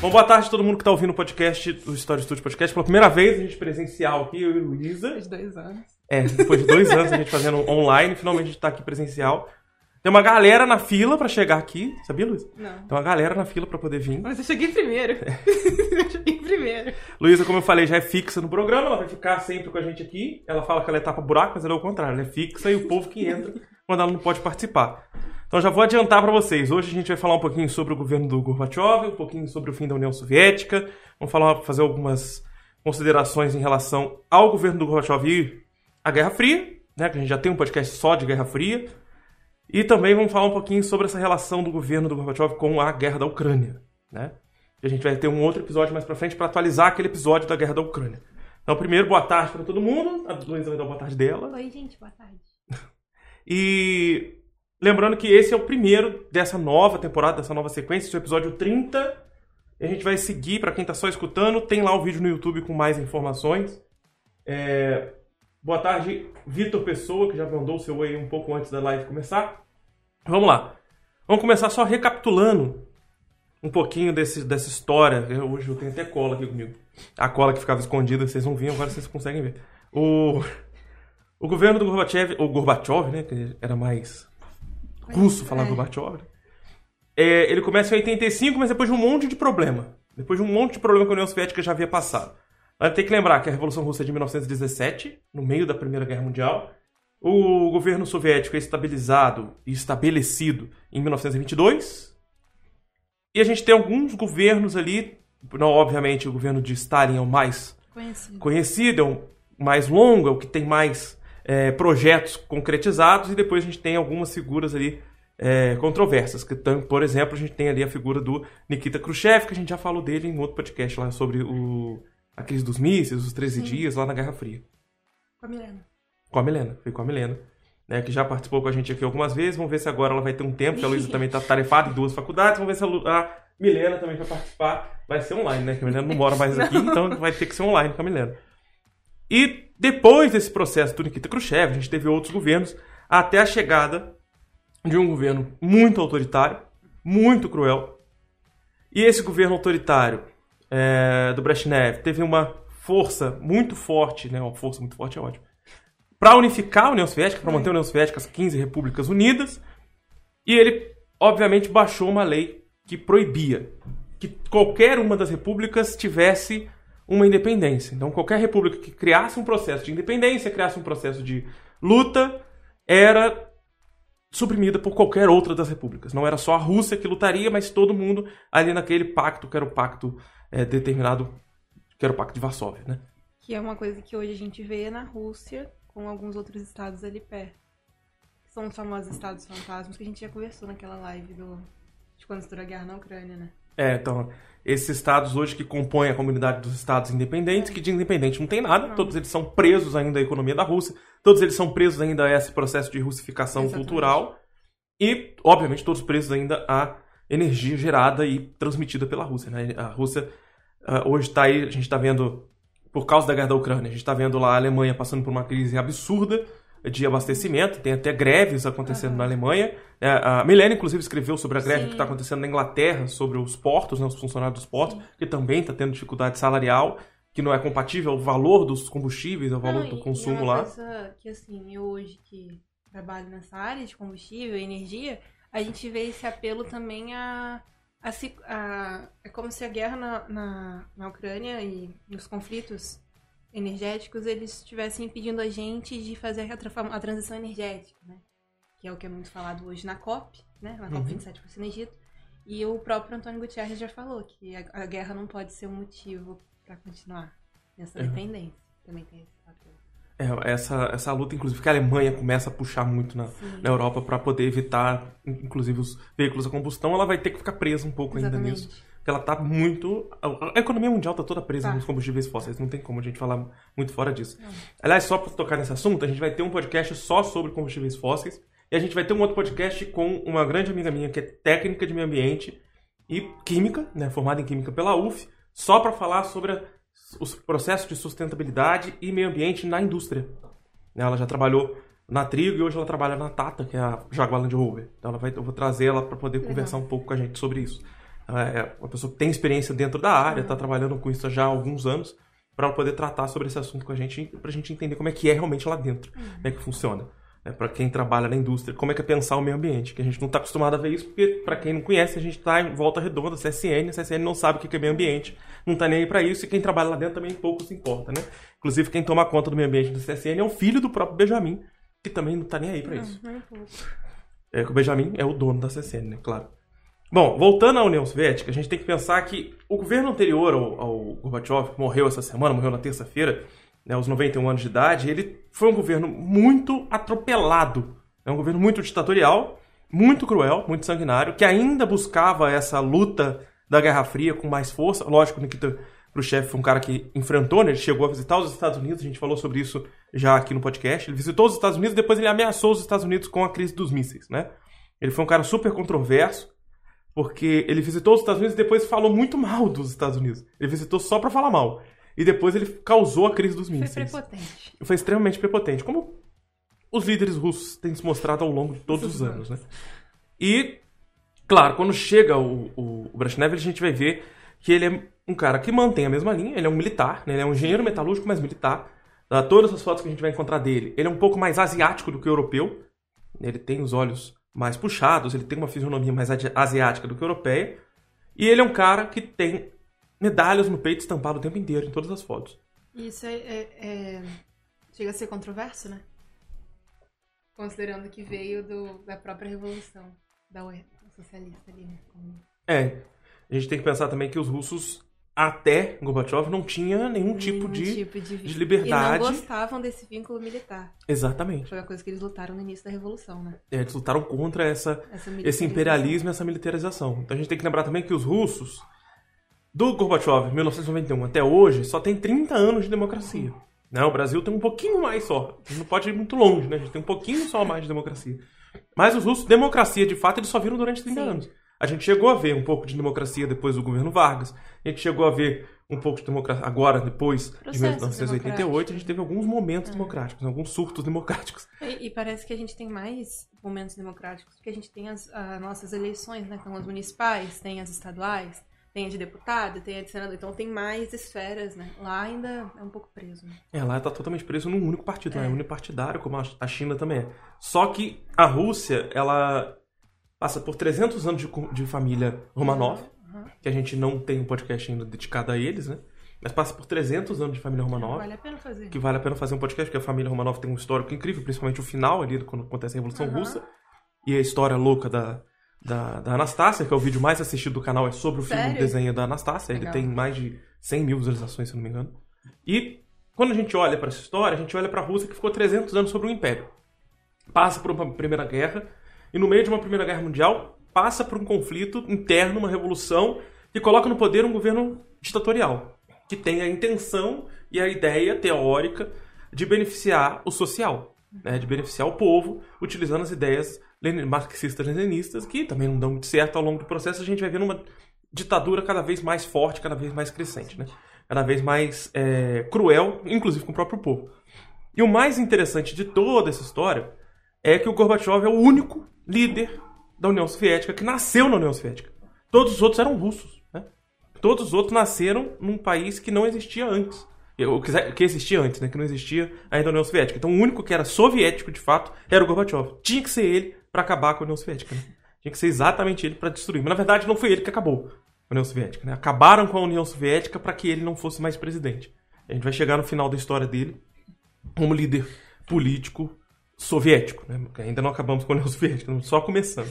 Bom, boa tarde a todo mundo que está ouvindo o podcast, o Story Studio Podcast. Pela primeira vez, a gente presencial aqui, eu e Luísa. Depois de dois anos. É, depois de dois anos a gente fazendo online, finalmente a gente tá aqui presencial. Tem uma galera na fila pra chegar aqui, sabia, Luísa? Não. Tem uma galera na fila pra poder vir. Mas eu cheguei primeiro. eu cheguei primeiro. Luísa, como eu falei, já é fixa no programa, ela vai ficar sempre com a gente aqui. Ela fala que ela é tapa buraco, mas ela é o contrário, ela é fixa e o povo que entra quando ela não pode participar. Então já vou adiantar pra vocês. Hoje a gente vai falar um pouquinho sobre o governo do Gorbachev, um pouquinho sobre o fim da União Soviética. Vamos falar, fazer algumas considerações em relação ao governo do Gorbachev e a Guerra Fria, né? Que a gente já tem um podcast só de Guerra Fria. E também vamos falar um pouquinho sobre essa relação do governo do Gorbachev com a guerra da Ucrânia, né? E a gente vai ter um outro episódio mais pra frente para atualizar aquele episódio da guerra da Ucrânia. Então, primeiro, boa tarde para todo mundo. A Luísa vai dar boa tarde dela. Oi, gente, boa tarde. E lembrando que esse é o primeiro dessa nova temporada, dessa nova sequência, esse é o episódio 30. E a gente vai seguir, para quem tá só escutando, tem lá o vídeo no YouTube com mais informações. É, Boa tarde, Vitor Pessoa, que já mandou o seu oi um pouco antes da live começar. Vamos lá. Vamos começar só recapitulando um pouquinho desse, dessa história. Eu- hoje eu tenho até cola aqui comigo. A cola que ficava escondida, vocês não viam, agora vocês conseguem ver. O, o governo do Gorbachev, ou Gorbachev, né, que era mais russo falar É. Gorbachev, né? É, ele começa em 85, mas depois de um monte de problema. Depois de um monte de problema que a União Soviética já havia passado. Mas tem que lembrar que a Revolução Russa é de 1917, no meio da Primeira Guerra Mundial. O governo soviético é estabilizado e estabelecido em 1922. E a gente tem alguns governos ali, não, obviamente o governo de Stalin é o mais Conhecido. conhecido, é o mais longo, é o que tem mais é, projetos concretizados, e depois a gente tem algumas figuras ali é, controversas. Que, por exemplo, a gente tem ali a figura do Nikita Khrushchev, que a gente já falou dele em outro podcast lá sobre o, a crise dos mísseis, os 13 Sim. dias lá na Guerra Fria. Com a Milena. Com a Milena, foi com a Milena. Né, que já participou com a gente aqui algumas vezes. Vamos ver se agora ela vai ter um tempo, que a Luísa também está tarefada em duas faculdades. Vamos ver se a, a Milena também vai participar. Vai ser online, né? Que a Milena não mora mais aqui, então vai ter que ser online com a Milena. E depois desse processo do Nikita Khrushchev, a gente teve outros governos, até a chegada de um governo muito autoritário, muito cruel. E esse governo autoritário é, do Brezhnev teve uma força muito forte, né? Uma força muito forte é ótimo. Para unificar a União Soviética, para manter a União Soviética, as 15 repúblicas unidas. E ele, obviamente, baixou uma lei que proibia que qualquer uma das repúblicas tivesse uma independência. Então, qualquer república que criasse um processo de independência, criasse um processo de luta, era suprimida por qualquer outra das repúblicas. Não era só a Rússia que lutaria, mas todo mundo ali naquele pacto, que era o pacto é, determinado, que era o pacto de Varsóvia, né? Que é uma coisa que hoje a gente vê na Rússia com alguns outros estados ali perto. São os famosos estados fantasmas que a gente já conversou naquela live do... de quando estourou a guerra na Ucrânia, né? É, então, esses estados hoje que compõem a comunidade dos estados independentes, que de independente não tem nada, Não. todos eles são presos ainda à economia da Rússia, todos eles são presos ainda a esse processo de russificação Exatamente. cultural e, obviamente, todos presos ainda à energia gerada e transmitida pela Rússia. Né? A Rússia ah, hoje está aí, a gente está vendo, por causa da guerra da Ucrânia, a gente está vendo lá a Alemanha passando por uma crise absurda de abastecimento, tem até greves acontecendo Aham. na Alemanha. É, a Milena, inclusive, escreveu sobre a greve Sim. que está acontecendo na Inglaterra, sobre os portos, né, os funcionários dos portos, que também está tendo dificuldade salarial, que não é compatível ao valor dos combustíveis, ao valor Não, do consumo é lá. coisa que, assim, eu hoje que trabalho nessa área de combustível e energia, a gente vê esse apelo também a. a, se- a- é como se a guerra na, na, na Ucrânia e os conflitos energéticos eles estivessem impedindo a gente de fazer a, a transição energética, né? Que é o que é muito falado hoje na COP, né? Na Uhum. COP 27 que foi no Egito. E o próprio Antônio Guterres já falou que a, a guerra não pode ser um motivo para continuar nessa É. dependência. Também tem esse. É, essa, essa luta, inclusive, que a Alemanha começa a puxar muito na, na Europa para poder evitar, inclusive, os veículos a combustão, ela vai ter que ficar presa um pouco ainda Exatamente. nisso. Porque ela tá muito. A a economia mundial tá toda presa Tá. nos combustíveis fósseis, não tem como a gente falar muito fora disso. Não. Aliás, só para tocar nesse assunto, a gente vai ter um podcast só sobre combustíveis fósseis. E a gente vai ter um outro podcast com uma grande amiga minha que é técnica de meio ambiente e química, né, formada em química pela UF, só para falar sobre a- os processos de sustentabilidade e meio ambiente na indústria. Né, Ela já trabalhou na Trigo e hoje ela trabalha na Tata, que é a Jaguar Land Rover. Então ela vai, eu vou trazer ela para poder conversar um pouco com a gente sobre isso. é uma pessoa que tem experiência dentro da área, está trabalhando com isso já há alguns anos, para poder tratar sobre esse assunto com a gente, para a gente entender como é que é realmente lá dentro, como é que funciona. É, para quem trabalha na indústria, como é que é pensar o meio ambiente, que a gente não está acostumado a ver isso, porque, para quem não conhece, a gente está em volta redonda, CSN, a CSN não sabe o que é meio ambiente, não está nem aí para isso, e quem trabalha lá dentro também pouco se importa, né? Inclusive, quem toma conta do meio ambiente do CSN é o filho do próprio Benjamin, que também não está nem aí para isso. Não, pouco. É que o Benjamin é o dono da CSN, né? Claro. Bom, voltando à União Soviética, a gente tem que pensar que o governo anterior ao, ao Gorbachev, que morreu essa semana, morreu na terça-feira, né, aos 91 anos de idade, ele foi um governo muito atropelado. É um governo muito ditatorial, muito cruel, muito sanguinário, que ainda buscava essa luta da Guerra Fria com mais força. Lógico, Nikita Khrushchev foi um cara que enfrentou, né? ele chegou a visitar os Estados Unidos, a gente falou sobre isso já aqui no podcast. Ele visitou os Estados Unidos, depois ele ameaçou os Estados Unidos com a crise dos mísseis, né? Ele foi um cara super controverso, porque ele visitou os Estados Unidos e depois falou muito mal dos Estados Unidos. Ele visitou só para falar mal. E depois ele causou a crise dos Foi mísseis. prepotente. Foi extremamente prepotente, como os líderes russos têm se mostrado ao longo de todos os anos, né? E, claro, quando chega o, o, o Brezhnev, a gente vai ver que ele é um cara que mantém a mesma linha, ele é um militar, né? ele é um engenheiro metalúrgico, mas militar. Ah, todas as fotos que a gente vai encontrar dele, ele é um pouco mais asiático do que europeu. Ele tem os olhos mais puxados, ele tem uma fisionomia mais asiática do que europeia. E ele é um cara que tem medalhas no peito estampado o tempo inteiro, em todas as fotos. Isso é, é- é- Chega a ser controverso, né? Considerando que veio do- da própria revolução da UE, socialista ali, né? É, a gente tem que pensar também que os russos, até Gorbachev, não tinha nenhum tipo nenhum de... tipo de, de liberdade. E não gostavam desse vínculo militar. Exatamente. Foi a coisa que eles lutaram no início da revolução, né? É, Eles lutaram contra essa, Essa esse imperialismo e essa militarização. Então a gente tem que lembrar também que os russos, do Gorbachev, 1991 até hoje, só tem 30 anos de democracia. Né? O Brasil tem um pouquinho mais só. A gente não pode ir muito longe, né? A gente tem um pouquinho só mais de democracia. Mas os russos, democracia de fato, eles só viram durante 30 Sim. anos. A gente chegou a ver um pouco de democracia depois do governo Vargas. A gente chegou a ver um pouco de democracia agora, depois de Processos 1988. A gente teve alguns momentos É. democráticos, alguns surtos democráticos. E, e parece que a gente tem mais momentos democráticos, porque a gente tem as, as nossas eleições, né? Então, as municipais, tem as estaduais, tem a de deputado, tem a de senador. Então, tem mais esferas, né? Lá ainda é um pouco preso. Né? É, lá tá totalmente preso num único partido, né? É. é unipartidário, como a- China também é. Só que a Rússia, ela passa por 300 anos de, de família Romanov, Uhum. que a gente não tem um podcast ainda dedicado a eles, né? Mas passa por 300 anos de família Romanov, Vale a pena fazer. que vale a pena fazer um podcast, porque a família Romanov tem um histórico incrível, principalmente o final ali, quando acontece a Revolução Aham. Russa, e a história louca da, da, da Anastácia, que é o vídeo mais assistido do canal, é sobre o filme Sério? desenho da Anastácia. Ele tem mais de 100 mil visualizações, se não me engano. E quando a gente olha para essa história, a gente olha para a Rússia que ficou 300 anos sobre o Império. Passa por uma Primeira Guerra, e no meio de uma Primeira Guerra Mundial, passa por um conflito interno, uma revolução, que coloca no poder um governo ditatorial, que tem a intenção e a ideia teórica de beneficiar o social, né, de beneficiar o povo, utilizando as ideias marxistas-leninistas, que também não dão muito certo ao longo do processo, a gente vai vendo uma ditadura cada vez mais forte, cada vez mais crescente, né? cada vez mais é, cruel, inclusive com o próprio povo. E o mais interessante de toda essa história é que o Gorbachev é o único líder da União Soviética que nasceu na União Soviética. Todos os outros eram russos. Né? Todos os outros nasceram num país que não existia antes. Que existia antes, né? Que não existia ainda a União Soviética. Então o único que era soviético, de fato, era o Gorbachev. Tinha que ser ele para acabar com a União Soviética. Né? Tinha que ser exatamente ele para destruir. Mas na verdade não foi ele que acabou a União Soviética. Né? Acabaram com a União Soviética para que ele não fosse mais presidente. A gente vai chegar no final da história dele como líder político soviético. Né? Ainda não acabamos com a União Soviética, só começando.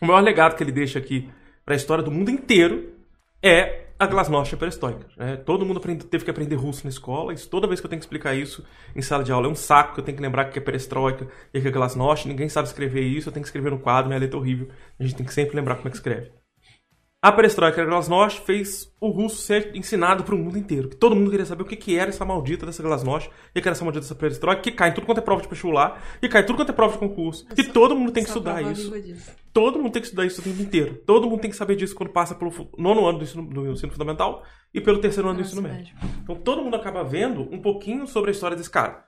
O maior legado que ele deixa aqui para a história do mundo inteiro é a Glasnost a Perestroika. Né? Todo mundo aprende- teve que aprender russo na escola, e toda vez que eu tenho que explicar isso em sala de aula é um saco, que eu tenho que lembrar que é Perestroika e que é Glasnost, ninguém sabe escrever isso, eu tenho que escrever no quadro, minha letra é horrível, a gente tem que sempre lembrar como é que escreve. A Perestroika Glasnost fez o russo ser ensinado para o mundo inteiro. Que todo mundo queria saber o que, que era essa maldita dessa Glasnost, o que, que era essa maldita dessa Perestroika, que cai em tudo quanto é prova de vestibular, e cai em tudo quanto é prova de concurso. E todo mundo tem que estudar isso. Todo mundo tem que estudar isso o tempo inteiro. Todo mundo tem que saber disso quando passa pelo nono ano do ensino, do ensino fundamental e pelo terceiro ano do ensino Nossa, médio. Então todo mundo acaba vendo um pouquinho sobre a história desse cara.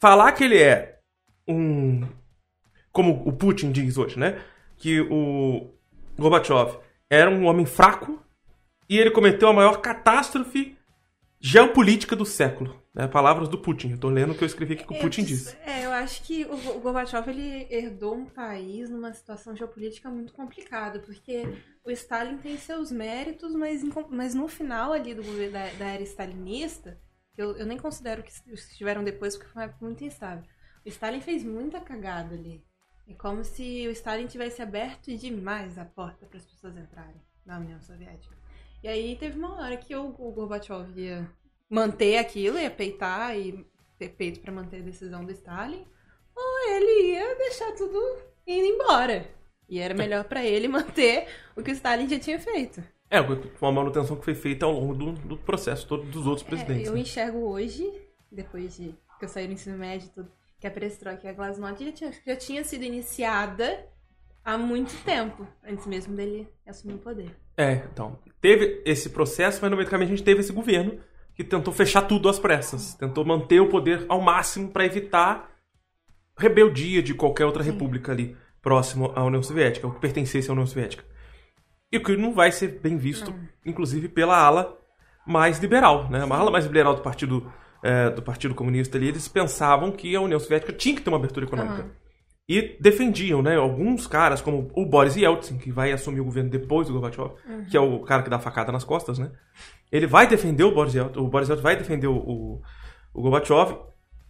Falar que ele é um. Como o Putin diz hoje, né? Que o Gorbachev era um homem fraco e ele cometeu a maior catástrofe geopolítica do século. Né? Palavras do Putin. Eu tô lendo o que eu escrevi aqui que o Putin disse. É, eu acho que o, o Gorbachev ele herdou um país numa situação geopolítica muito complicada, porque o Stalin tem seus méritos, mas, mas no final ali do da, da era stalinista, eu, eu nem considero que os que estiveram depois, porque foi uma época muito instável. O Stalin fez muita cagada ali. É como se o Stalin tivesse aberto demais a porta para as pessoas entrarem na União Soviética. E aí teve uma hora que o, o Gorbachev ia manter aquilo, ia peitar e ter peito para manter a decisão do Stalin, ou ele ia deixar tudo indo embora. E era melhor para ele manter o que o Stalin já tinha feito. É, foi uma manutenção que foi feita ao longo do, do processo todo dos outros presidentes. É, eu né? enxergo hoje, depois de que eu saí do ensino médio e tudo, que a perestroika e a glasnost já tinha, já tinha sido iniciada há muito tempo, antes mesmo dele assumir o poder. É, então, teve esse processo, mas no meio do caminho a gente teve esse governo que tentou fechar tudo às pressas, tentou manter o poder ao máximo para evitar rebeldia de qualquer outra Sim. república ali próximo à União Soviética, ou que pertencesse à União Soviética. E o que não vai ser bem visto, não. inclusive pela ala mais liberal, né? A ala mais liberal do Partido é, do Partido Comunista ali, eles pensavam que a União Soviética tinha que ter uma abertura econômica. Uhum. E defendiam, né? Alguns caras, como o Boris Yeltsin, que vai assumir o governo depois do Gorbachev, uhum. que é o cara que dá facada nas costas, né? Ele vai defender o Boris Yeltsin, o Boris Yeltsin vai defender o, o, o Gorbachev,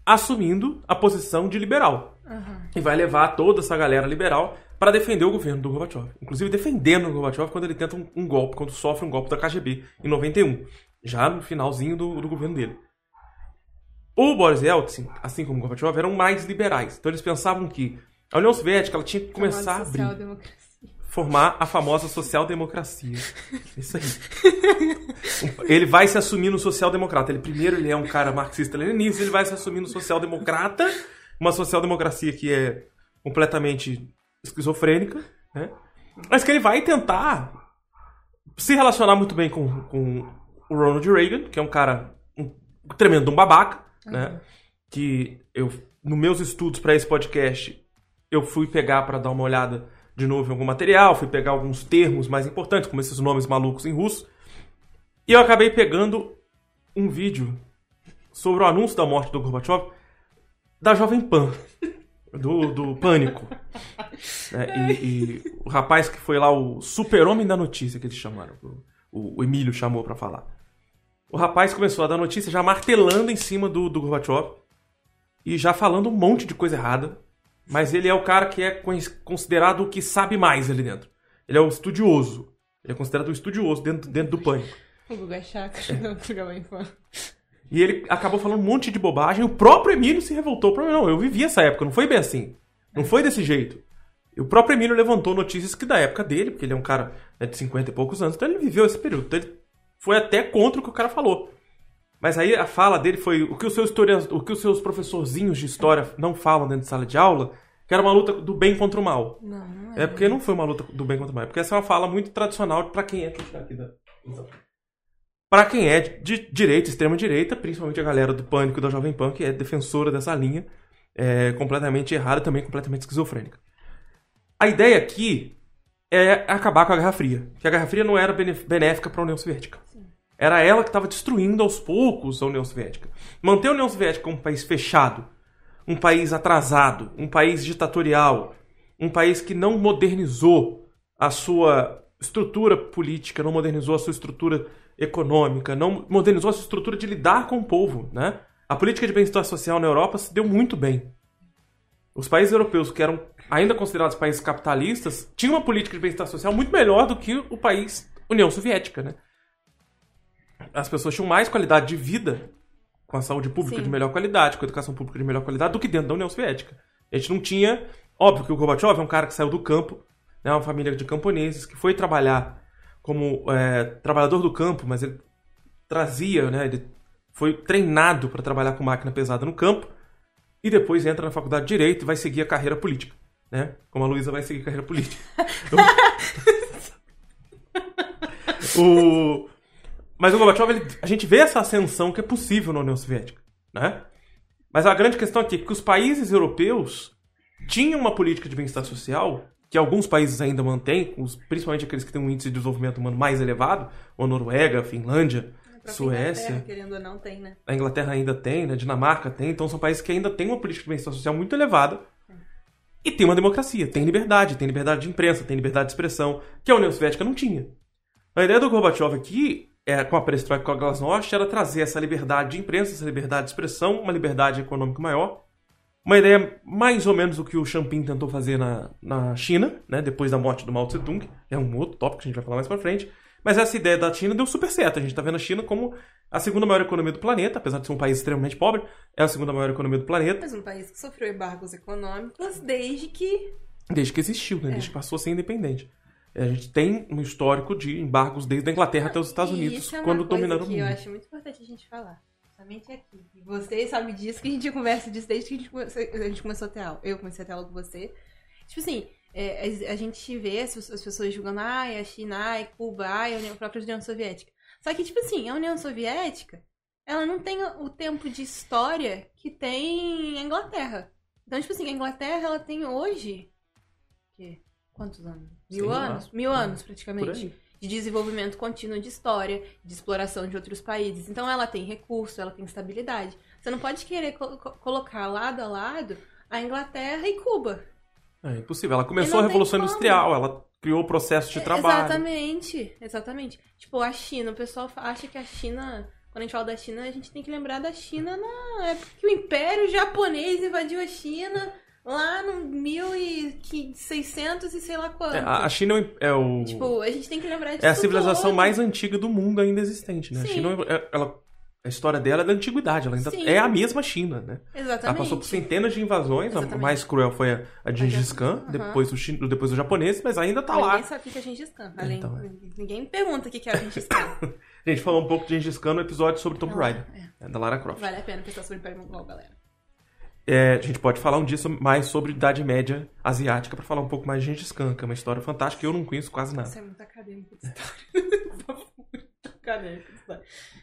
assumindo a posição de liberal. Uhum. E vai levar toda essa galera liberal para defender o governo do Gorbachev. Inclusive defendendo o Gorbachev quando ele tenta um, um, golpe, quando sofre um golpe da KGB em 91. Já no finalzinho do, do governo dele. O Boris Yeltsin, assim como o Gorbachev, eram mais liberais. Então eles pensavam que a União Soviética ela tinha que começar a abrir formar a famosa social-democracia. Isso aí. Ele vai se assumir no social-democrata. Ele primeiro ele é um cara marxista-leninista, ele vai se assumir no social-democrata, uma social-democracia que é completamente esquizofrênica, né? Mas que ele vai tentar se relacionar muito bem com, com o Ronald Reagan, que é um cara um tremendo um babaca, uhum. né? Que eu, nos meus estudos para esse podcast, eu fui pegar para dar uma olhada de novo em algum material, fui pegar alguns termos mais importantes, como esses nomes malucos em russo. E eu acabei pegando um vídeo sobre o anúncio da morte do Gorbachev da Jovem Pan, do, do Pânico. É, e, e, o rapaz que foi lá o super-homem da notícia, que eles chamaram, o, o Emílio chamou para falar. O rapaz começou a dar notícia já martelando em cima do, do Gorbachev e já falando um monte de coisa errada mas ele é o cara que é considerado o que sabe mais ali dentro. Ele é o estudioso. Ele é considerado o estudioso dentro, dentro do pânico. O Guga é fã. E ele acabou falando um monte de bobagem. O próprio Emílio se revoltou. Não, eu vivi essa época, não foi bem assim. Não foi desse jeito. E o próprio Emílio levantou notícias que da época dele, porque ele é um cara né, de 50 e poucos anos, então ele viveu esse período. Então ele foi até contra o que o cara falou. Mas aí a fala dele foi o que, os seus o que os seus professorzinhos de história não falam dentro de sala de aula, que era uma luta do bem contra o mal. Não, não é. É porque não foi uma luta do bem contra o mal. É porque essa é uma fala muito tradicional para quem é. Para quem é de direita, extrema direita, principalmente a galera do Pânico e da Jovem Pan, que é defensora dessa linha, é completamente errada também completamente esquizofrênica. A ideia aqui é acabar com a Guerra Fria. Que a Guerra Fria não era benéfica para a União Soviética. Era ela que estava destruindo aos poucos a União Soviética. Manter a União Soviética um país fechado, um país atrasado, um país ditatorial, um país que não modernizou a sua estrutura política, não modernizou a sua estrutura econômica, não modernizou a sua estrutura de lidar com o povo, né? A política de bem-estar social na Europa se deu muito bem. Os países europeus que eram ainda considerados países capitalistas tinham uma política de bem-estar social muito melhor do que o país União Soviética, né? As pessoas tinham mais qualidade de vida com a saúde pública Sim. de melhor qualidade, com a educação pública de melhor qualidade do que dentro da União Soviética. A gente não tinha. Óbvio que o Gorbachev é um cara que saiu do campo, né, uma família de camponeses, que foi trabalhar como é, trabalhador do campo, mas ele trazia, né, ele foi treinado para trabalhar com máquina pesada no campo e depois entra na faculdade de Direito e vai seguir a carreira política. Né? Como a Luísa vai seguir a carreira política. o, mas o Gorbachev, ele, a gente vê essa ascensão que é possível na União Soviética, né? Mas a grande questão aqui é que os países europeus tinham uma política de bem-estar social que alguns países ainda mantêm, os- principalmente aqueles que têm um índice de desenvolvimento humano mais elevado, ou Noruega, Finlândia, A Suécia. Inglaterra, querendo ou não, tem, né? a Inglaterra ainda tem, né? a Dinamarca tem, então são países que ainda têm uma política de bem-estar social muito elevada. E tem uma democracia, tem liberdade, tem liberdade de imprensa, tem liberdade de expressão, que a União Soviética não tinha. A ideia do Gorbachev aqui, é, com a perestroika com a glasnost, era trazer essa liberdade de imprensa, essa liberdade de expressão, uma liberdade econômica maior. Uma ideia mais ou menos do que o Champin tentou fazer na, na China, né, depois da morte do Mao Tse Tung. É um outro tópico que a gente vai falar mais pra frente. Mas essa ideia da China deu super certo. A gente tá vendo a China como a segunda maior economia do planeta, apesar de ser um país extremamente pobre, é a segunda maior economia do planeta, Mas um país que sofreu embargos econômicos desde que. desde que existiu, né? É. desde que passou a ser independente. A gente tem um histórico de embargos desde a Inglaterra até os Estados Unidos, é quando dominaram o que mundo. eu acho muito importante a gente falar. Somente aqui. E você sabe disso, que a gente conversa disso desde que a gente, começou- a gente começou a ter aula. Eu comecei a ter aula com você. Tipo assim, é, a, gente vê as, as pessoas julgando, ai, a China, ai, Cuba, ai, a, própria União Soviética. Só que, tipo assim, a União Soviética, ela não tem o tempo de história que tem a Inglaterra. Então, tipo assim, a Inglaterra, ela tem hoje. quê? Quantos anos? Mil anos? Mil É, anos, praticamente de desenvolvimento contínuo de história, de exploração de outros países. Então ela tem recurso, ela tem estabilidade. Você não pode querer co- co- colocar lado a lado a Inglaterra e Cuba. É impossível. Ela começou a Revolução. Industrial, ela criou o processo de trabalho. Exatamente, exatamente. Tipo, a China, o pessoal acha que a China, quando a gente fala da China, a gente tem que lembrar da China na época que o Império Japonês invadiu a China lá no 1600 e sei lá quanto. É, a a China é o- é o. Tipo, a gente tem que lembrar disso É a civilização mais antiga do mundo ainda existente, né? A Sim. China, é- ela, a história dela é da antiguidade, ela ainda Sim. é a mesma China, né? Exatamente. Ela passou por centenas de invasões, a Exatamente. mais cruel foi a, a Gengis Khan, Aham. depois, o chin, depois o japonês, mas ainda tá Ninguém lá. sabe o que é Gengis Khan. Além, Então, é. Ninguém me pergunta o que é Gengis Khan. A gente falou um pouco de Gengis Khan no episódio sobre Tomb Não, Raider, é. né, da Lara Croft. Vale a pena pensar sobre o Império Mongol, galera. É, a gente pode falar um dia mais sobre Idade Média Asiática pra falar um pouco mais de Gengis Khan, que é uma história fantástica que eu não conheço quase nada. Isso é muito acadêmico de história. acadêmico de história.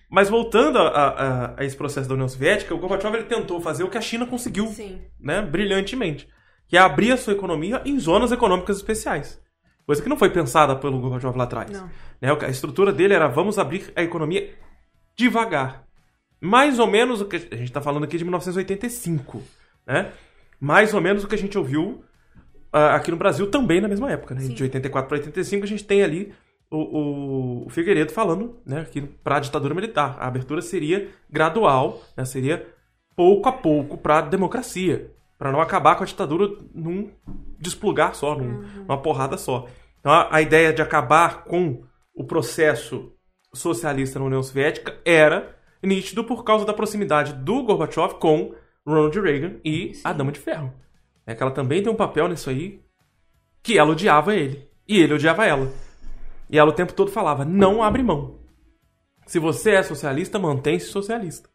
Mas voltando a, a- a esse processo da União Soviética, o Gorbachev ele tentou fazer o que a China conseguiu Sim. né, brilhantemente, que é abrir a sua economia em zonas econômicas especiais. Coisa que não foi pensada pelo Gorbachev lá atrás. Não. Né, a estrutura dele era vamos abrir a economia devagar. Mais ou menos o que a gente está falando aqui de 1985, né? Mais ou menos o que a gente ouviu ah, aqui no Brasil também na mesma época, né? Sim. De 84 para 85 a gente tem ali o, o, Figueiredo falando, né, que para a ditadura militar a abertura seria gradual, né, seria pouco a pouco para a democracia, para não acabar com a ditadura num desplugar só, num- numa porrada só. Então a, a ideia de acabar com o processo socialista na União Soviética era nítido por causa da proximidade do Gorbachev com Ronald Reagan e a Dama de Ferro. É que ela também tem um papel nisso aí que ela odiava ele e ele odiava ela. E ela o tempo todo falava: não abre mão. Se você é socialista, mantém-se socialista.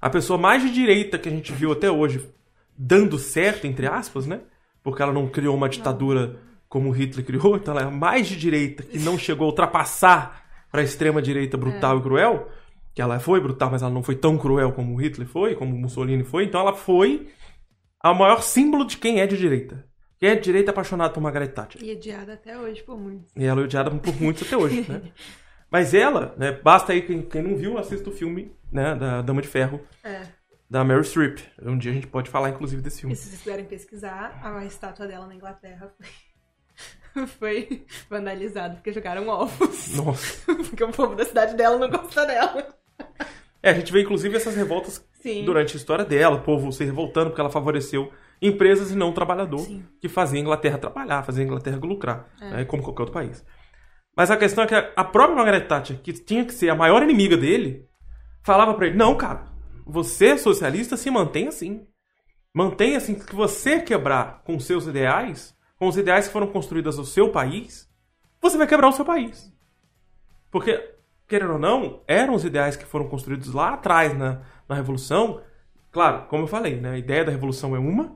A pessoa mais de direita que a gente viu até hoje dando certo, entre aspas, né? Porque ela não criou uma ditadura como o Hitler criou, então ela é a mais de direita que não chegou a ultrapassar para a extrema direita brutal e cruel. Que ela foi brutal, mas ela não foi tão cruel como o Hitler foi, como o Mussolini foi. Então ela foi a maior símbolo de quem é de direita. Quem é de direita é apaixonado por Margaret Thatcher. E odiada até hoje por muitos. E ela é odiada por muitos até hoje, né? Mas ela, né, basta aí quem, quem não viu, assista o filme, né, da Dama de Ferro, É. da Meryl Streep. Um dia a gente pode falar, inclusive, desse filme. E se vocês puderem pesquisar, a estátua dela na Inglaterra foi, foi vandalizada porque jogaram ovos. Nossa. porque o povo da cidade dela não gosta dela. É, a gente vê, inclusive, essas revoltas Sim. durante a história dela, o povo se revoltando porque ela favoreceu empresas e não o trabalhador Sim. que fazia a Inglaterra trabalhar, fazia a Inglaterra lucrar, É. né, como qualquer outro país. Mas a questão é que a própria Margaret Thatcher, que tinha que ser a maior inimiga dele, falava pra ele: não, cara, você socialista, se mantém assim. Mantenha assim, que você quebrar com seus ideais, com os ideais que foram construídos no seu país, você vai quebrar o seu país. Porque, querendo ou não, eram os ideais que foram construídos lá atrás na, na Revolução. Claro, como eu falei, né, a ideia da Revolução é uma,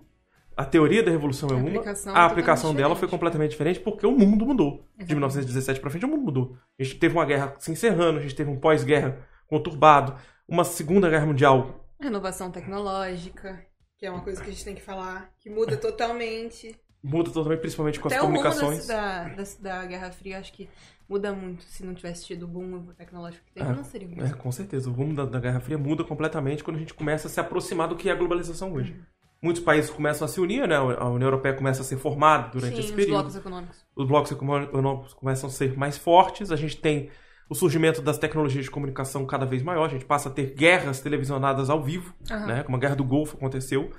a teoria da Revolução é A uma, a é aplicação dela foi diferente. completamente diferente porque o mundo mudou. De Exatamente. 1917 pra frente, o mundo mudou. A gente teve uma guerra se encerrando, a gente teve um pós-guerra conturbado, uma segunda guerra mundial Renovação tecnológica, que é uma coisa que a gente tem que falar, que muda totalmente. Muda totalmente, principalmente com Até as o rumo comunicações. da, da, da Guerra Fria, acho que muda muito. Se não tivesse tido o boom tecnológico que teve, É, não seria muito. É, com certeza. O rumo da, da Guerra Fria muda completamente quando a gente começa a se aproximar do que é a globalização hoje. Muitos países começam a se unir, né? A União Europeia começa a ser formada durante Sim, esse os período. blocos econômicos. Os blocos econômicos começam a ser mais fortes. A gente tem o surgimento das tecnologias de comunicação cada vez maior. A gente passa a ter guerras televisionadas ao vivo, Aham. né? Como a Guerra do Golfo aconteceu.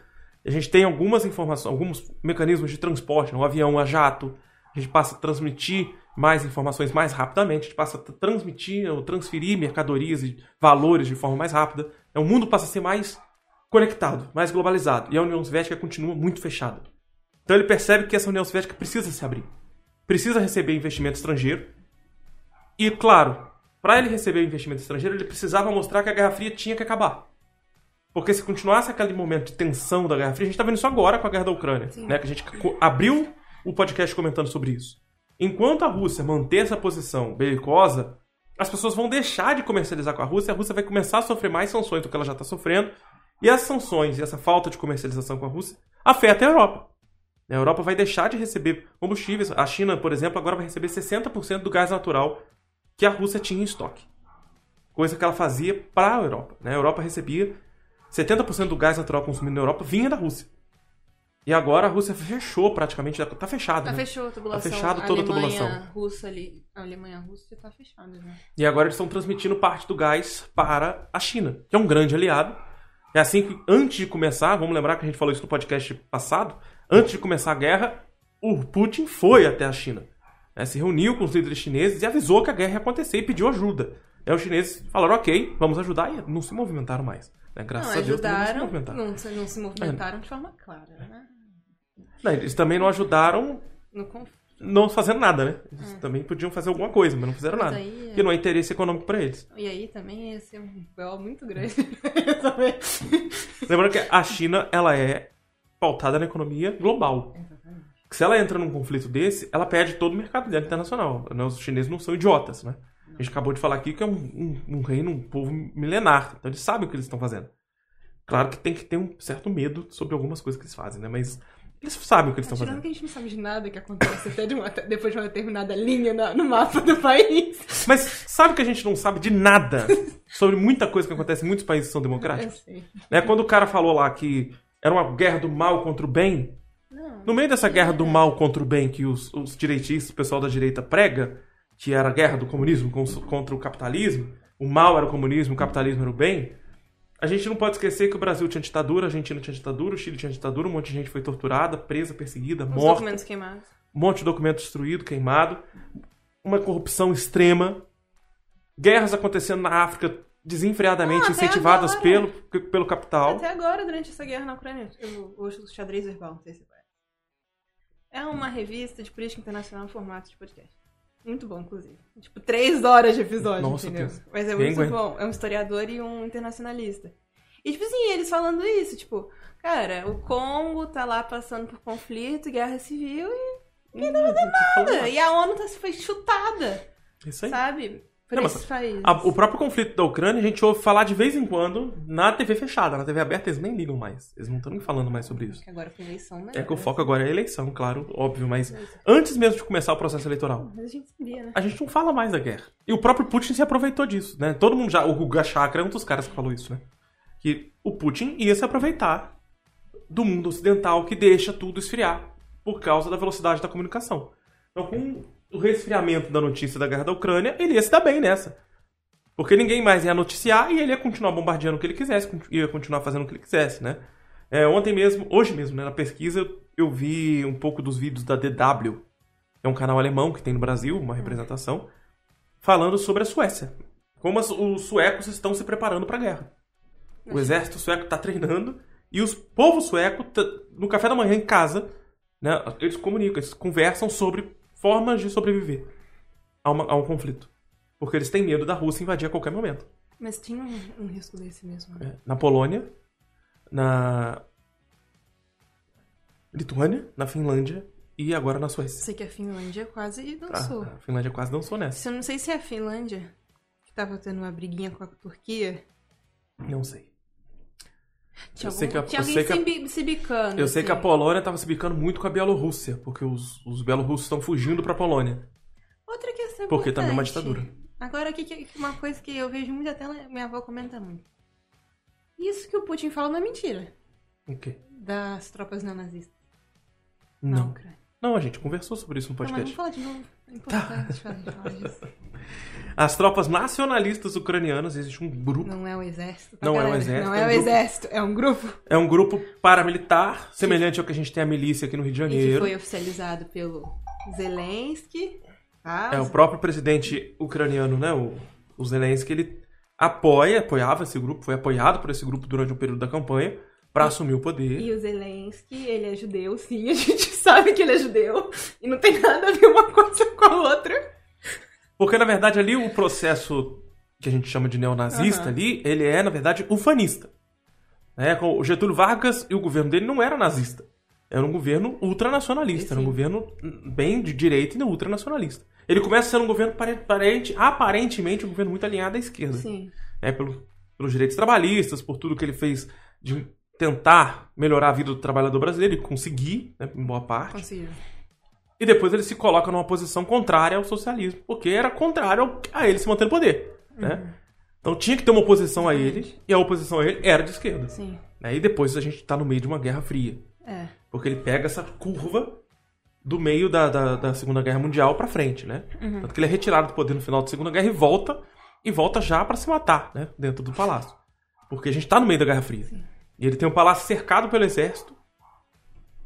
A gente tem algumas informações, alguns mecanismos de transporte, né? o avião a jato. A gente passa a transmitir mais informações mais rapidamente. A gente passa a transmitir ou transferir mercadorias e valores de forma mais rápida. Então, o mundo passa a ser mais conectado, mais globalizado. E a União Soviética continua muito fechada. Então ele percebe que essa União Soviética precisa se abrir. Precisa receber investimento estrangeiro. E, claro, para ele receber investimento estrangeiro, ele precisava mostrar que a Guerra Fria tinha que acabar. Porque se continuasse aquele momento de tensão da Guerra Fria, a gente está vendo isso agora com a guerra da Ucrânia. Sim. Né? Que a gente abriu o podcast comentando sobre isso. Enquanto a Rússia manter essa posição belicosa, as pessoas vão deixar de comercializar com a Rússia, a Rússia vai começar a sofrer mais sanções do que ela já está sofrendo, e as sanções e essa falta de comercialização com a Rússia afeta a Europa. A Europa vai deixar de receber combustíveis. A China, por exemplo, agora vai receber 60% do gás natural que a Rússia tinha em estoque. Coisa que ela fazia para a Europa. Né? A Europa recebia 70% do gás natural consumido na Europa vinha da Rússia. E agora a Rússia fechou praticamente, tá fechado. Tá né? fechou a tubulação. Tá fechado toda a Alemanha, tubulação. Russa ali. A Alemanha russa tá fechada já. E agora eles estão transmitindo parte do gás para a China, que é um grande aliado. É assim que, antes de começar, vamos lembrar que a gente falou isso no podcast passado, antes de começar a guerra, o Putin foi até a China. né, se reuniu com os líderes chineses e avisou que a guerra ia acontecer e pediu ajuda. Aí os chineses falaram, ok, vamos ajudar, e não se movimentaram mais. né, Graças não, a Deus não se movimentaram. Não, não se movimentaram de forma clara, né? Não, eles também não ajudaram não fazendo nada, né? Eles também podiam fazer alguma coisa, mas não fizeram Mas nada. aí, é- Porque não é interesse econômico para eles. E aí também ia ser um BO muito grande. Lembrando que a China, ela é pautada na economia global. Exatamente. Se ela entra num conflito desse, ela perde todo o mercado dela internacional. né? Os chineses não são idiotas, né? A gente acabou de falar aqui que é um, um- um reino, um povo milenar. Então eles sabem o que eles estão fazendo. Claro que tem que ter um certo medo sobre algumas coisas que eles fazem, né? Mas eles sabem o que eles estão Tirando fazendo. que a gente não sabe de nada que acontece até de uma- depois de uma determinada linha na- no mapa do país. Mas sabe que a gente não sabe de nada sobre muita coisa que acontece em muitos países que são Eu democráticos? sei. Né? Quando o cara falou lá que era uma guerra do mal contra o bem, Não. No meio dessa guerra do mal contra o bem que os, os direitistas, o pessoal da direita prega, que era a guerra do comunismo contra o capitalismo, o mal era o comunismo, o capitalismo era o bem, a gente não pode esquecer que o Brasil tinha ditadura, a Argentina tinha ditadura, o Chile tinha ditadura, um monte de gente foi torturada, presa, perseguida, Os morta, documentos queimados. um monte de documento destruído, queimado, uma corrupção extrema, guerras acontecendo na África desenfreadamente, Ah, incentivadas agora. pelo, pelo capital. Até agora, durante essa guerra na Ucrânia, eu ouço o xadrez verbal, não sei se conhece. É uma revista de política internacional em formato de podcast. Muito bom, inclusive. Tipo, três horas de episódio, Nossa, entendeu? Deus. Mas é Quem muito aguenta? bom. É um historiador e um internacionalista. E, tipo assim, eles falando isso, tipo, cara, o Congo tá lá passando por conflito, guerra civil e nada. E a ONU tá, foi chutada, Isso aí. sabe? Por Não, esses países. A- o próprio conflito da Ucrânia a gente ouve falar de vez em quando na TV fechada. Na TV aberta eles nem ligam mais. Eles não estão nem falando mais sobre isso. Que agora com eleição, né? É que o foco agora é a eleição, claro, óbvio, mas antes mesmo de começar o processo eleitoral, Mas a gente sabia, né? a gente não fala mais da guerra. E o próprio Putin se aproveitou disso, né? Todo mundo já. O Guga Chakra é um dos caras que falou isso, né? Que o Putin ia se aproveitar do mundo ocidental que deixa tudo esfriar por causa da velocidade da comunicação. Então, com o resfriamento da notícia da guerra da Ucrânia, ele ia se dar bem nessa. Porque ninguém mais ia noticiar e ele ia continuar bombardeando o que ele quisesse, ia continuar fazendo o que ele quisesse, né? É, ontem mesmo, hoje mesmo, né, na pesquisa, eu- eu vi um pouco dos vídeos da DW, é um canal alemão que tem no Brasil, uma representação, falando sobre a Suécia. Como as- os suecos estão se preparando para a guerra. O exército sueco está treinando e os povos suecos, t- no café da manhã em casa, né, eles comunicam, eles conversam sobre formas de sobreviver a, uma- a um conflito. Porque eles têm medo da Rússia invadir a qualquer momento. Mas tinha um, um risco desse mesmo, né? É, Na Polônia, na Lituânia, na Finlândia e agora na Suécia. Sei que a Finlândia quase Ah, dançou. a Finlândia quase dançou nessa. Se eu não sei se é a Finlândia que tava tendo uma briguinha com a Turquia. Não sei. Tinha, algum- que a- tinha alguém sei que a- se, bi- se bicando. Eu sei que a assim. Polônia tava se bicando muito com a Bielorrússia, porque os, os bielorrussos estão fugindo pra Polônia. Outra questão Porque também é uma importante. ditadura. Agora, aqui, que- uma coisa que eu vejo muito, até minha avó comenta muito. Isso que o Putin fala não é mentira. O quê? Das tropas neonazistas na Não. Ucrânia. Não, a gente conversou sobre isso no Não, mas vamos podcast. falar de novo. É importante falar- falar disso. As tropas nacionalistas ucranianas, existe um grupo, Não é o exército. tá, Não é o galera? exército, Não é é um grupo. exército, é um grupo. é um grupo paramilitar, semelhante ao que a gente tem a milícia aqui no Rio de E que Janeiro. foi oficializado pelo Zelensky. tá? É o próprio presidente ucraniano, né, o, o Zelensky, ele apoia, apoiava esse grupo, foi apoiado por esse grupo durante o período da campanha para assumir o poder. E o Zelensky, ele é judeu, sim, a gente sabe que ele é judeu. E não tem nada a ver uma coisa com a outra. Porque, na verdade, ali o processo que a gente chama de neonazista Aham. ali, ele é, na verdade, ufanista. Né? com O Getúlio Vargas e o governo dele não era nazista. Era um governo ultranacionalista, era um governo bem de direita e ultranacionalista. Ele começa sendo um governo pare- aparente, aparentemente um governo muito alinhado à esquerda. Sim. né, pelo- pelos direitos trabalhistas, por tudo que ele fez de tentar melhorar a vida do trabalhador brasileiro e conseguir, né, em boa parte. Conseguiu. E depois ele se coloca numa posição contrária ao socialismo, porque era contrário a ele se manter no poder. Né? Então tinha que ter uma oposição a ele, e a oposição a ele era de esquerda. Sim. Né? E depois a gente tá no meio de uma guerra fria. É. Porque ele pega essa curva do meio da, da, da Segunda Guerra Mundial pra frente, né? Uhum. Tanto que ele é retirado do poder no final da Segunda Guerra e volta, e volta já pra se matar, né? Dentro do palácio. Porque a gente tá no meio da Guerra Fria. E ele tem um palácio cercado pelo exército.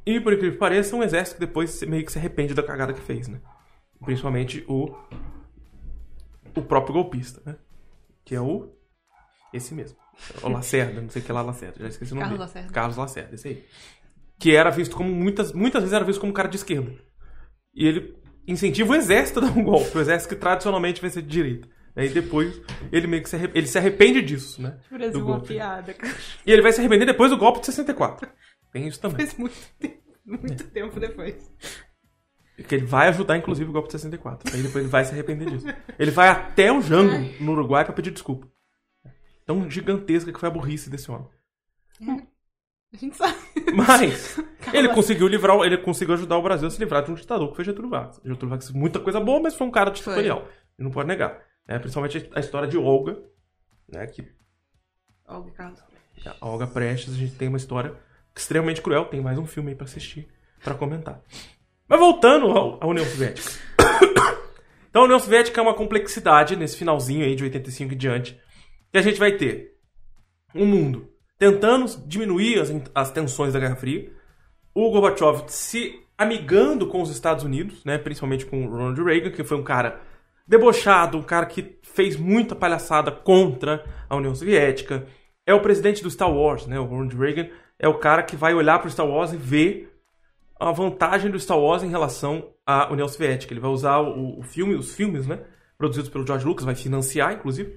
E, por incrível que pareça, um exército que depois meio que se arrepende da cagada que fez, né? Principalmente o. O próprio golpista, né? Que é o. Esse mesmo. O Lacerda, não sei o que lá, Lacerda, já esqueci o nome Carlos dele. Lacerda. Carlos Lacerda, esse aí. Que era visto como muitas, muitas vezes era visto como um cara de esquerda. E ele incentiva o exército a dar um golpe, o exército que tradicionalmente vai ser de direita. Aí depois ele meio que se, arre- ele se arrepende disso, né? Do uma golpe. piada, cara. E ele vai se arrepender depois do golpe de 64. Tem isso também. Faz muito tempo, muito tempo depois. Que ele vai ajudar, inclusive, o golpe de 64. Aí depois ele vai se arrepender disso. Ele vai até o Jango, no Uruguai, pra pedir desculpa. Tão gigantesca que foi a burrice desse homem. A gente sabe. Mas ele conseguiu livrar, ele conseguiu ajudar o Brasil a se livrar de um ditador que foi Getúlio Vargas. Getúlio Vargas fez muita coisa boa, mas foi um cara ditatorial. E não pode negar. Né? principalmente a história de Olga, né? Que Olga Carlos. a Olga Prestes, a gente tem uma história extremamente cruel. Tem mais um filme aí pra assistir, pra comentar. Mas voltando ao- à União Soviética. então a União Soviética é uma complexidade nesse finalzinho aí de 85 e diante. Que a gente vai ter um mundo tentando diminuir as, as tensões da Guerra Fria. O Gorbachev se amigando com os Estados Unidos, né, principalmente com o Ronald Reagan, que foi um cara debochado, um cara que fez muita palhaçada contra a União Soviética. É o presidente do Star Wars, né, o Ronald Reagan, é o cara que vai olhar para o Star Wars e ver a vantagem do Star Wars em relação à União Soviética. Ele vai usar o, o filme, os filmes, né, produzidos pelo George Lucas, vai financiar, inclusive,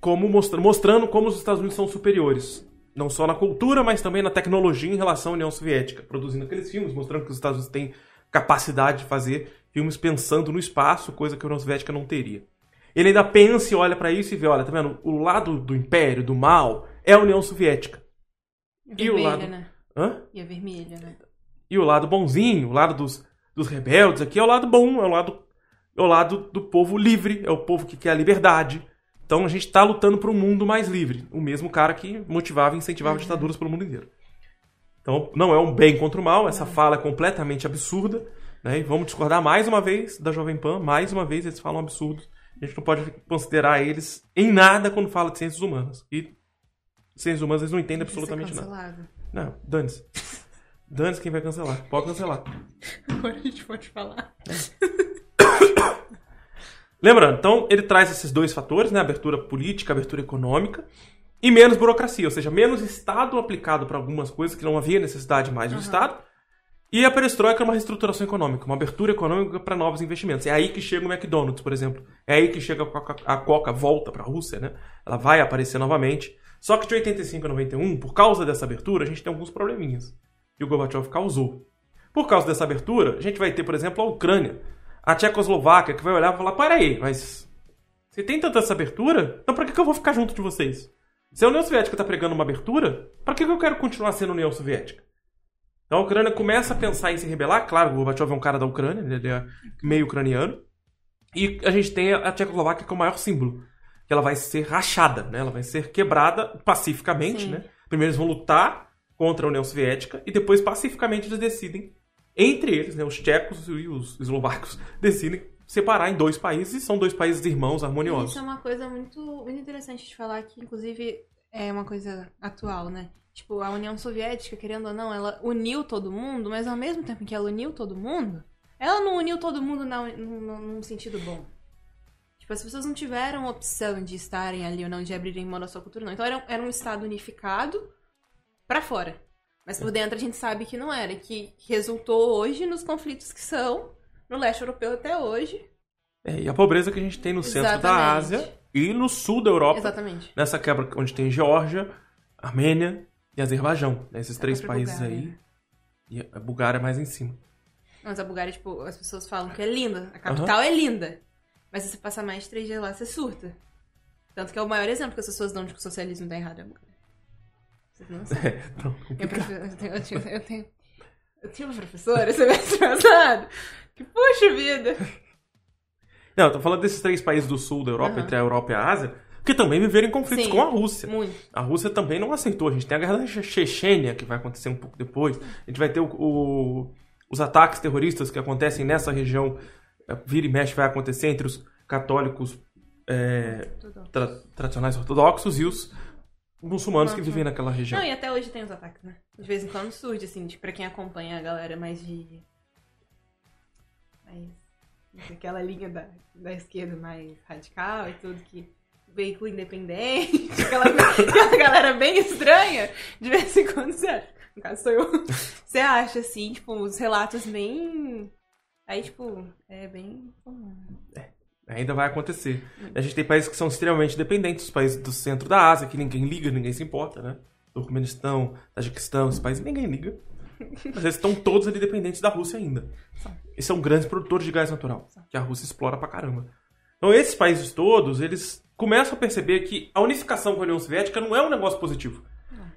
como mostra, mostrando como os Estados Unidos são superiores. Não só na cultura, mas também na tecnologia em relação à União Soviética. Produzindo aqueles filmes, mostrando que os Estados Unidos têm capacidade de fazer filmes pensando no espaço, coisa que a União Soviética não teria. Ele ainda pensa e olha pra isso e vê, olha, tá vendo? O lado do império, do mal, é a União Soviética. E o Vermelha, lado- né? Hã? E a vermelha, né? E o lado bonzinho, o lado dos, dos rebeldes aqui é o lado bom, é o lado, é o lado do povo livre, é o povo que quer a liberdade. Então a gente tá lutando por um mundo mais livre. O mesmo cara que motivava e incentivava ditaduras pelo mundo inteiro. Então não é um bem contra o mal, essa fala é completamente absurda. Né? E vamos discordar mais uma vez da Jovem Pan, mais uma vez eles falam absurdos. A gente não pode considerar eles em nada quando fala de ciências humanas. E ciências humanas eles não entendem absolutamente nada. Cancelado. Não, dane-se. Dane-se quem vai cancelar. Pode cancelar. Agora a gente pode falar. Lembrando, então, ele traz esses dois fatores, né? Abertura política, abertura econômica. E menos burocracia, ou seja, menos Estado aplicado para algumas coisas que não havia necessidade mais do Estado. E a perestroika é uma reestruturação econômica, uma abertura econômica para novos investimentos. É aí que chega o McDonald's, por exemplo. É aí que chega a Coca, a Coca volta para a Rússia, né? Ela vai aparecer novamente. Só que de 85 a 91, por causa dessa abertura, a gente tem alguns probleminhas que o Gorbachev causou. Por causa dessa abertura, a gente vai ter, por exemplo, a Ucrânia, a Tchecoslováquia, que vai olhar e falar: peraí, mas se tem tanta essa abertura, então por que, que eu vou ficar junto de vocês? Se a União Soviética está pregando uma abertura, para que que eu quero continuar sendo União Soviética? Então a Ucrânia começa a pensar em se rebelar. Claro, o Gorbachev é um cara da Ucrânia, ele é meio ucraniano. E a gente tem a Tchecoslováquia como o maior símbolo. Que ela vai ser rachada, né? Ela vai ser quebrada pacificamente, Sim. né? Primeiro eles vão lutar contra a União Soviética e depois pacificamente eles decidem, entre eles, né, os tchecos e os eslovacos, decidem separar em dois países e são dois países irmãos Isso harmoniosos. é uma coisa muito, muito interessante de falar que, inclusive, é uma coisa atual, né? Tipo, a União Soviética, querendo ou não, ela uniu todo mundo, mas ao mesmo tempo que ela uniu todo mundo, ela não uniu todo mundo na, num, num sentido bom. Tipo, as pessoas não tiveram opção de estarem ali ou não, de abrirem mão da sua cultura, não. Então era, era um Estado unificado pra fora. Mas por dentro a gente sabe que não era, que resultou hoje nos conflitos que são no leste europeu até hoje. É, e a pobreza que a gente tem no centro da Exatamente. Ásia e no sul da Europa, Exatamente. nessa quebra onde tem Geórgia, Armênia e Azerbaijão. né? Esses três países Bulgária, aí. né? E a Bulgária é mais em cima. Mas a Bulgária, tipo, as pessoas falam que é linda. A capital é linda. Mas se você passar mais de três dias lá, você surta. Tanto que é o maior exemplo que as pessoas dão de que o socialismo tá errado. é. Vocês não sabem. É, Minha complicado. profe- eu, tenho, eu, tinha, eu, tenho, eu tinha uma professora semestre passado que, puxa vida. Não, eu tô falando desses três países do sul da Europa, Aham. entre a Europa e a Ásia, que também viveram em conflitos Sim. com a Rússia. Muito. A Rússia também não aceitou. A gente tem a guerra da Che- Chechênia, que vai acontecer um pouco depois. A gente vai ter o- o- os ataques terroristas que acontecem nessa região. eh, Vira e mexe vai acontecer entre os católicos é, tra- tradicionais ortodoxos e os muçulmanos que Uhum. vivem naquela região. Não, e até hoje tem os ataques, né? De vez em quando surge, assim, de, pra quem acompanha a galera mais de. Mais. Aquela linha da, da esquerda mais radical e tudo que. Veículo independente, aquela, aquela galera bem estranha, de vez em quando você acha. No caso sou eu. Você acha, assim, tipo, os relatos bem. Aí, tipo, é bem. comum. Ainda vai acontecer. A gente tem países que são extremamente dependentes, os países do centro da Ásia, que ninguém liga, ninguém se importa, né? Turcomenistão, Tajiquistão, esses países ninguém liga. Mas eles estão todos ali dependentes da Rússia ainda. E são grandes produtores de gás natural, que a Rússia explora pra caramba. Então esses países todos, eles começam a perceber que a unificação com a União Soviética não é um negócio positivo.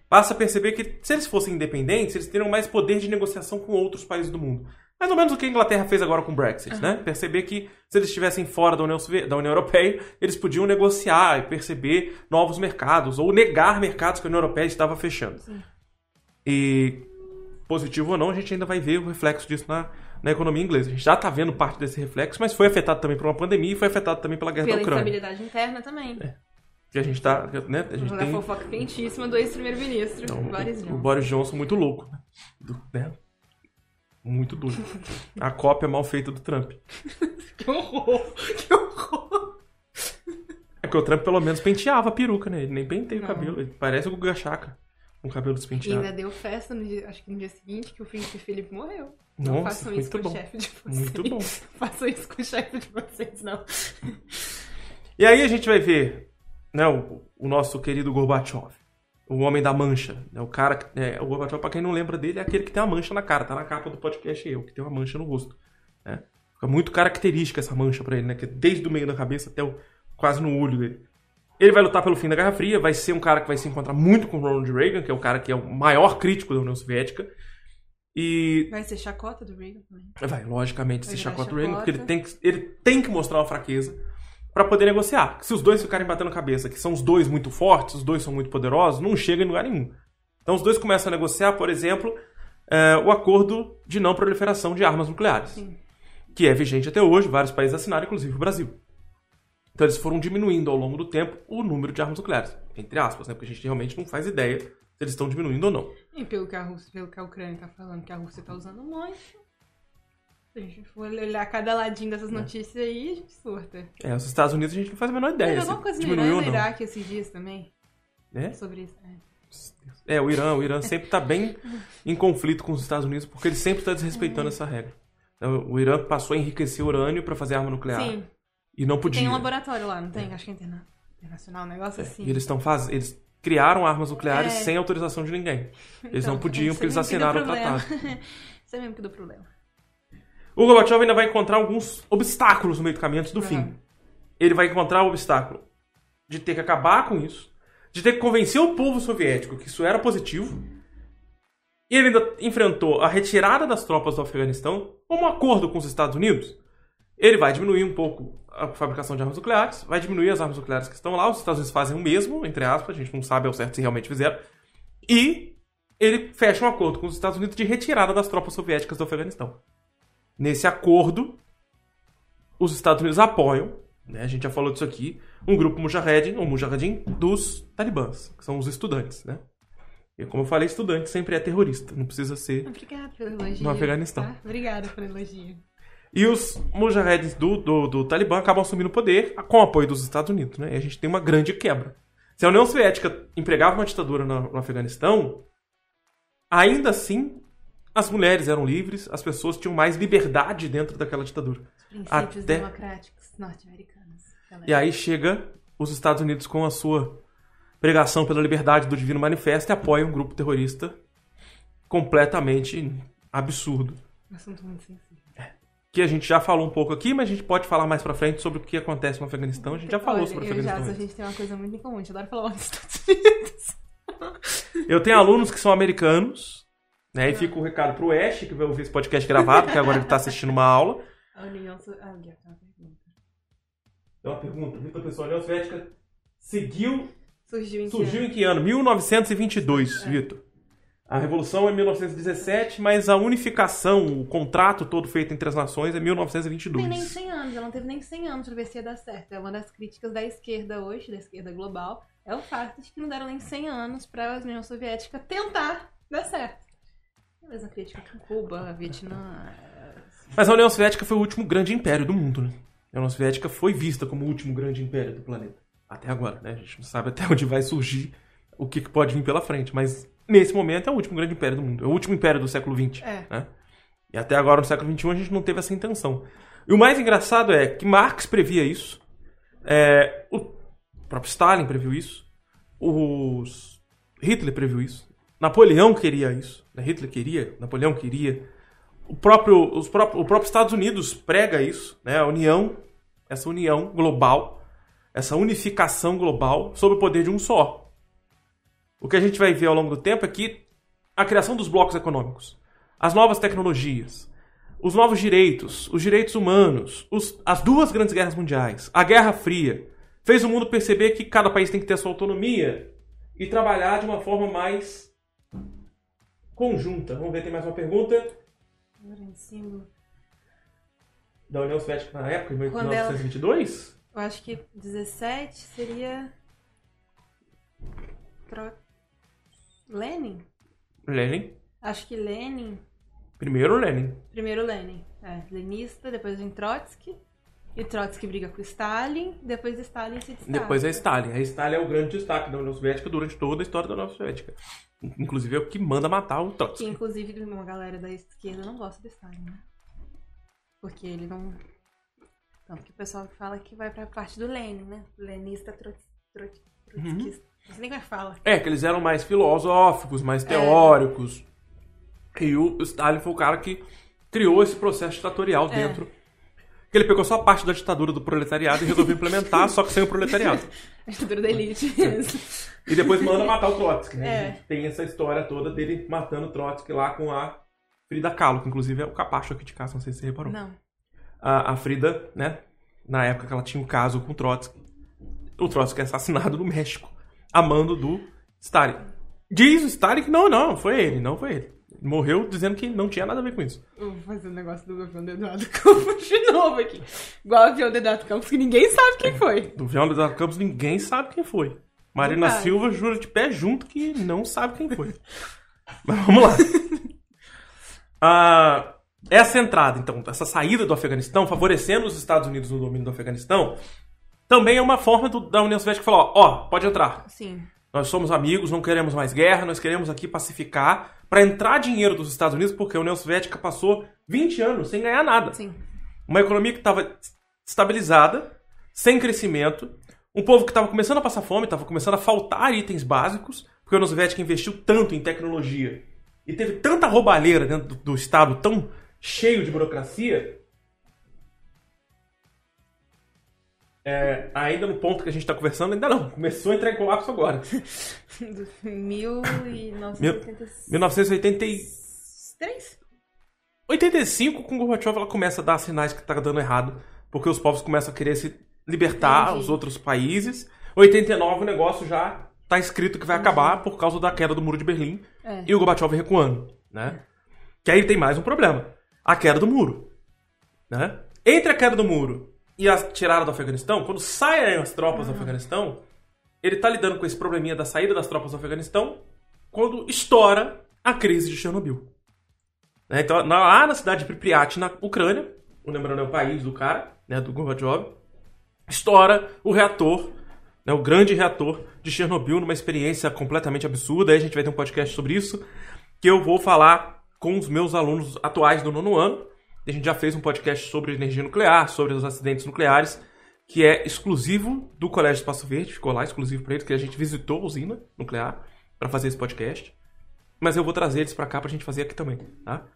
Passa a perceber que se eles fossem independentes, eles teriam mais poder de negociação com outros países do mundo. Mais ou menos o que a Inglaterra fez agora com o Brexit, né? Perceber que se eles estivessem fora da União, da União Europeia, eles podiam negociar e perceber novos mercados, ou negar mercados que a União Europeia estava fechando. Sim. E, positivo ou não, a gente ainda vai ver o reflexo disso na, na economia inglesa. A gente já está vendo parte desse reflexo, mas foi afetado também por uma pandemia e foi afetado também pela guerra Pela da Ucrânia. instabilidade interna também. Que a gente tá, né? A gente A tem fofoca quentíssima do ex-primeiro-ministro, então, Boris o, o Johnson. Boris Johnson muito louco, né? Do- né? Muito duro. A cópia mal feita do Trump. Que horror! Que horror! É porque o Trump pelo menos penteava a peruca, né? Ele nem penteia o cabelo. Ele parece o Guga Chakra. Com cabelo E despenteado. ainda deu festa, no dia, acho que no dia seguinte, que o Felipe morreu. Nossa, não façam isso com bom. o chefe de vocês. Muito bom. façam isso com o chefe de vocês, não. E aí a gente vai ver né, o, o nosso querido Gorbachev. O homem da mancha. Né, o cara. É, o Gorbachev, pra quem não lembra dele, é aquele que tem uma mancha na cara. Tá na capa do podcast eu, que tem uma mancha no rosto. né? Fica muito característica essa mancha pra ele, né? Que é desde o meio da cabeça até o, quase no olho dele. Ele vai lutar pelo fim da Guerra Fria, vai ser um cara que vai se encontrar muito com o Ronald Reagan, que é o cara que é o maior crítico da União Soviética. E Vai ser chacota do Reagan também. Vai, logicamente, Vai se virar chacota o Reagan, porque ele chacota. tem que, ele tem que mostrar uma fraqueza pra poder negociar. Se os dois ficarem batendo cabeça, que são os dois muito fortes, os dois são muito poderosos, não chega em lugar nenhum. Então os dois começam a negociar, por exemplo, é, o acordo de não proliferação de armas nucleares, Sim. que é vigente até hoje, vários países assinaram, inclusive o Brasil. Então eles foram diminuindo ao longo do tempo o número de armas nucleares, entre aspas, né? Porque a gente realmente não faz ideia se eles estão diminuindo ou não. E pelo que a Rússia, pelo que a Ucrânia tá falando, que a Rússia tá usando um monte. Se a gente for olhar cada ladinho dessas notícias aí, a gente surta. É, os Estados Unidos a gente não faz a menor ideia Teve se alguma coisa diminuiu Irã e. Iraque esses dias também? Né? Sobre isso. É. É, o Irã, o Irã sempre está bem em conflito com os Estados Unidos porque ele sempre está desrespeitando essa regra. Então, o Irã passou a enriquecer urânio para fazer arma nuclear Sim, e não podia. tem um laboratório lá, não tem? Acho que é interna- internacional, um negócio assim. E eles estão fazendo, eles criaram armas nucleares É. sem autorização de ninguém. Eles Então, não podiam porque eles assinaram o tratado. Isso é mesmo que deu problema. O Gorbachev ainda vai encontrar alguns obstáculos no meio do caminho antes do Aham. fim. Ele vai encontrar o obstáculo de ter que acabar com isso, de ter que convencer o povo soviético que isso era positivo. E ele ainda enfrentou a retirada das tropas do Afeganistão como um acordo com os Estados Unidos. Ele vai diminuir um pouco a fabricação de armas nucleares, vai diminuir as armas nucleares que estão lá, os Estados Unidos fazem o mesmo, entre aspas, a gente não sabe ao certo se realmente fizeram. E ele fecha um acordo com os Estados Unidos de retirada das tropas soviéticas do Afeganistão. Nesse acordo, os Estados Unidos apoiam, né, a gente já falou disso aqui, um grupo Mujahedin, ou Mujahedin, dos talibãs, que são os estudantes, né? E como eu falei, estudante sempre é terrorista, não precisa ser Obrigada pelo elogio. no Afeganistão. tá? Obrigada pelo elogio. E os mujahedins do, do, do Talibã acabam assumindo o poder com o apoio dos Estados Unidos, né? E a gente tem uma grande quebra. Se a União Soviética empregava uma ditadura no, no Afeganistão, ainda assim as mulheres eram livres, as pessoas tinham mais liberdade dentro daquela ditadura. Princípios Até- democráticos norte-americanos. E aí chega os Estados Unidos com a sua pregação pela liberdade do Divino Manifesto e apoia um grupo terrorista completamente absurdo. Assunto muito sensível. Que a gente já falou um pouco aqui, mas a gente pode falar mais pra frente sobre o que acontece no Afeganistão. A gente já falou Olha, sobre o Afeganistão. Jazz, a gente tem uma coisa muito em comum. A gente adora falar mal dos Estados Unidos. Eu tenho alunos que são americanos, né? E fica o recado pro Ash, que vai ouvir esse podcast gravado, que agora ele tá assistindo uma aula. Tem uma pergunta. Tem uma pergunta. Vitor Pessoa, a União Soviética seguiu Surgiu em que Surgiu ano? em que ano? 1922, É. Vitor. A Revolução é 1917, mas a unificação, o contrato todo feito entre as nações é Tem 1922. nem 100 anos, ela não teve nem 100 anos pra ver se ia dar certo. É uma das críticas da esquerda hoje, da esquerda global, é o fato de que não deram nem 100 anos pra União Soviética tentar dar certo. É a mesma crítica com Cuba, Vietnã. é, Mas a União Soviética foi o último grande império do mundo, né? A União Soviética foi vista como o último grande império do planeta. Até agora, né? A gente não sabe até onde vai surgir o que pode vir pela frente, mas nesse momento é o último grande império do mundo. É o último império do século XX. É. né? E até agora, no século XXI, a gente não teve essa intenção. E o mais engraçado é que Marx previa isso, é, o próprio Stalin previu isso, os Hitler previu isso, Napoleão queria isso, né? Hitler queria, Napoleão queria, o próprio, os próprio, o próprio Estados Unidos prega isso, né? a união, essa união global, essa unificação global sob o poder de um só. O que a gente vai ver ao longo do tempo é que a criação dos blocos econômicos, as novas tecnologias, os novos direitos, os direitos humanos, os- as duas grandes guerras mundiais, a Guerra Fria, fez o mundo perceber que cada país tem que ter sua autonomia e trabalhar de uma forma mais conjunta. Vamos ver, tem mais uma pergunta da União Soviética na época, em Quando ela- 1922? Eu acho que 17 seria. Lenin? Lenin. Acho que Lenin. Primeiro Lenin. Primeiro Lenin. É, lenista, depois vem Trotsky. E Trotsky briga com Stalin. Depois Stalin se destaca. Depois é Stalin. A Stalin é o grande destaque da União Soviética durante toda a história da União Soviética. Inclusive é o que manda matar o Que Trotsky. inclusive uma galera da esquerda não gosta do Stalin, né? Porque ele não. Tanto que o pessoal fala que vai pra parte do Lenin, né? Lenista trot, trot, trotskista. Sei nem é fala. É, que eles eram mais filosóficos, mais teóricos. E o Stalin foi o cara que criou esse processo ditatorial É. dentro. Que ele pegou só a parte da ditadura do proletariado e resolveu implementar, só que sem o proletariado. A ditadura da elite mesmo. E depois manda matar o Trotsky, né? É. Tem essa história toda dele matando o Trotsky lá com a Frida Kahlo, que inclusive é o capacho aqui de casa, não sei se você reparou. Não. A, a Frida, né? Na época que ela tinha um caso com o Trotsky. O Trotsky é assassinado no México, a mando do Stalin. Diz o Stalin que não, não, foi ele, não foi ele. Morreu dizendo que não tinha nada a ver com isso. Eu vou fazer um negócio do avião do Eduardo Campos de novo aqui. Igual o avião do Eduardo Campos, que ninguém sabe quem foi. Do João dos Campos ninguém sabe quem foi. Marina Verdade. Silva jura de pé junto que não sabe quem foi. Mas vamos lá. Ah, essa entrada, então, essa saída do Afeganistão, favorecendo os Estados Unidos no domínio do Afeganistão, também é uma forma do- da União Soviética falar: ó, ó, pode entrar. Sim. Nós somos amigos, não queremos mais guerra, nós queremos aqui pacificar para entrar dinheiro dos Estados Unidos, porque a União Soviética passou 20 anos sem ganhar nada. Sim. Uma economia que estava estabilizada, sem crescimento, um povo que estava começando a passar fome, estava começando a faltar itens básicos, porque a União Soviética investiu tanto em tecnologia e teve tanta roubalheira dentro do, do Estado, tão cheio de burocracia. É, ainda no ponto que a gente está conversando, ainda não. Começou a entrar em colapso agora. 1986. 1983? 85, com Gorbachev, ela começa a dar sinais que está dando errado, porque os povos começam a querer se libertar, Entendi. os outros países. 89, o negócio já está escrito que vai acabar por causa da queda do Muro de Berlim É. e o Gorbachev recuando, né? Que aí tem mais um problema. A queda do muro, né? Entre a queda do muro e a tirada do Afeganistão, quando saem as tropas do Afeganistão, ele tá lidando com esse probleminha da saída das tropas do Afeganistão quando estoura a crise de Chernobyl. Né? Então, na- lá na cidade de Pripyat, na Ucrânia, o lembrando é o país do cara, né, do Gorbachev, estoura o reator, né, o grande reator de Chernobyl, numa experiência completamente absurda. Aí a gente vai ter um podcast sobre isso, que eu vou falar com os meus alunos atuais do nono ano. A gente já fez um podcast sobre energia nuclear, sobre os acidentes nucleares, que é exclusivo do Colégio Espaço Verde, ficou lá exclusivo para eles, que a gente visitou a usina nuclear para fazer esse podcast. Mas eu vou trazer eles para cá pra gente fazer aqui também, tá?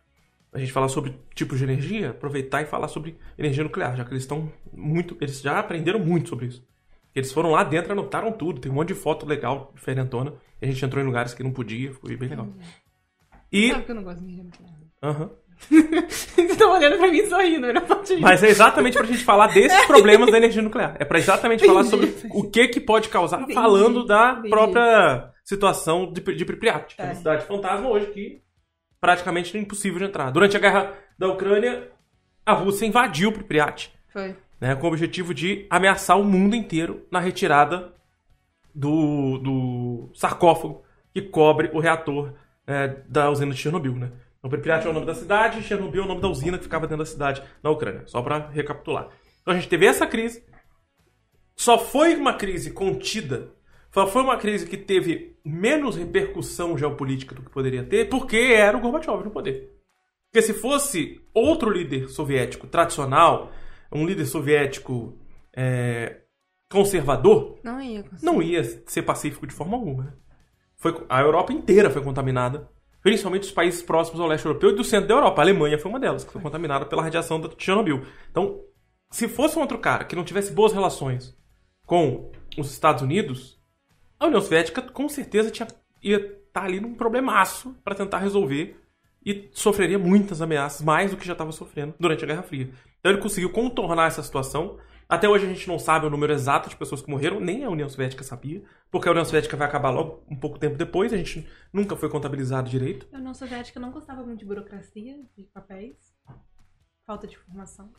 A gente falar sobre tipos de energia, aproveitar e falar sobre energia nuclear, já que eles estão muito, eles já aprenderam muito sobre isso. Eles foram lá dentro, anotaram tudo, tem um monte de foto legal, diferentona. E a gente entrou em lugares que não podia, foi bem legal. E, Sabe que eu não gosto de energia nuclear. aham. Vocês estão olhando pra mim sorrindo, não posso ir. Mas é exatamente pra gente falar desses problemas da energia nuclear. É pra exatamente falar sobre o que que pode causar, Entendi, falando da entendi. própria situação de, de Pripyat, que é uma Tá. cidade fantasma hoje que praticamente é impossível de entrar. Durante a guerra da Ucrânia, a Rússia invadiu Pripyat, Foi. né, com o objetivo de ameaçar o mundo inteiro na retirada do, do sarcófago que cobre o reator é, da usina de Chernobyl, né? Então, Pripyat é o nome da cidade, Chernobyl é o nome da usina que ficava dentro da cidade na Ucrânia. Só para recapitular. Então a gente teve essa crise. Só foi uma crise contida. Só foi uma crise que teve menos repercussão geopolítica do que poderia ter, porque era o Gorbachev no poder. Porque se fosse outro líder soviético tradicional, um líder soviético é, conservador, Não ia não ia ser pacífico de forma alguma. Foi, a Europa inteira foi contaminada, principalmente os países próximos ao leste europeu e do centro da Europa. A Alemanha foi uma delas, que foi contaminada pela radiação da Chernobyl. Então, se fosse um outro cara que não tivesse boas relações com os Estados Unidos, a União Soviética com certeza tinha, ia estar ali num problemaço para tentar resolver e sofreria muitas ameaças, mais do que já estava sofrendo durante a Guerra Fria. Então ele conseguiu contornar essa situação. Até hoje a gente não sabe o número exato de pessoas que morreram, nem a União Soviética sabia, porque a União Soviética vai acabar logo um pouco tempo depois, a gente nunca foi contabilizado direito. A União Soviética não gostava muito de burocracia, de papéis, falta de informação.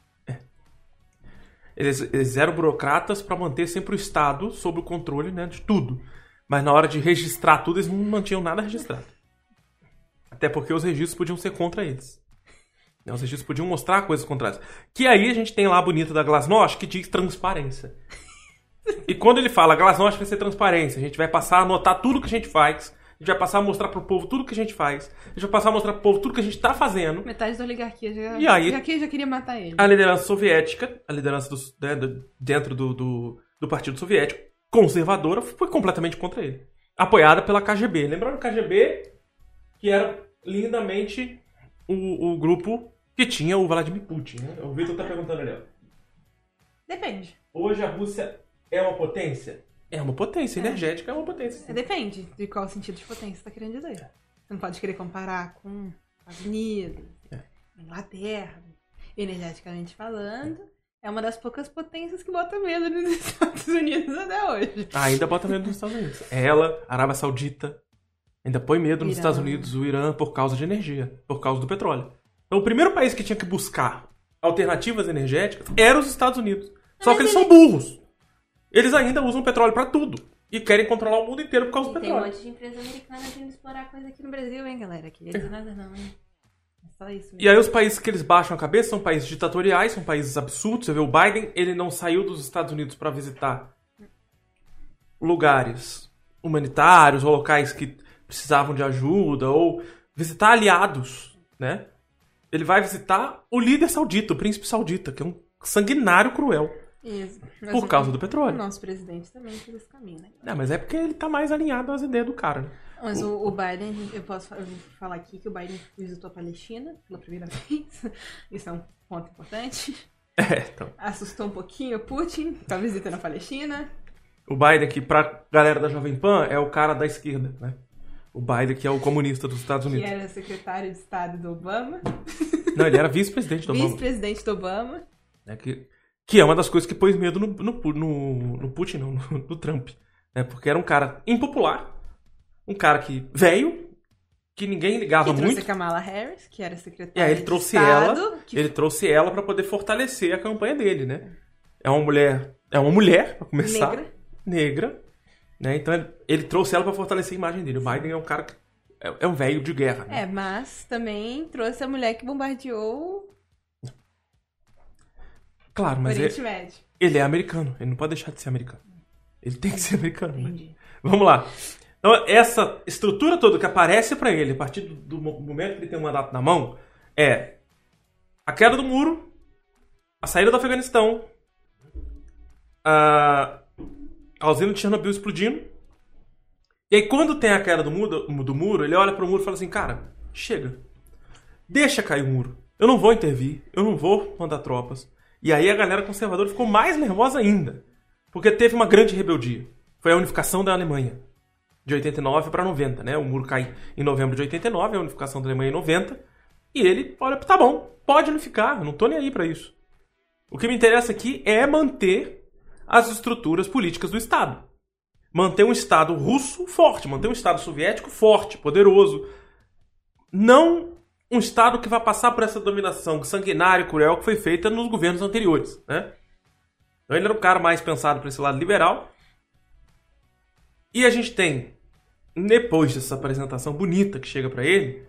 Eles, eles eram burocratas para manter sempre o Estado sob o controle né, de tudo. Mas na hora de registrar tudo, eles não mantinham nada registrado. Até porque os registros podiam ser contra eles. Né, Os registros podiam mostrar coisas contrárias. Que aí a gente tem lá a bonita da Glasnost que diz transparência. E quando ele fala Glasnost vai ser transparência, a gente vai passar a anotar tudo que a gente faz, a gente vai passar a mostrar pro povo tudo que a gente faz, a gente vai passar a mostrar pro povo tudo que a gente tá fazendo. Metade da oligarquia já, E aí- já, já queria matar ele. A liderança soviética, a liderança dos- né, do- dentro do, do, do Partido Soviético, conservadora, foi completamente contra ele. Apoiada pela KGB. Lembrando que a KGB, que era lindamente o, o grupo que tinha o Vladimir Putin. Né? O Vitor tá perguntando ali, ó. Depende. Hoje a Rússia é uma potência? É uma potência, energética é uma potência. sim. Depende de qual sentido de potência você tá querendo dizer. Você não pode querer comparar com os Estados Unidos, É. Inglaterra. Energeticamente falando, é uma das poucas potências que bota medo nos Estados Unidos até hoje. Ainda bota medo nos Estados Unidos. Ela, Arábia Saudita, ainda põe medo nos Irã. Estados Unidos, o Irã, por causa de energia, por causa do petróleo. Então, o primeiro país que tinha que buscar alternativas energéticas era os Estados Unidos. Só Mas que eles ele- são burros. Eles ainda usam petróleo pra tudo. E querem controlar o mundo inteiro por causa do E tem um petróleo. monte de empresa americana querendo explorar coisa aqui no Brasil, hein, galera? Queria dizer nada não, hein? É só isso mesmo. E aí os países que eles baixam a cabeça são países ditatoriais, são países absurdos. Você vê o Biden, ele não saiu dos Estados Unidos para visitar lugares humanitários ou locais que precisavam de ajuda ou visitar aliados, né? Ele vai visitar o líder saudita, o príncipe saudita, que é um sanguinário cruel Isso. Mas por o- causa do O petróleo. nosso presidente também fez esse caminho, né? É, mas é porque ele tá mais alinhado às ideias do cara, né? Mas o, o Biden, eu posso eu falar aqui que o Biden visitou a Palestina pela primeira vez. Isso é um ponto importante. É, então. Assustou um pouquinho o Putin com a visita na Palestina. O Biden, que pra galera da Jovem Pan, é o cara da esquerda, né? O Biden, que é o comunista dos Estados Que Unidos. era secretário de Estado do Obama. Não, ele era vice-presidente do Obama. Vice-presidente do Obama. né? Que, que é uma das coisas que pôs medo no, no, no, no Putin, não, no, no Trump. Né? Porque era um cara impopular, um cara que velho, que ninguém ligava Que trouxe muito. a Kamala Harris, que era secretária aí ele de trouxe Estado. ela, que ele trouxe ela pra poder fortalecer a campanha dele, né? É uma mulher, é uma mulher, pra começar, negra. negra, né? Então ele, ele trouxe ela pra fortalecer a imagem dele. O Biden é um cara que é, é um velho de guerra, né? É, mas também trouxe a mulher que bombardeou Claro, mas Oriente ele, é americano, ele não pode deixar de ser americano. Ele tem que ser americano, né? Vamos lá. Então, essa estrutura toda que aparece pra ele a partir do, do mo- momento que ele tem o mandato na mão é a queda do muro, a saída do Afeganistão, a, a usina de Chernobyl explodindo. E aí, quando tem a queda do muro, do muro ele olha pro muro e fala assim: Cara, chega. Deixa cair o muro. Eu não vou intervir, eu não vou mandar tropas. E aí a galera conservadora ficou mais nervosa ainda. Porque teve uma grande rebeldia. Foi a unificação da Alemanha. De 89 para 90, né? O muro cai em novembro de 89, a unificação da Alemanha em 90. E ele, olha, tá bom, pode unificar, eu não tô nem aí para isso. O que me interessa aqui é manter as estruturas políticas do Estado. Manter um Estado russo forte, manter um Estado soviético forte, poderoso. Não um Estado que vai passar por essa dominação sanguinária e cruel que foi feita nos governos anteriores, né? Então ele era um cara mais pensado para esse lado liberal. E a gente tem, depois dessa apresentação bonita que chega para ele,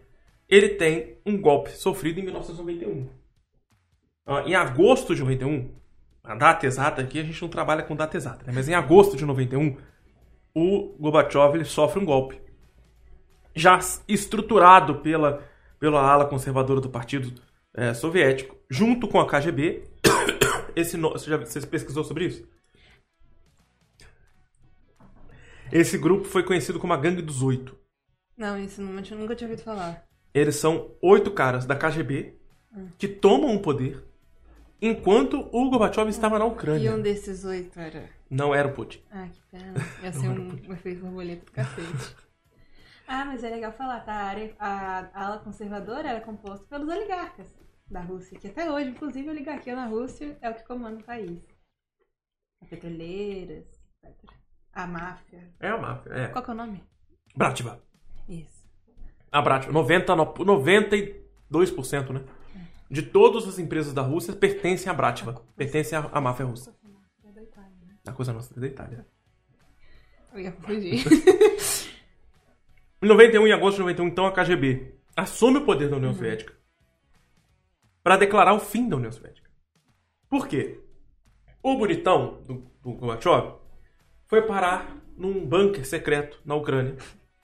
ele tem um golpe sofrido em 1991. Ah, Em agosto de 91, a data exata aqui, a gente não trabalha com data exata, né? mas em agosto de 91, o Gorbachev ele sofre um golpe. Já estruturado pela, pela ala conservadora do Partido eh, Soviético, junto com a KGB. Esse no... você, já, você pesquisou sobre isso? Esse grupo foi conhecido como a Gangue dos Oito. Não, isso nunca tinha ouvido falar. Eles são oito caras da KGB que tomam o poder enquanto o Gorbachev estava na E Ucrânia. um desses oito era. Não era o Putin. Ah, que pena. Ia ser um, efeito borboleta do cacete. Ah, mas é legal falar, tá? A, área, a, a ala conservadora era composta pelos oligarcas da Rússia, que até hoje, inclusive, a oligarquia na Rússia é o que comanda o país. A petroleiras, etc. A máfia. É a máfia, é. Qual que é o nome? Bratiba. Isso. A Bratiba. 90, no- 92%, né? De todas as empresas da Rússia pertencem à Bratiba. Pertencem à, à máfia russa. É da Itália, né? A coisa nossa é da Itália. Eu ia fugir. Em 91, em agosto de 91, então, a KGB assume o poder da União Soviética para declarar o fim da União Soviética. Por quê? O bonitão do, do Gorbachev foi parar num bunker secreto na Ucrânia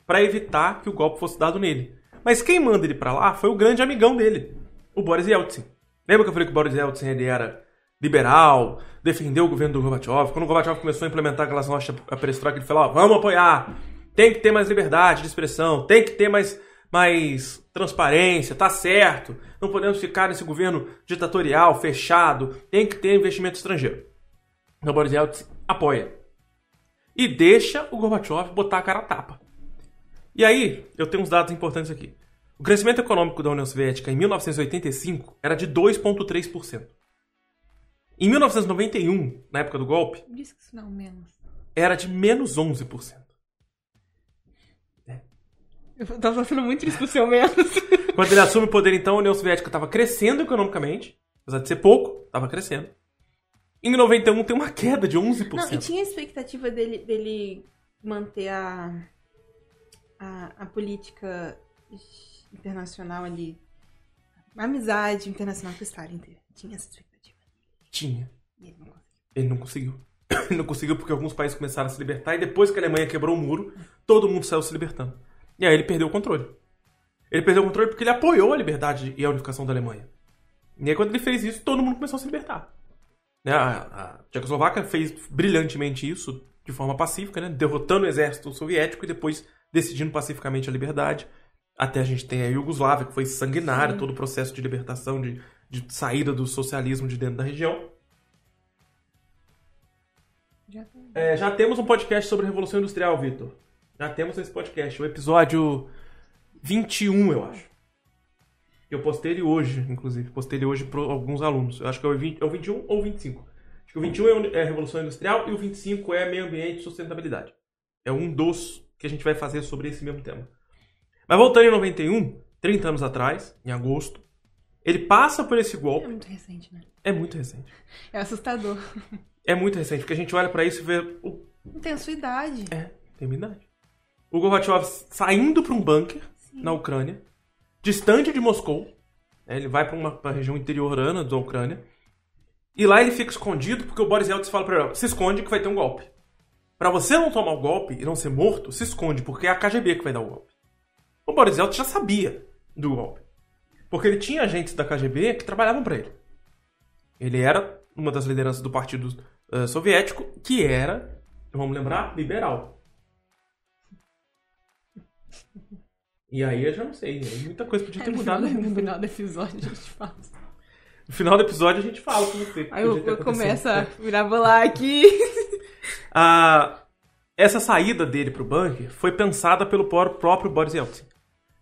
para evitar que o golpe fosse dado nele. Mas quem manda ele para lá foi o grande amigão dele, o Boris Yeltsin. Lembra que eu falei que o Boris Yeltsin ele era liberal, defendeu o governo do Gorbachev? Quando o Gorbachev começou a implementar aquelas notas a perestroika, ele falou: vamos apoiar, tem que ter mais liberdade de expressão, tem que ter mais, mais transparência, tá certo. Não podemos ficar nesse governo ditatorial, fechado, tem que ter investimento estrangeiro. Então, Boris Yeltsin apoia. E deixa o Gorbachev botar a cara a tapa. E aí, eu tenho uns dados importantes aqui. O crescimento econômico da União Soviética em 1985 era de 2,3%. Em 1991, na época do golpe, Diz que isso não, menos. era de menos 11%. Eu tava sendo muito triste pro seu menos. Quando ele assume o poder, então, a União Soviética estava crescendo economicamente, apesar de ser pouco, estava crescendo. Em 91 tem uma queda de 11%. Não, e tinha a expectativa dele, dele manter a, a, a política internacional ali. Amizade internacional com o Stalin inteira. Tinha essa expectativa. Tinha. E ele não conseguiu. Ele não conseguiu. Ele não conseguiu porque alguns países começaram a se libertar e depois que a Alemanha quebrou o muro, todo mundo saiu se libertando. E aí ele perdeu o controle. Ele perdeu o controle porque ele apoiou a liberdade e a unificação da Alemanha. E aí quando ele fez isso, todo mundo começou a se libertar. Né, A, a Tchecoslováquia fez brilhantemente isso de forma pacífica, né? derrotando o exército soviético e depois decidindo pacificamente a liberdade. Até a gente tem a Iugoslávia, que foi sanguinário, Sim. todo o processo de libertação de, de saída do socialismo de dentro da região. Já tem. É, já temos um podcast sobre a Revolução Industrial, Vitor. Já temos esse podcast, o episódio 21, eu acho. Eu postei ele hoje, inclusive. Postei ele hoje para alguns alunos. Eu acho que é o 20 é o 21 ou 25. Acho que o 21 é o- é a Revolução Industrial e o 25 é Meio Ambiente e Sustentabilidade. É um dos que a gente vai fazer sobre esse mesmo tema. Mas voltando em 91, 30 anos atrás, em agosto, ele passa por esse É golpe. muito recente, né? É muito recente. É assustador. É muito recente, porque a gente olha para isso e vê o Não tem a sua idade. É, tem minha idade. O Gorbachev saindo para um bunker na Ucrânia, distante de Moscou. né, Ele vai para uma pra região interiorana da Ucrânia. E lá ele fica escondido porque o Boris Yeltsin fala para ele: "Ó, se esconde que vai ter um golpe. Para você não tomar o golpe e não ser morto, se esconde, porque é a KGB que vai dar o golpe. O Boris Yeltsin já sabia do golpe. Porque ele tinha agentes da KGB que trabalhavam para ele. Ele era uma das lideranças do Partido eh, Soviético, que era, vamos lembrar, liberal. E aí eu já não sei, aí muita coisa podia ter no mudado final, no no mundo. final do episódio a gente fala. No final do episódio a gente fala com você. Aí eu, eu começo a virar bolar aqui. Ah, essa saída dele pro bunker foi pensada pelo próprio Boris Yeltsin,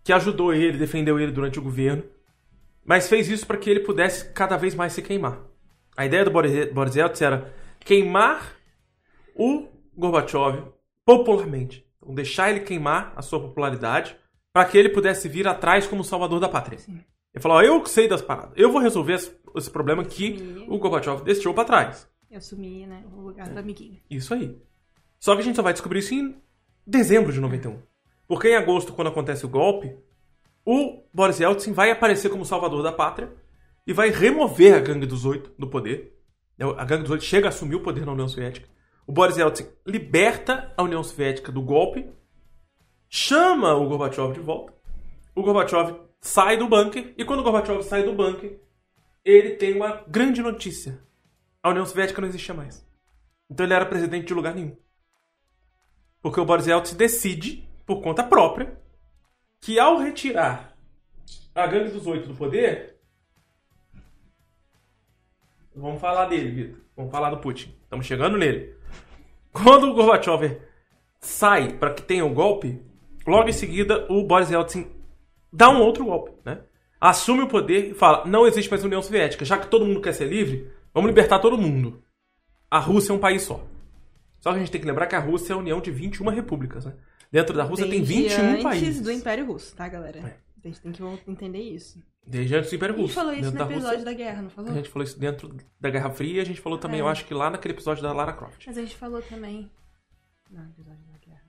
que ajudou ele, defendeu ele durante o governo, mas fez isso para que ele pudesse cada vez mais se queimar. A ideia do Boris Yeltsin era queimar o Gorbachev popularmente, então deixar ele queimar a sua popularidade para que ele pudesse vir atrás como salvador da pátria. Ele falou: ó, eu que sei das paradas, eu vou resolver esse, problema que Sim. o Gorbachev deixou para trás. Eu assumi, né, o lugar do amiguinho. Isso aí. Só que a gente só vai descobrir isso em dezembro de 91. Porque em agosto, quando acontece o golpe, o Boris Yeltsin vai aparecer como salvador da pátria e vai remover a Gangue dos Oito do poder. A Gangue dos Oito chega a assumir o poder na União Soviética. O Boris Yeltsin liberta a União Soviética do golpe, chama o Gorbachev de volta. O Gorbachev sai do bunker e quando o Gorbachev sai do bunker, ele tem uma grande notícia. A União Soviética não existia mais. Então ele era presidente de lugar nenhum. Porque o Boris Yeltsin decide, por conta própria, que ao retirar a gangue dos oito do poder. Vamos falar dele, Vitor. Vamos falar do Putin. Estamos chegando nele. Quando o Gorbachev sai para que tenha o golpe, logo em seguida o Boris Yeltsin dá um outro golpe, né? Assume o poder e fala: não existe mais União Soviética. Já que todo mundo quer ser livre, vamos libertar todo mundo. A Rússia é um país só. Só que a gente tem que lembrar que a Rússia é a união de 21 repúblicas, né? Dentro da Rússia tem Desde 21 antes países. do Império Russo, tá, galera? É. A gente tem que entender isso. Desde antes do Império A gente Russo. falou isso Dentro no da episódio Rússia, da guerra, não falou? A gente falou isso dentro da Guerra Fria, a gente falou também, É. eu acho que lá naquele episódio da Lara Croft. Mas a gente falou também. No episódio da guerra.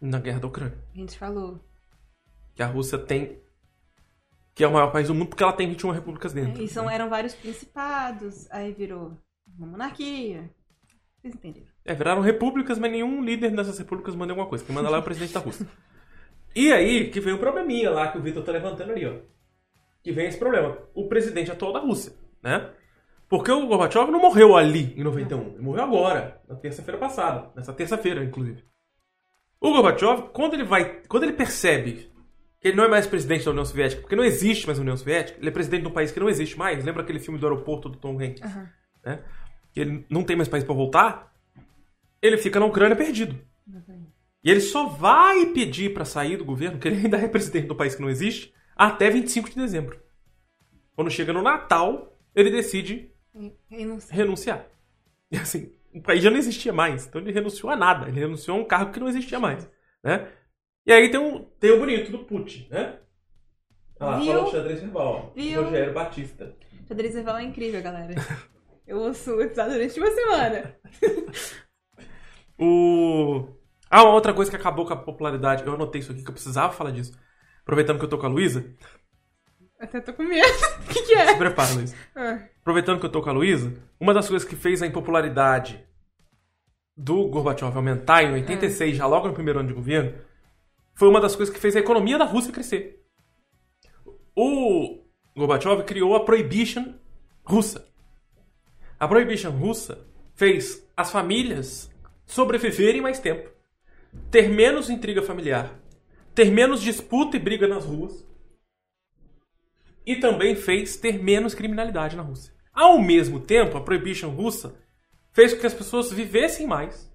Na Guerra da Ucrânia. A gente falou. Que a Rússia tem. Que é o maior país do mundo porque ela tem 21 repúblicas dentro. É, e são, eram vários principados, aí virou uma monarquia. Vocês entenderam? É, viraram repúblicas, mas nenhum líder dessas repúblicas manda alguma coisa. Quem manda lá é o presidente da Rússia. E aí que vem o probleminha lá que o Vitor tá levantando ali, ó. Que vem esse problema. O presidente atual da Rússia, né? Porque o Gorbachev não morreu ali em 91. Ele morreu agora, na terça-feira passada. Nessa terça-feira, inclusive. O Gorbachev, quando ele vai. Quando ele percebe que ele não é mais presidente da União Soviética, porque não existe mais a União Soviética, ele é presidente de um país que não existe mais. Lembra aquele filme do aeroporto do Tom Hanks? Aham. né? Que ele não tem mais país pra voltar. Ele fica na Ucrânia perdido. E ele só vai pedir pra sair do governo, que ele ainda é presidente do país que não existe, até 25 de dezembro. Quando chega no Natal, ele decide sei. renunciar. E assim, o país já não existia mais. Então ele renunciou a nada. Ele renunciou a um cargo que não existia mais. Né? E aí tem um, tem o bonito do Putin, né? Ah, lá, Viu? falou xadrez verbal. Viu? Rogério Batista. Xadrez verbal é incrível, galera. Eu ouço o episódio durante uma semana. O... Ah, uma outra coisa que acabou com a popularidade. Eu anotei isso aqui que eu precisava falar disso. Aproveitando que eu tô com a Luísa. Até tô com medo. O que, que é? Se prepara, Luísa. Ah, Aproveitando que eu tô com a Luísa, uma das coisas que fez a impopularidade do Gorbachev aumentar em 86, já logo no primeiro ano de governo, foi uma das coisas que fez a economia da Rússia crescer. O Gorbachev criou a Prohibition russa. A Prohibition russa fez as famílias sobreviverem mais tempo, ter menos intriga familiar, ter menos disputa e briga nas ruas e também fez ter menos criminalidade na Rússia. Ao mesmo tempo, a prohibition russa fez com que as pessoas vivessem mais,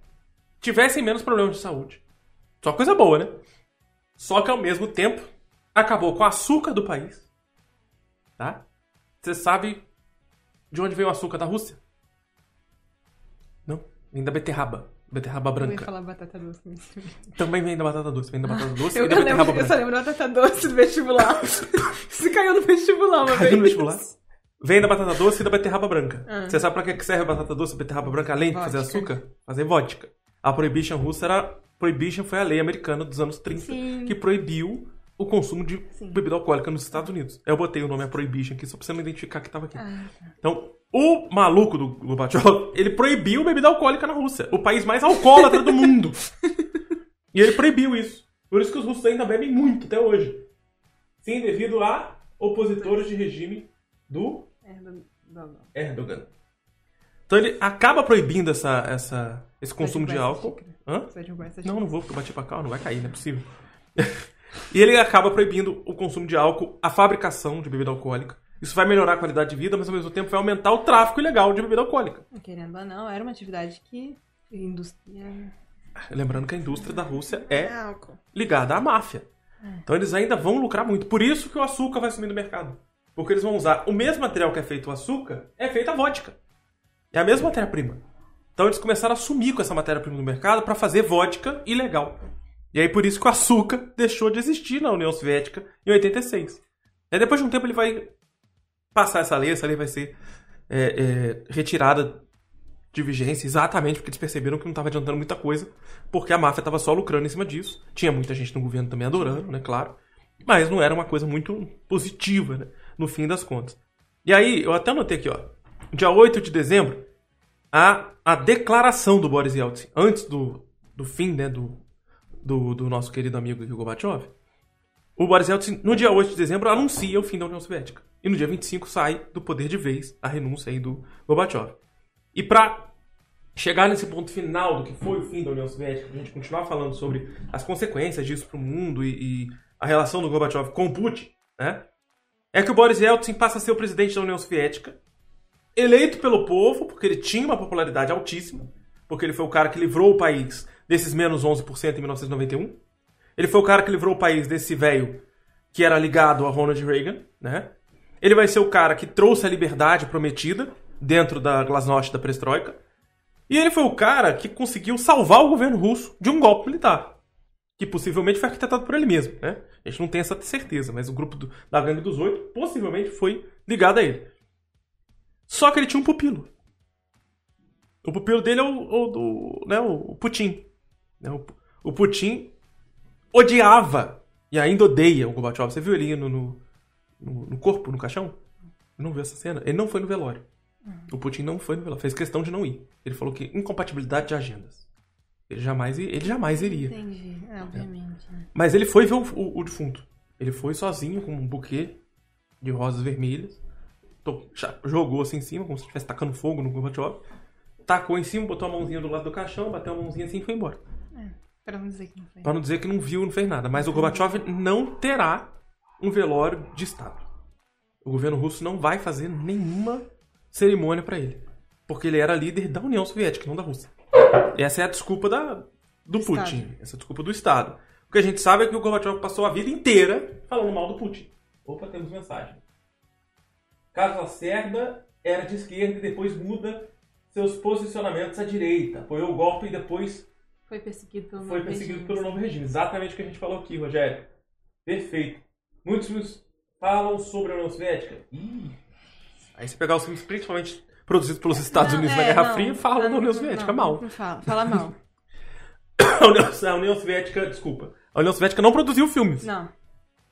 tivessem menos problemas de saúde. Só coisa boa, né? Só que ao mesmo tempo acabou com o açúcar do país. Tá? Você sabe de onde veio o açúcar da Rússia? Não, vem da beterraba. Beterraba Eu ia branca. falar batata doce. mas- Também vem da batata doce, vem da batata doce Eu, e da beterraba lembro, eu só branca. lembro da batata doce do vestibular. Você caiu no vestibular uma vez. Caiu no vestibular? Vem da batata doce e da beterraba branca. Ah. Você sabe pra que serve a batata doce e beterraba branca além de fazer Vodka. açúcar? Fazer vodka. A prohibition russa era. Prohibition foi a lei americana dos anos 30 Sim. que proibiu o consumo de Sim. bebida alcoólica nos Estados Unidos. Eu botei o nome a prohibition aqui só pra você não identificar que tava aqui. Ah, tá. Então, o maluco do Gorbachev, ele proibiu bebida alcoólica na Rússia. O país mais alcoólatra do mundo. E ele proibiu isso. Por isso que os russos ainda bebem muito até hoje. Sim, devido a opositores de regime do. Erdogan. Então ele acaba proibindo essa, essa, esse consumo de álcool. Hã? Não, não vou, porque eu bati pra cá, não vai cair, não é possível. e ele acaba proibindo o consumo de álcool, a fabricação de bebida alcoólica. Isso vai melhorar a qualidade de vida, mas ao mesmo tempo vai aumentar o tráfico ilegal de bebida alcoólica. Querendo ou não, era uma atividade que indústria. Lembrando que a indústria da Rússia é álcool. ligada à máfia. Então eles ainda vão lucrar muito. Por isso que o açúcar vai sumir do mercado. Porque eles vão usar o mesmo material que é feito o açúcar, é feita a vodka. É a mesma matéria-prima. Então eles começaram a sumir com essa matéria-prima no mercado para fazer vodka ilegal. E aí por isso que o açúcar deixou de existir na União Soviética em 86. Aí depois de um tempo ele vai passar essa lei, essa lei vai ser é, é, retirada de vigência, exatamente porque eles perceberam que não estava adiantando muita coisa, porque a máfia estava só lucrando em cima disso. Tinha muita gente no governo também adorando, né, claro. Mas não era uma coisa muito positiva, né, no fim das contas. E aí, eu até anotei aqui, ó. Dia 8 de dezembro, a, a declaração do Boris Yeltsin, antes do, do fim, né, do, do, do nosso querido amigo aqui, o Gorbachev, o Boris Yeltsin, no dia 8 de dezembro, anuncia o fim da União Soviética. E no dia 25 sai do poder de vez a renúncia aí do Gorbachev. E para chegar nesse ponto final do que foi o fim da União Soviética, pra gente continuar falando sobre as consequências disso pro mundo e, e a relação do Gorbachev com o Putin, né? É que o Boris Yeltsin passa a ser o presidente da União Soviética, eleito pelo povo, porque ele tinha uma popularidade altíssima, porque ele foi o cara que livrou o país desses menos 11% em 1991. Ele foi o cara que livrou o país desse velho que era ligado a Ronald Reagan, né? Ele vai ser o cara que trouxe a liberdade prometida dentro da glasnost da perestroika. E ele foi o cara que conseguiu salvar o governo russo de um golpe militar. Que possivelmente foi arquitetado por ele mesmo, né? A gente não tem essa certeza, mas o grupo do- da Gangue dos Oito possivelmente foi ligado a ele. Só que ele tinha um pupilo. O pupilo dele é o, o do, né, o Putin. né? O, o Putin odiava e ainda odeia o Gorbachev. Você viu ele indo no, no, no corpo, no caixão? Não viu essa cena? Ele não foi no velório. O Putin não foi no velório. Fez questão de não ir. Ele falou que incompatibilidade de agendas. Ele jamais, ele jamais iria. Entendi. É, obviamente. né? Mas ele foi ver o, o- o defunto. Ele foi sozinho com um buquê de rosas vermelhas. Cha- Jogou assim em cima, como se estivesse tacando fogo no Gorbachev. Tacou em cima, botou a mãozinha do lado do caixão, bateu a mãozinha assim e foi embora. Pra não dizer que não foi. Pra não dizer que não viu, não fez nada. Mas o Gorbachev não terá um velório de Estado. O governo russo não vai fazer nenhuma cerimônia pra ele. Porque ele era líder da União Soviética, não da Rússia. Essa é a desculpa da, do Putin. Estado. Essa é a desculpa do Estado. O que a gente sabe é que o Gorbachev passou a vida inteira falando mal do Putin. Opa, temos mensagem. Carlos Lacerda era de esquerda e depois muda seus posicionamentos à direita. Apoiou o golpe e depois Foi perseguido pelo foi novo perseguido regime. pelo novo regime. Exatamente o que a gente falou aqui, Rogério. Perfeito. Muitos filmes falam sobre a União Soviética. Ih. Aí você pegar os filmes principalmente produzidos pelos Estados Não, Unidos é, na Guerra não, Fria falam da União Soviética não, mal. Não fala, fala mal. A União, a União Soviética, desculpa. A União Soviética não produziu filmes. Não.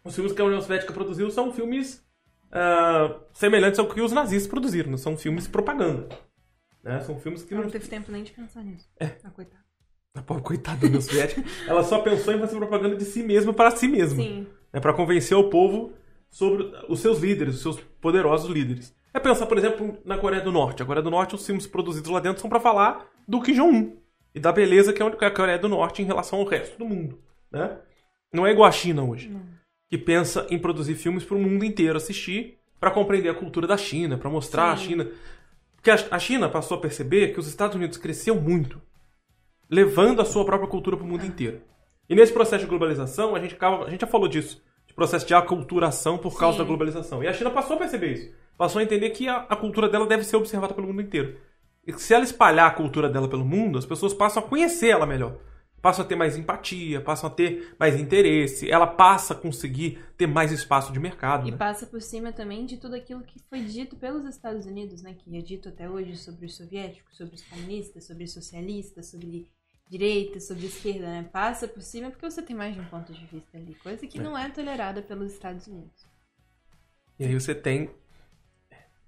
Os filmes que a União Soviética produziu são filmes ah, semelhantes ao que os nazistas produziram. Não são filmes propaganda. Né? São filmes que Não não... teve tempo nem de pensar nisso. É. Ah, coitado. A pobre coitada da União Soviética. ela só pensou em fazer propaganda de si mesma para si mesma. Sim. Né, para convencer o povo sobre os seus líderes, os seus poderosos líderes. É pensar, por exemplo, na Coreia do Norte. A Coreia do Norte, os filmes produzidos lá dentro são para falar do Kim Jong-un e da beleza que é a Coreia do Norte em relação ao resto do mundo, né? Não é igual a China hoje. que pensa em produzir filmes para o mundo inteiro assistir, para compreender a cultura da China, para mostrar Sim. a China. Porque a a China passou a perceber que os Estados Unidos cresceu muito, levando a sua própria cultura para o mundo inteiro. E nesse processo de globalização, a gente, acaba, a gente já falou disso, de processo de aculturação por causa Sim. da globalização. E a China passou a perceber isso. Passou a entender que a, a cultura dela deve ser observada pelo mundo inteiro. E que se ela espalhar a cultura dela pelo mundo, as pessoas passam a conhecer ela melhor. Passam a ter mais empatia, passam a ter mais interesse. Ela passa a conseguir ter mais espaço de mercado. E né? passa por cima também de tudo aquilo que foi dito pelos Estados Unidos, né? Que é dito até hoje sobre os soviéticos, sobre os comunistas, sobre os socialistas, sobre direita, sobre esquerda, né? Passa por cima porque você tem mais de um ponto de vista ali. Coisa que É. não é tolerada pelos Estados Unidos. E aí você tem.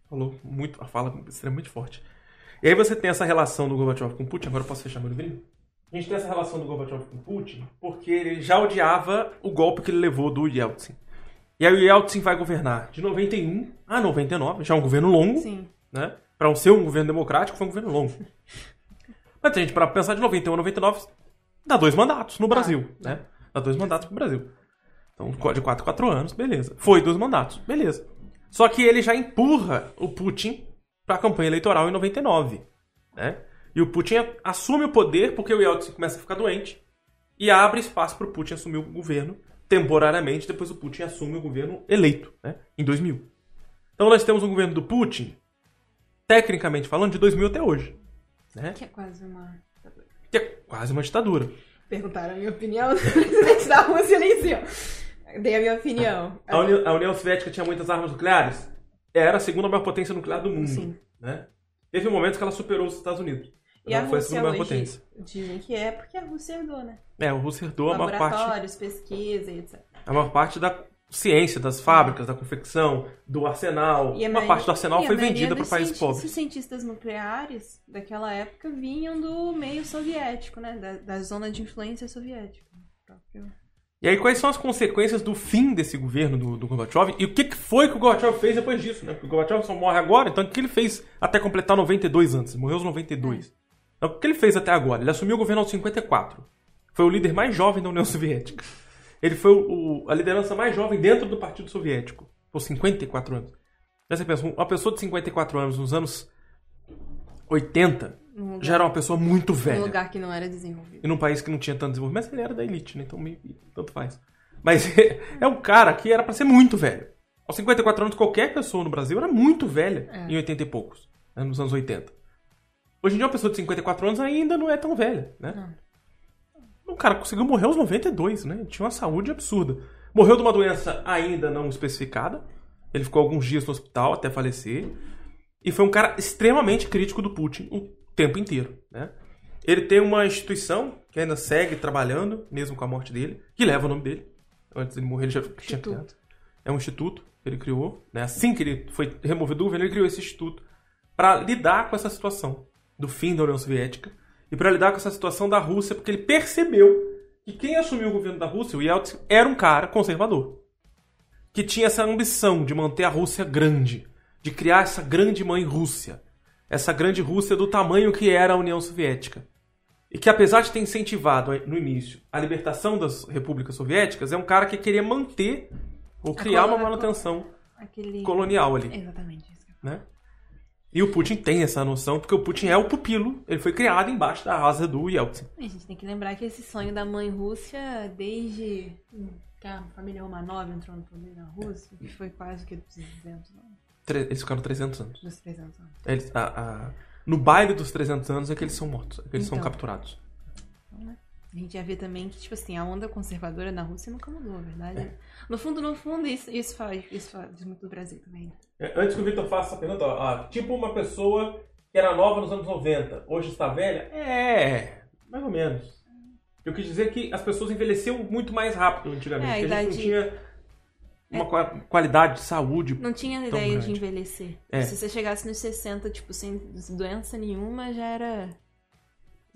Falou muito. A fala é extremamente forte. E aí você tem essa relação do Gorbachev com Putin. Agora eu posso fechar meu livrinho? A gente tem essa relação do Gorbachev com Putin porque ele já odiava o golpe que ele levou do Yeltsin. E aí o Yeltsin vai governar de 91 a 99, já é um governo longo, Sim. né? Para ser um governo democrático, foi um governo longo. Mas, gente, para pensar de 91 a 99, dá dois mandatos no Brasil, né? Dá dois mandatos pro Brasil. Então, de 4 a 4 anos, beleza. Foi dois mandatos, beleza. Só que ele já empurra o Putin para a campanha eleitoral em 99, né? E o Putin assume o poder porque o Yeltsin começa a ficar doente e abre espaço para o Putin assumir o governo temporariamente, depois o Putin assume o governo eleito, né? Em 2000. Então nós temos um governo do Putin, tecnicamente falando, de 2000 até hoje, né? Que é quase uma. Que é quase uma ditadura. Perguntaram a minha opinião do presidente da Rússia nem sei. Dei a minha opinião. A União, a União Soviética tinha muitas armas nucleares? Era a segunda maior potência nuclear do mundo. Sim. Né? Teve momentos que ela superou os Estados Unidos. E a a Rússia hoje potência. dizem que é porque a Rússia herdou, né? É, o Rússia herdou a maior parte, Laboratórios, pesquisa e etc. a maior parte da ciência, das fábricas, da confecção, do arsenal. E Uma parte do arsenal foi vendida para países pobres. Os cientistas nucleares daquela época vinham do meio soviético, né? Da, da zona de influência soviética. E aí, quais são as consequências do fim desse governo do, do Gorbachev? E o que, que foi que o Gorbachev fez depois disso, né? Porque o Gorbachev só morre agora, então o que ele fez até completar 92 anos? Morreu aos 92. Então, o que ele fez até agora? Ele assumiu o governo aos 54. Foi o líder mais jovem da União Soviética. Ele foi o- o- a liderança mais jovem dentro do Partido Soviético. Por 54 anos. Aí você pensa, uma pessoa de 54 anos nos anos 80 num lugar, já era uma pessoa muito num velha. lugar que não era desenvolvido. E num país que não tinha tanto desenvolvimento, mas ele era da elite, né? Então meio tanto faz. Mas é um cara que era pra ser muito velho. Aos 54 anos, qualquer pessoa no Brasil era muito velha É. em 80 e poucos, né? nos anos 80. Hoje em dia, uma pessoa de 54 anos ainda não é tão velha, né? O cara conseguiu morrer aos 92, né? Ele tinha uma saúde absurda. Morreu de uma doença ainda não especificada. Ele ficou alguns dias no hospital até falecer. E foi um cara extremamente crítico do Putin o tempo inteiro, né? Ele tem uma instituição que ainda segue trabalhando, mesmo com a morte dele, que leva o nome dele. Antes dele morrer, ele já tinha criado. É um instituto que ele criou, né? Assim que ele foi removido do governo, ele criou esse instituto para lidar com essa situação do fim da União Soviética e para lidar com essa situação da Rússia, porque ele percebeu que quem assumiu o governo da Rússia, o Yeltsin, era um cara conservador. Que tinha essa ambição de manter a Rússia grande, de criar essa grande mãe Rússia. Essa grande Rússia do tamanho que era a União Soviética. E que apesar de ter incentivado no início a libertação das repúblicas soviéticas, é um cara que queria manter ou criar uma manutenção colonial ali Exatamente isso. né? E o Putin tem essa noção, porque o Putin é o pupilo, ele foi criado embaixo da asa do Yeltsin. A gente tem que lembrar que esse sonho da mãe Rússia, desde que a família Romanov entrou no poder na Rússia, que foi quase o que 200 anos, Eles ficaram 300 anos. dos 300 anos. Eles, a- a- no baile dos 300 anos é que eles são mortos, é que eles são Então. capturados. A gente já vê também que, tipo assim, a onda conservadora na Rússia nunca mudou, a verdade. É. No fundo, no fundo, isso, isso faz, isso faz muito do Brasil também. É, Antes que o Victor faça essa pergunta, ó, ó, tipo uma pessoa que era nova nos anos 90, hoje está velha? É, mais ou menos. Eu quis dizer que as pessoas envelheciam muito mais rápido antigamente, É, a porque a gente não idade- tinha uma qua- qualidade de saúde. Não tinha ideia de grande. envelhecer. É. Se você chegasse nos 60, tipo, sem doença nenhuma, já era.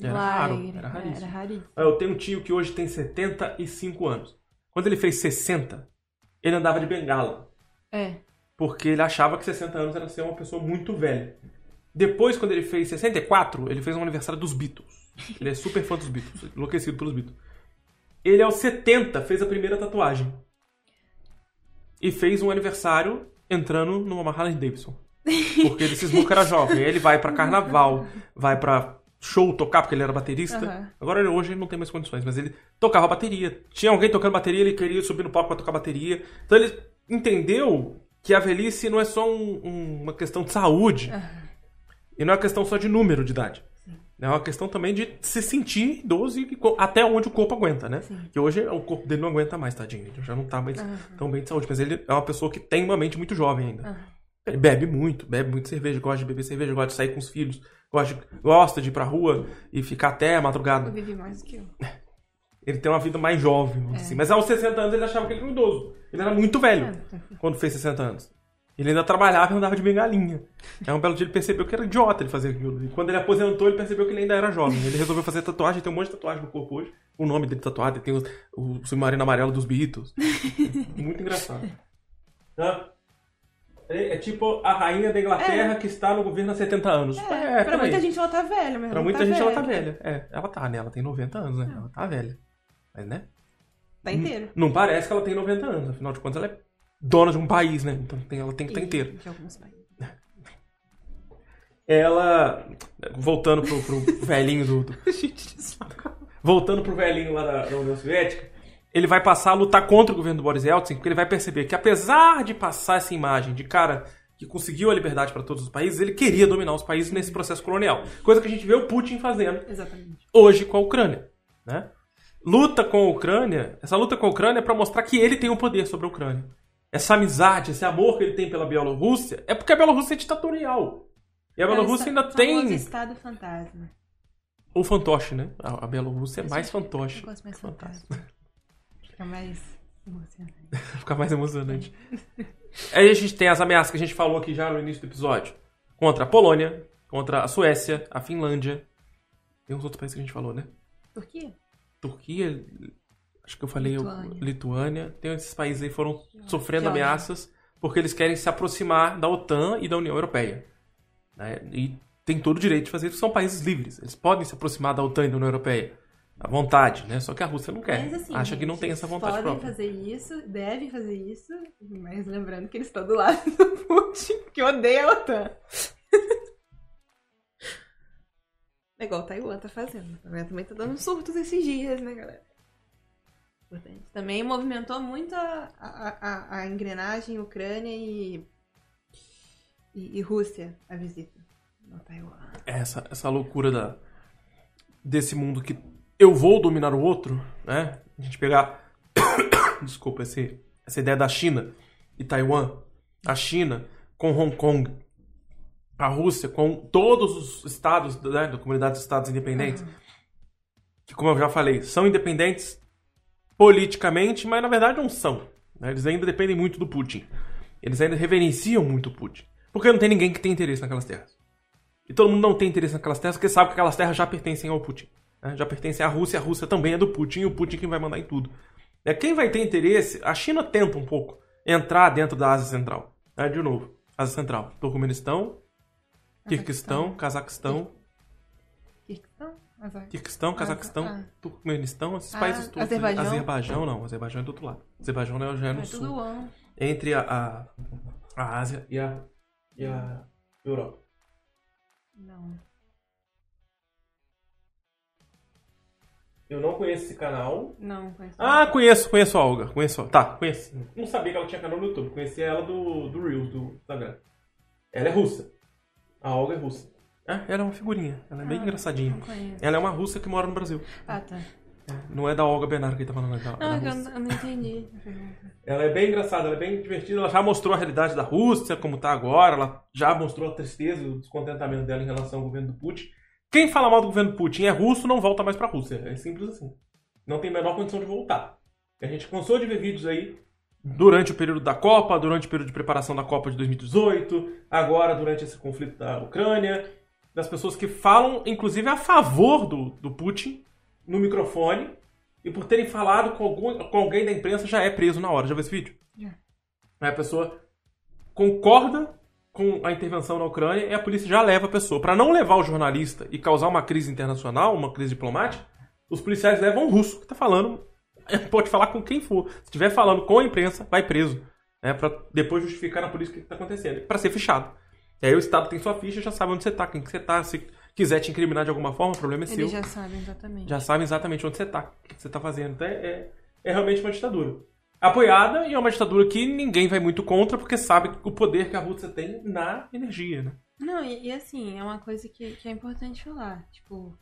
Era Lá, raro, era raríssimo. Era raríssimo. Ah, Eu tenho um tio que hoje tem 75 anos. Quando ele fez 60, ele andava de bengala. É. Porque ele achava que 60 anos era ser uma pessoa muito velha. Depois, quando ele fez 64, ele fez um aniversário dos Beatles. Ele é super fã dos Beatles, enlouquecido pelos Beatles. Ele, aos 70, fez a primeira tatuagem. e fez um aniversário entrando numa Harley Davidson. Porque ele cismou que era jovem. Aí ele vai pra carnaval, vai pra show tocar, porque ele era baterista. Aham. Agora ele- hoje ele não tem mais condições, mas ele tocava bateria. Tinha alguém tocando bateria, ele queria subir no palco pra tocar bateria. Então ele entendeu que a velhice não é só um- um- uma questão de saúde. E não é uma questão só de número de idade. É uma questão também de se sentir idoso e até onde o corpo aguenta, né? Sim. Que hoje o corpo dele não aguenta mais, tadinho. Ele já não tá mais Aham. tão bem de saúde. Mas ele é uma pessoa que tem uma mente muito jovem ainda. Ele bebe muito, bebe muito cerveja, gosta de beber cerveja, gosta de sair com os filhos, gosta de, gosta de ir pra rua e ficar até a Eu madrugada. vivi mais do que eu. Ele tem uma vida mais jovem, É. assim. Mas aos 60 anos ele achava que ele era um idoso. Ele era muito velho É, quando fez 60 anos. Ele ainda trabalhava e andava de bengalinha. Aí um belo dia ele percebeu que era idiota ele fazer aquilo. E quando ele aposentou, ele percebeu que ele ainda era jovem. Ele resolveu fazer tatuagem, tem um monte de tatuagem no corpo hoje. O nome dele tatuado, ele tem o, o submarino amarelo dos Beatles. Muito engraçado. Hã? É, é tipo a rainha da Inglaterra que está no governo há 70 anos. É, pra por aí. muita gente ela tá velha, mas Pra não muita tá gente velha. ela tá velha. É, ela tá, né? Ela tem 90 anos, né? Ela tá velha. Mas, né? Tá inteira. Não parece que ela tem 90 anos. Afinal de contas, ela é dona de um país, né? Então tem- ela tem que estar E inteira. De alguns países. Ela. Voltando pro, pro velhinho do. do- voltando pro velhinho lá da, da União Soviética, ele vai passar a lutar contra o governo do Boris Yeltsin, porque ele vai perceber que apesar de passar essa imagem de cara que conseguiu a liberdade para todos os países, ele queria dominar os países nesse processo colonial. Coisa que a gente vê o Putin fazendo Exatamente. hoje com a Ucrânia, né? Luta com a Ucrânia, essa luta com a Ucrânia é para mostrar que ele tem o poder sobre a Ucrânia. Essa amizade, esse amor que ele tem pela Bielorrússia, é porque a Bielorrússia é ditatorial. E a Bielorrússia ainda tem estado fantasma. o fantoche, né? A, a Bielorrússia é mais acho- fantoche. Eu gosto mais Fantástico. fantasma. Fica mais emocionante. Fica mais emocionante. Aí a gente tem as ameaças que a gente falou aqui já no início do episódio. Contra a Polônia, contra a Suécia, a Finlândia. Tem uns outros países que a gente falou, né? Turquia? Turquia, acho que eu falei Lituânia. Lituânia. Lituânia. Tem esses países aí que foram sofrendo ameaças porque eles querem se aproximar da OTAN e da União Europeia. né? E tem todo o direito de fazer isso, são países livres. Eles podem se aproximar da OTAN e da União Europeia. À vontade, né? Só que a Rússia não quer. Mas assim, Acha que não tem essa vontade podem própria. fazer isso, devem fazer isso, mas lembrando que eles estão do lado do Putin, que odeia a OTAN. É igual Taiwan tá fazendo. Taiwan também tá dando surtos esses dias, né, galera? Importante. Também movimentou muito a, a, a, a engrenagem Ucrânia e, e, e Rússia, a visita no Taiwan. essa, essa loucura da, desse mundo que eu vou dominar o outro, né? A gente pegar, desculpa, esse, essa ideia da China e Taiwan, a China com Hong Kong, a Rússia com todos os estados né, da comunidade dos estados independentes, que como eu já falei, são independentes politicamente, mas na verdade não são. né? Eles ainda dependem muito do Putin. Eles ainda reverenciam muito o Putin. Porque não tem ninguém que tenha interesse naquelas terras. E todo mundo não tem interesse naquelas terras porque sabe que aquelas terras já pertencem ao Putin. Né? Já pertencem à Rússia, a Rússia também é do Putin e o Putin é quem vai mandar em tudo. É, Quem vai ter interesse, a China tenta um pouco entrar dentro da Ásia Central. né? De novo, Ásia Central. Turcomenistão, Kirguistão, Cazaquistão, Kirguistão? Kirguistão, Cazaquistão, ah. Turcomenistão, esses Ah, países todos. Azerbaijão? Azerbaijão não, Azerbaijão é do outro lado. Azerbaijão é já é no É sul. Entre a, a, a Ásia e a, e a Europa. Não. Eu não conheço esse canal. Não, conheço. Ah, conheço, conheço a Olga. Conheço. Tá, conheço. Não sabia que ela tinha canal no YouTube. Conhecia ela do, do Reels, do Instagram. Ela é russa. A Olga é russa. É, ela é uma figurinha. Ela é bem Ah, engraçadinha. Não conheço. Ela é uma russa que mora no Brasil. Ah, tá. É, não é da Olga Bernardo que ele tá falando, é da, Não, da é eu russa. não, eu não entendi. Ela é bem engraçada, ela é bem divertida. Ela já mostrou a realidade da Rússia, como tá agora. Ela já mostrou a tristeza e o descontentamento dela em relação ao governo do Putin. Quem fala mal do governo Putin é russo, não volta mais pra Rússia. É simples assim. Não tem a menor condição de voltar. A gente cansou de ver vídeos aí durante o período da Copa, durante o período de preparação da Copa de 2018, agora durante esse conflito da Ucrânia, das pessoas que falam, inclusive, a favor do, do Putin no microfone e por terem falado com, algum, com alguém da imprensa já é preso na hora. Já viu esse vídeo? Aí a pessoa concorda com a intervenção na Ucrânia e a polícia já leva a pessoa. Para não levar o jornalista e causar uma crise internacional, uma crise diplomática, os policiais levam o russo que tá falando. Pode falar com quem for. Se estiver falando com a imprensa, vai preso. né, para depois justificar na polícia o que está acontecendo, para ser fichado. E aí o Estado tem sua ficha, já sabe onde você está, quem que você está. Se quiser te incriminar de alguma forma, o problema é Eles seu. já sabem exatamente. Já sabem exatamente onde você está, o que você está fazendo. Então é, é, é realmente uma ditadura. Apoiada e é uma ditadura que ninguém vai muito contra, porque sabe o poder que a Rússia tem na energia, né? Não, e, e assim, é uma coisa que, que é importante falar. Tipo.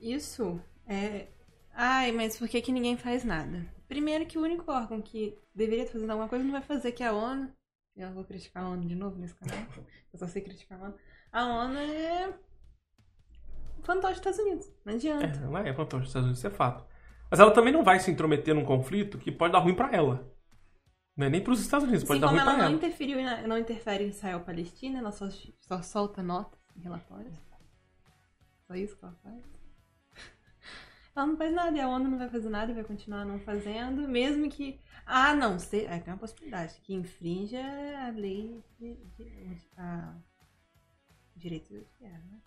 Isso é. Ai, mas por que, que ninguém faz nada? Primeiro que o único órgão que deveria estar fazendo alguma coisa não vai fazer, que é a ONU. Eu vou criticar a ONU de novo nesse canal. Eu só sei criticar a ONU. A ONU é. fantoche dos Estados Unidos. Não adianta. É, ela é fantoche dos Estados Unidos, isso é fato. Mas ela também não vai se intrometer num conflito que pode dar ruim pra ela. Não é nem pros Estados Unidos, pode Assim dar ruim ela pra não ela. interferiu, não interfere em Israel-Palestina, ela só, só solta notas em relatórios. Só isso que ela faz. Ela não faz nada, e a ONU não vai fazer nada e vai continuar não fazendo, mesmo que. Ah, não, se, é, tem uma possibilidade, que infrinja a lei de, de, a, direito de guerra, né?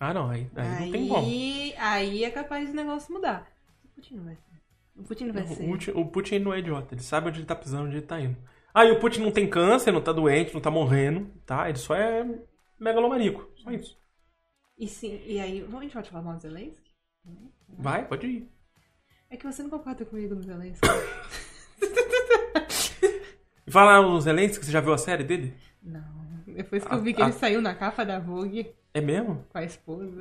Ah, não, aí, aí, não tem como. Aí, aí é capaz do negócio mudar. O Putin não vai ser. O Putin não vai O ser. Putin, o Putin não é idiota, ele sabe onde ele tá pisando, onde ele tá indo. Ah, e o Putin não tem câncer, não tá doente, não tá morrendo, tá? Ele só é megalomaníaco, só isso. E sim, e aí, a gente pode falar mal do Zelensky? Vai, pode ir. É que você não concorda comigo no Zelensky. Fala no Zelensky, você já viu a série dele? Não. Depois que eu Ah, vi que ah. ele saiu na capa da Vogue É mesmo? com a esposa.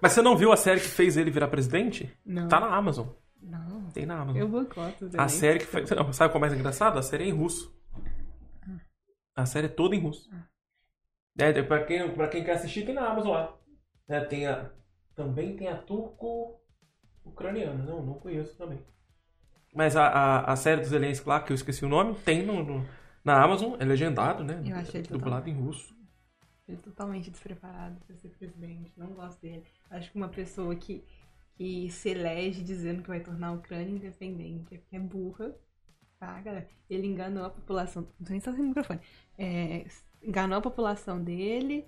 Mas você não viu a série que fez ele virar presidente? Não. Tá na Amazon. Não. Tem na Amazon. Eu boicoto o A série que fez. Não, sabe qual é mais engraçado? A série é em russo. A série é toda em russo. É, pra, quem, pra quem quer assistir, tem na Amazon lá. É, tem a, também tem a turco-ucraniana. Não, não conheço também. Mas a, a, a série do Zelensky lá, que eu esqueci o nome, tem no, no- na Amazon. É legendado, né? Eu achei Dublado em russo. Ele é totalmente despreparado pra ser presidente. Não gosto dele. Acho que uma pessoa que, que se elege dizendo que vai tornar a Ucrânia independente é porque é burra. Tá, galera? Ele enganou a população. Não sei nem se tá sem microfone. É, enganou a população dele.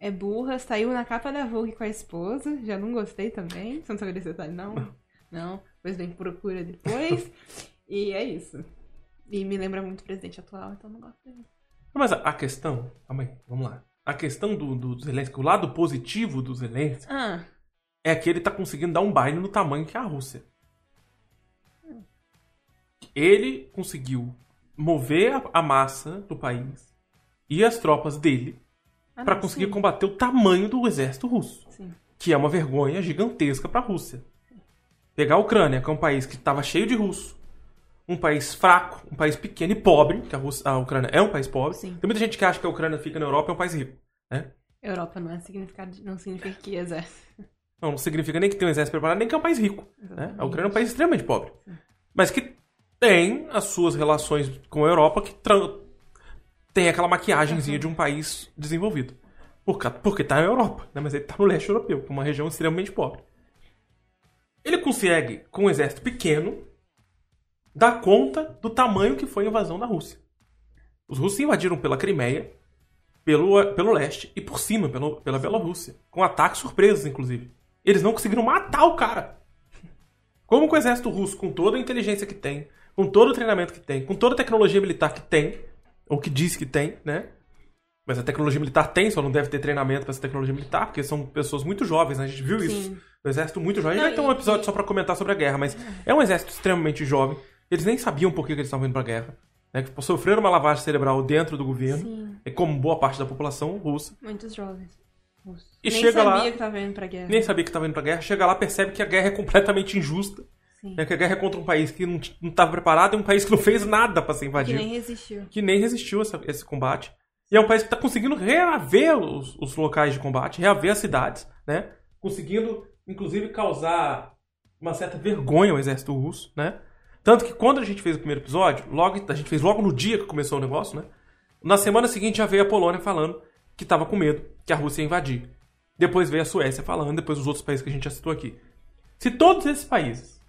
É burra, saiu na capa da Vogue com a esposa. Já não gostei também. Você não sabe desse detalhe, não? Não. Pois bem, procura depois. e é isso. E me lembra muito o presidente atual, então não gosto dele. Mas a, a questão. Calma aí, vamos lá. A questão do, do Zelensky, o lado positivo do Zelensky Ah, é que ele tá conseguindo dar um baile no tamanho que é a Rússia. Ele conseguiu mover a, a massa do país e as tropas dele ah não, conseguir sim. combater o tamanho do exército russo, Sim. que é uma vergonha gigantesca pra Rússia. Pegar a Ucrânia, que é um país que estava cheio de russo, um país fraco, um país pequeno e pobre, que a, Rússia, a Ucrânia é um país pobre. Sim. Tem muita gente que acha que a Ucrânia fica na Europa e é um país rico, né? Europa não é significado, não significa que exército. Não, não significa nem que tem um exército preparado, nem que é um país rico. Né? A Ucrânia é um país extremamente pobre. Mas que tem as suas relações com a Europa que tem aquela maquiagemzinha de um país desenvolvido. Porque tá na Europa, né? mas ele tá no leste europeu, que é uma região extremamente pobre. Ele consegue, com um exército pequeno, dar conta do tamanho que foi a invasão da Rússia. Os russos invadiram pela Crimeia, pelo, pelo leste e por cima, pelo, pela Bielorrússia. Com ataques surpresos, inclusive. Eles não conseguiram matar o cara. Como que o exército russo, com toda a inteligência que tem, com todo o treinamento que tem, com toda a tecnologia militar que tem, ou que diz que tem, né? Mas a tecnologia militar tem, só não deve ter treinamento para essa tecnologia militar, porque são pessoas muito jovens, né? A gente viu isso. Sim. O exército muito jovem. A gente vai ter um episódio só para comentar sobre a guerra, mas é um exército extremamente jovem. Eles nem sabiam por que que eles estavam indo pra guerra. Né? Que Sofreram uma lavagem cerebral dentro do governo, Sim. é como boa parte da população russa. Muitos jovens. russos. E Nem chega sabia lá- que tava indo pra guerra. Nem sabia que estava indo pra guerra. Chega lá, percebe que a guerra é completamente injusta. Sim. Né? Que a guerra é contra um país que não estava preparado e um país que não fez nada para ser Que invadido. nem resistiu. que nem resistiu essa- esse combate. E é um país que está conseguindo reaver os, os locais de combate, reaver as cidades, né? Conseguindo, inclusive, causar uma certa vergonha ao exército russo, né? Tanto que quando a gente fez o primeiro episódio, logo, a gente fez logo no dia que começou o negócio, né? Na semana seguinte já veio a Polônia falando que estava com medo que a Rússia ia invadir. Depois veio a Suécia falando, depois os outros países que a gente já citou aqui. Se todos esses países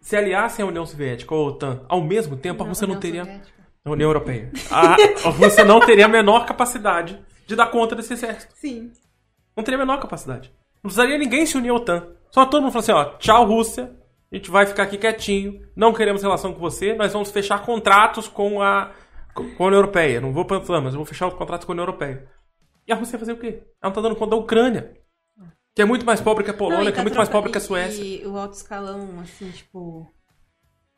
se aliassem à União Soviética ou à OTAN ao mesmo tempo, a Rússia não teria Soviética. a União Europeia. A, a Rússia não teria a menor capacidade de dar conta desse exército. Sim. Não teria a menor capacidade. Não precisaria ninguém se unir à OTAN. Só todo mundo falar assim, ó, tchau Rússia, A gente vai ficar aqui quietinho, não queremos relação com você, nós vamos fechar contratos com a, com a União Europeia. Não vou para mas vou fechar os contratos com a União Europeia. E a Rússia vai fazer o quê? Ela não tá dando conta da Ucrânia. Que é muito mais pobre que a Polônia, Não, e que tá é muito mais pobre que a Suécia. E o alto escalão, assim, tipo,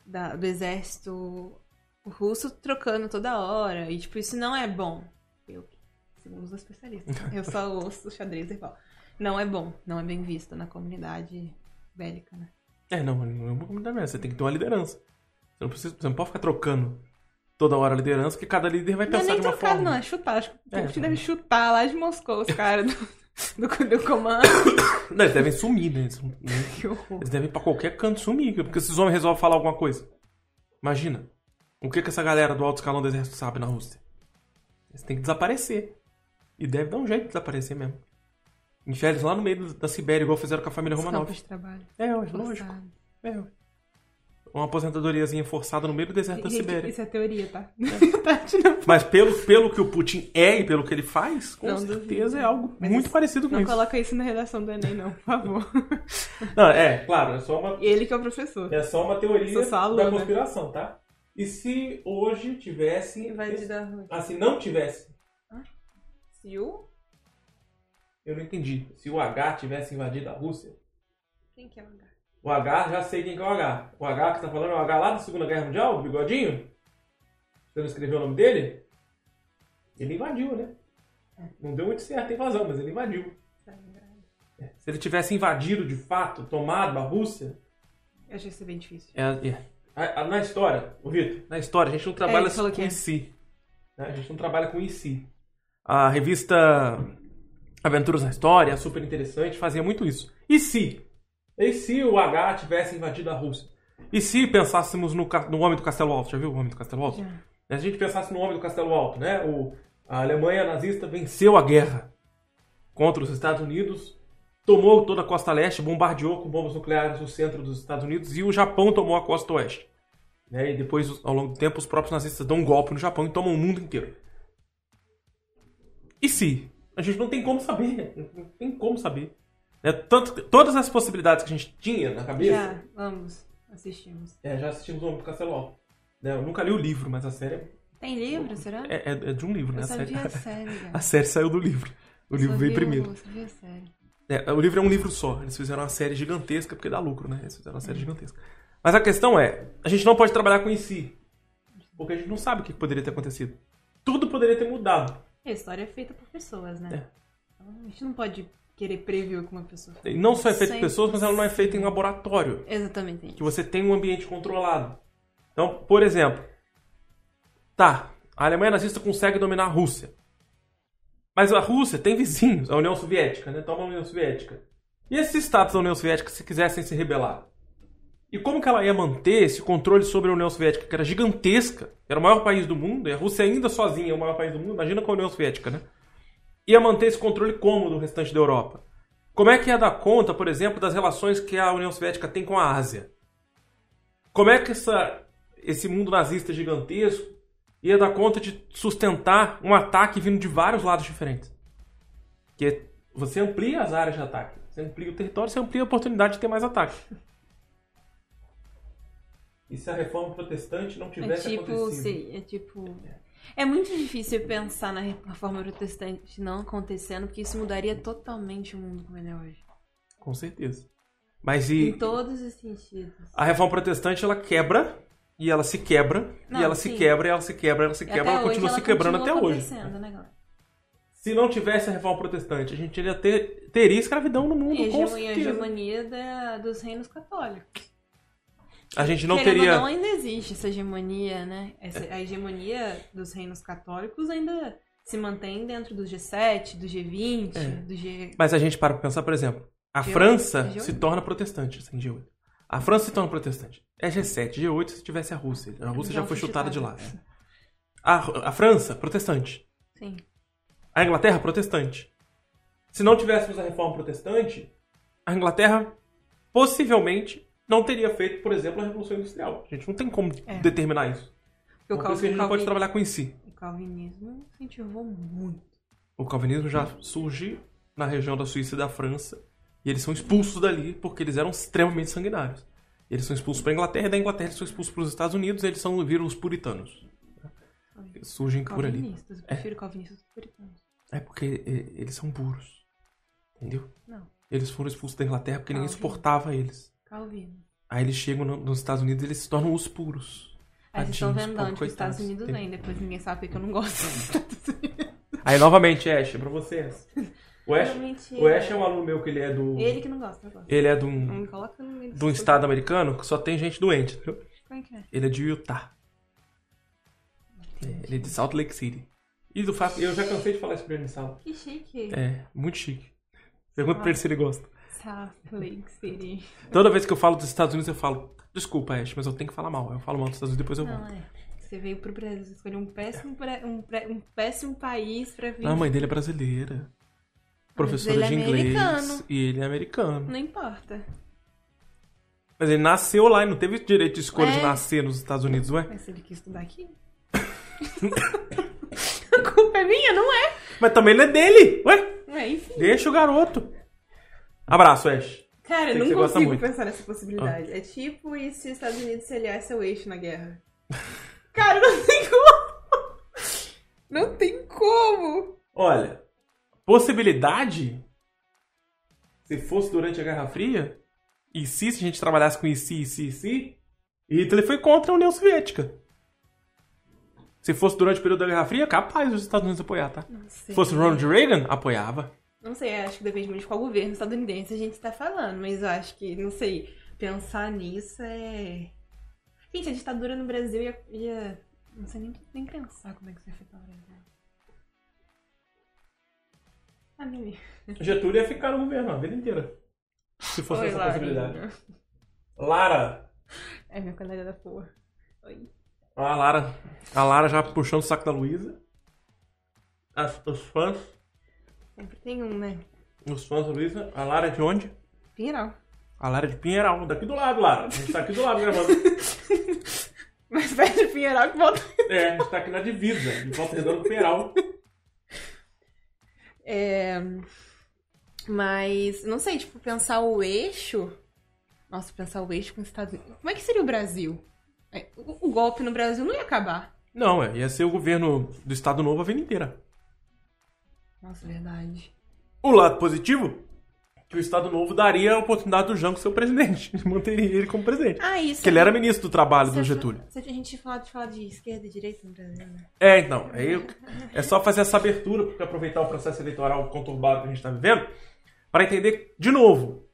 da- do exército russo trocando toda hora. E, tipo, isso não é bom. Eu, segundo os especialistas. Eu só ouço o xadrez e falo. Não é bom, não é bem visto na comunidade bélica, né? É, não, não é uma comunidade mesmo. Você tem que ter uma liderança. Você não, precisa, você não pode ficar trocando toda hora a liderança, porque cada líder vai Não é pensar nem de uma trocado, forma. não, é chutar. Acho que o É, tá. deve chutar lá de Moscou, os caras do, do, do comando. Não, eles devem sumir, né? Eles, Que horror. eles devem ir pra qualquer canto sumir, porque esses homens resolvem falar alguma coisa. Imagina. O que, que essa galera do alto escalão do exército sabe na Rússia? Eles têm que desaparecer. E deve dar um jeito de desaparecer mesmo. Enfiar eles lá no meio da Sibéria, igual fizeram com a família Romanov. campos de trabalho. É, ué, lógico. É. Uma aposentadoriazinha forçada no meio do deserto da Sibéria. Isso é teoria, tá? Tati, não, Mas pelo, pelo que o Putin é e pelo que ele faz, com Não certeza é algo Mas muito parecido com não isso. coloca isso na redação do Enem, não, por favor. Não, é, claro, é só uma, Ele que é o professor. é só uma teoria só da conspiração, tá? E se hoje tivesse. Invadida a Rússia. Ah, se não tivesse. Se o... Eu não entendi. Se o H tivesse invadido a Rússia. Quem que é o H? O H, já sei quem que é o H. O H que você tá falando é o H lá da Segunda Guerra Mundial, o bigodinho? Você não escreveu o nome dele? Ele invadiu, né? Não deu muito certo a invasão, mas ele invadiu. Se ele tivesse invadido de fato, tomado a Rússia, Eu achei isso bem difícil. É, é. A- a- na história, o Vitor, na história, a gente não trabalha falou com é. em si. né? A gente não trabalha com em si. A revista Aventuras na História, super interessante, fazia muito isso. E se? E se o H tivesse invadido a Rússia? E se pensássemos no, no Homem do Castelo Alto? Já viu o Homem do Castelo Alto? Se a gente pensasse no Homem do Castelo Alto, né? O, a Alemanha nazista venceu a guerra contra os Estados Unidos, tomou toda a costa leste, bombardeou com bombas nucleares o centro dos Estados Unidos e o Japão tomou a costa oeste. Né? E depois, ao longo do tempo, os próprios nazistas dão um golpe no Japão e tomam o mundo inteiro. E se? A gente não tem como saber. Não tem como saber. Né? Tanto, todas as possibilidades que a gente tinha na cabeça. Já, vamos, assistimos. É, já assistimos o Homem do Castelo Alto. Né? Eu nunca li o livro, mas a série é- Tem livro, será? é, é- é de um livro, né? eu A só série, vi a série, a série saiu do livro. O livro Só veio primeiro. O, vi a série. É, o livro é um livro só. Eles fizeram uma série gigantesca, porque dá lucro, né? Eles fizeram uma série gigantesca. Mas a questão é, a gente não pode trabalhar com em si. Porque a gente não sabe o que poderia ter acontecido. Tudo poderia ter mudado. E a história é feita por pessoas, né? É. Então, a gente não pode querer prever o que uma pessoa E não só é feito por pessoas, mas ela não é feita em laboratório. Exatamente. Que você tem um ambiente controlado. Então, por exemplo, tá, a Alemanha nazista consegue dominar a Rússia. Mas a Rússia tem vizinhos, a União Soviética, né? Toma a União Soviética. E esses estados da União Soviética, se quisessem se rebelar? E como que ela ia manter esse controle sobre a União Soviética, que era gigantesca, era o maior país do mundo, e a Rússia ainda sozinha é o maior país do mundo, imagina com a União Soviética, né? Ia manter esse controle como do restante da Europa? Como é que ia dar conta, por exemplo, das relações que a União Soviética tem com a Ásia? Como é que essa, esse mundo nazista gigantesco ia dar conta de sustentar um ataque vindo de vários lados diferentes? Porque você amplia as áreas de ataque, você amplia o território, você amplia a oportunidade de ter mais ataque. E se a reforma protestante não É tivesse tipo, acontecido? sim, é tipo. É muito difícil pensar na reforma protestante não acontecendo, porque isso mudaria totalmente o mundo como ele é hoje. Com certeza. Mas e Em todos os sentidos. a reforma protestante ela quebra e ela se quebra Não, e ela se sim. quebra e ela se quebra, ela se quebra, ela continua ela se quebrando continua até hoje. acontecendo, né, galera? Se não tivesse a reforma protestante, a gente iria ter, teria escravidão no mundo, E a hegemonia da- dos reinos católicos. A gente não Querendo teria. não, ainda existe essa hegemonia, né? Essa- a hegemonia dos reinos católicos ainda se mantém dentro do G7, do G20, É. do G... Mas a gente para pra pensar, por exemplo, a G8, França G8. se torna protestante sem G8. A França se torna protestante. É G7, G8 se tivesse a Rússia. A Rússia já, Já foi foi chutada de lá. chutada. A, a França, protestante. Sim. A Inglaterra, protestante. Se não tivéssemos a reforma protestante, a Inglaterra possivelmente não teria feito, por exemplo, a Revolução Industrial. A gente não tem como É. determinar isso. Porque o, que a gente calvin... não pode calvin- trabalhar com em si. o calvinismo incentivou muito. O calvinismo já surge na região da Suíça e da França. E eles são expulsos dali porque eles eram extremamente sanguinários. Eles são expulsos pra Inglaterra, e da Inglaterra eles são expulsos pros Estados Unidos, eles são, viram os puritanos. Eles surgem por ali. Calvinistas. Eu prefiro calvinistas do puritanos. É porque é, eles são puros. Entendeu? Não. Eles foram expulsos da Inglaterra porque ninguém Calvino. suportava eles. Calvino. Aí eles chegam no- nos Estados Unidos e eles se tornam os puros. Aí vocês estão pobres onde que os Estados. Unidos vem, depois ninguém sabe porque eu não gosto dos Estados Unidos. Aí novamente, Ash, é pra vocês. O Ash, Não, o Ash é um aluno meu que ele é do. Ele que não gosta, eu gosto. Ele é de Não um, me coloca no meio de um estado americano que só tem gente doente, entendeu? Como é que é? Ele é de Utah. É, ele é de Salt Lake City. E do fato, eu já cansei de falar isso pra ele em sala. Que chique. É, muito chique. Pergunta pra ele se ele gosta. Lake City. Toda vez que eu falo dos Estados Unidos, eu falo, desculpa, Ash, mas eu tenho que falar mal. Eu falo mal dos Estados Unidos, depois eu Não, é. Você veio pro Brasil, você escolheu um péssimo, um, um péssimo país pra vir. Não, a mãe dele é brasileira. Professora ele é de inglês. americano. E ele é americano. Não importa. Mas ele nasceu lá e não teve direito de escolha de É. nascer nos Estados Unidos, ué? Mas se ele quis estudar aqui. a culpa é minha, não é? Mas também não é dele, ué? É, enfim. Deixa o garoto. Abraço, Ash. Cara, eu não consigo pensar nessa possibilidade. É tipo e se os Estados Unidos se aliasse ao eixo na guerra. Cara, não tem como. Não tem como. Olha, possibilidade, se fosse durante a Guerra Fria, e se, se a gente trabalhasse com e se, e se, e se, Hitler foi contra a União Soviética. Se fosse durante o período da Guerra Fria, capaz os Estados Unidos apoiar, tá? Se fosse Ronald Reagan, apoiava. Não sei, acho que depende muito de qual governo estadunidense a gente tá falando, mas eu acho que, não sei, pensar nisso é. Gente, a ditadura no Brasil ia. ia... Não sei nem, nem pensar como é que isso ia afetar o Brasil. Ah, Mimi. Getúlio ia ficar no governo a vida inteira. Se fosse Oi, essa Lara. possibilidade. Lara. É minha colega da porra. Oi. A Lara. A Lara já puxando o saco da Luísa. As- Os fãs. Sempre tem um, né? Os fãs da Luísa. A Lara é de onde? Pinheiral. A Lara é de Pinheiral, daqui do lado, Lara. A gente tá aqui do lado gravando. Mais perto de Pinheiral que volta. É, a gente tá aqui na divisa, de Volta Redonda com Pinheiral. É. Mas, não sei, tipo, pensar o eixo. Nossa, pensar o eixo com os Estados Unidos. Como é que seria o Brasil? É, O, o golpe no Brasil não ia acabar. Não, é, ia ser o governo do Estado Novo a vida inteira. Nossa, verdade. O lado positivo, que o Estado Novo daria a oportunidade do Jango ser o presidente. Manteria ele como presidente. Ah, isso. Porque ele era ministro do trabalho do Getúlio. Se a gente falar de falar de esquerda e direita no Brasil, né? É, então. Aí eu- é só fazer essa abertura, porque aproveitar o processo eleitoral conturbado que a gente está vivendo, para entender de novo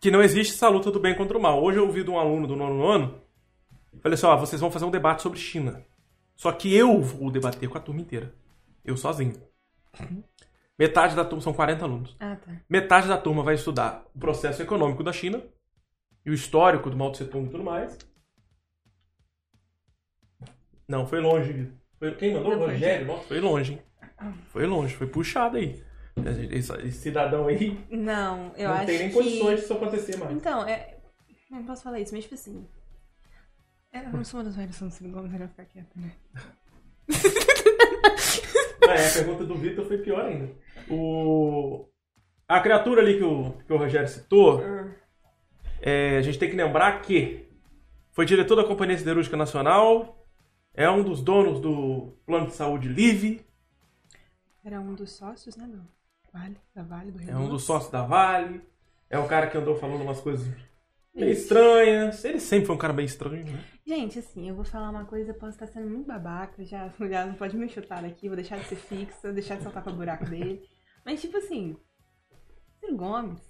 que não existe essa luta do bem contra o mal. Hoje eu ouvi de um aluno do nono ano, falei assim: ó, vocês vão fazer um debate sobre China. Só que eu vou debater com a turma inteira. Eu sozinho. Metade da turma, são 40 alunos. Ah, tá. Metade da turma vai estudar o processo econômico da China e o histórico do Mao Tse Tung e tudo mais. Não, foi longe. Foi, quem mandou? Não, foi Rogério? Nossa, foi longe, hein? Foi longe, foi puxado aí. Esse, esse cidadão aí Não, eu não acho tem nem que... condições disso acontecer mais. Então, é... eu Não posso falar isso, mas tipo assim... é, Eu não sou uma das velhas Ciro Gomes, ele vai ficar quieto, né? É, a pergunta do Vitor foi pior ainda. O... A criatura ali que o, que o Rogério citou, É, a gente tem que lembrar que foi diretor da Companhia Siderúrgica Nacional, é um dos donos do Plano de Saúde Live, Era um dos sócios, né, do Vale, da Vale, do é Renault. um dos sócios da Vale, é um cara que andou falando umas coisas meio estranhas. Ele sempre foi um cara meio estranho, né? Gente, assim, eu vou falar uma coisa, eu posso estar sendo muito babaca, já, já não pode me chutar daqui, vou deixar de ser fixa, deixar de saltar pra buraco dele. Mas, tipo assim, Ciro Gomes,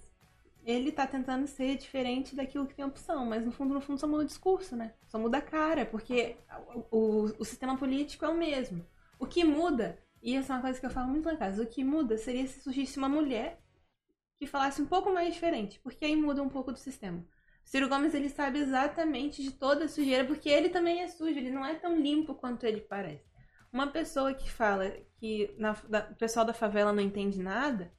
ele tá tentando ser diferente daquilo que tem opção, mas no fundo, no fundo, só muda o discurso, né? Só muda a cara, porque o, o, o sistema político é o mesmo. O que muda, e essa é uma coisa que eu falo muito em casa, o que muda seria se surgisse uma mulher que falasse um pouco mais diferente, porque aí muda um pouco do sistema. Ciro Gomes, ele sabe exatamente de toda a sujeira, porque ele também é sujo, ele não é tão limpo quanto ele parece. Uma pessoa que fala que na- da- o pessoal da favela não entende nada,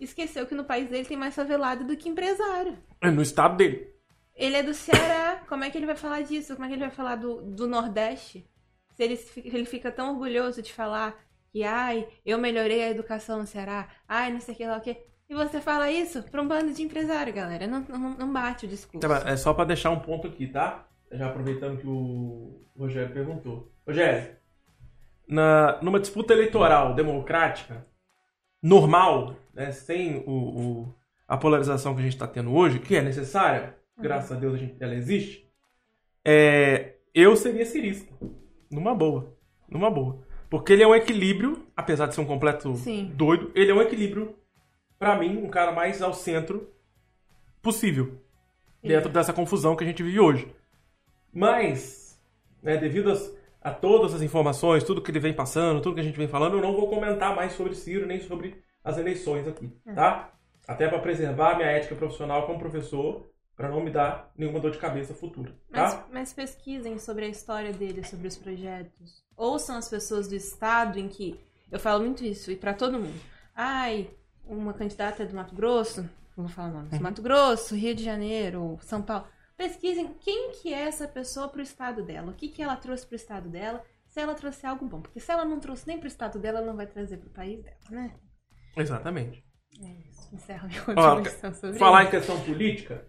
esqueceu que no país dele tem mais favelado do que empresário. É no estado dele. Ele é do Ceará, como é que ele vai falar disso? Como é que ele vai falar do, do Nordeste? Se ele, ele fica tão orgulhoso de falar que, ai, eu melhorei a educação no Ceará, ai, não sei o que lá o quê. E você fala isso pra um bando de empresário, galera. Não, não, não bate o discurso. Tá, É só pra deixar um ponto aqui, tá? Já aproveitando que o Rogério perguntou. Rogério, na, numa disputa eleitoral democrática, normal, né, sem o, o- a polarização que a gente está tendo hoje, que é necessária, graças a Deus a gente- ela existe, é, eu seria cirista. Numa boa. Numa boa. Porque ele é um equilíbrio, apesar de ser um completo Sim. doido, ele é um equilíbrio, pra mim, um cara mais ao centro possível. Dentro dessa confusão que a gente vive hoje. Mas, né, devido às- a todas as informações, tudo que ele vem passando, tudo que a gente vem falando, eu não vou comentar mais sobre Ciro nem sobre as eleições aqui, tá? Até para preservar a minha ética profissional como professor, para não me dar nenhuma dor de cabeça futura, Mas, tá? mas pesquisem sobre a história dele, sobre os projetos. Ouçam as pessoas do estado em que. Eu falo muito isso, e pra todo mundo. Ai, uma candidata é do Mato Grosso, vou falar nomes, Uhum. Mato Grosso, Rio de Janeiro, São Paulo. Pesquisem quem que é essa pessoa pro estado dela, o que, que ela trouxe pro estado dela, se ela trouxe algo bom. Porque se ela não trouxe nem pro estado dela, ela não vai trazer pro país dela, né? Exatamente. É isso. Encerro minha contribuição sobre Falar em isso. questão política,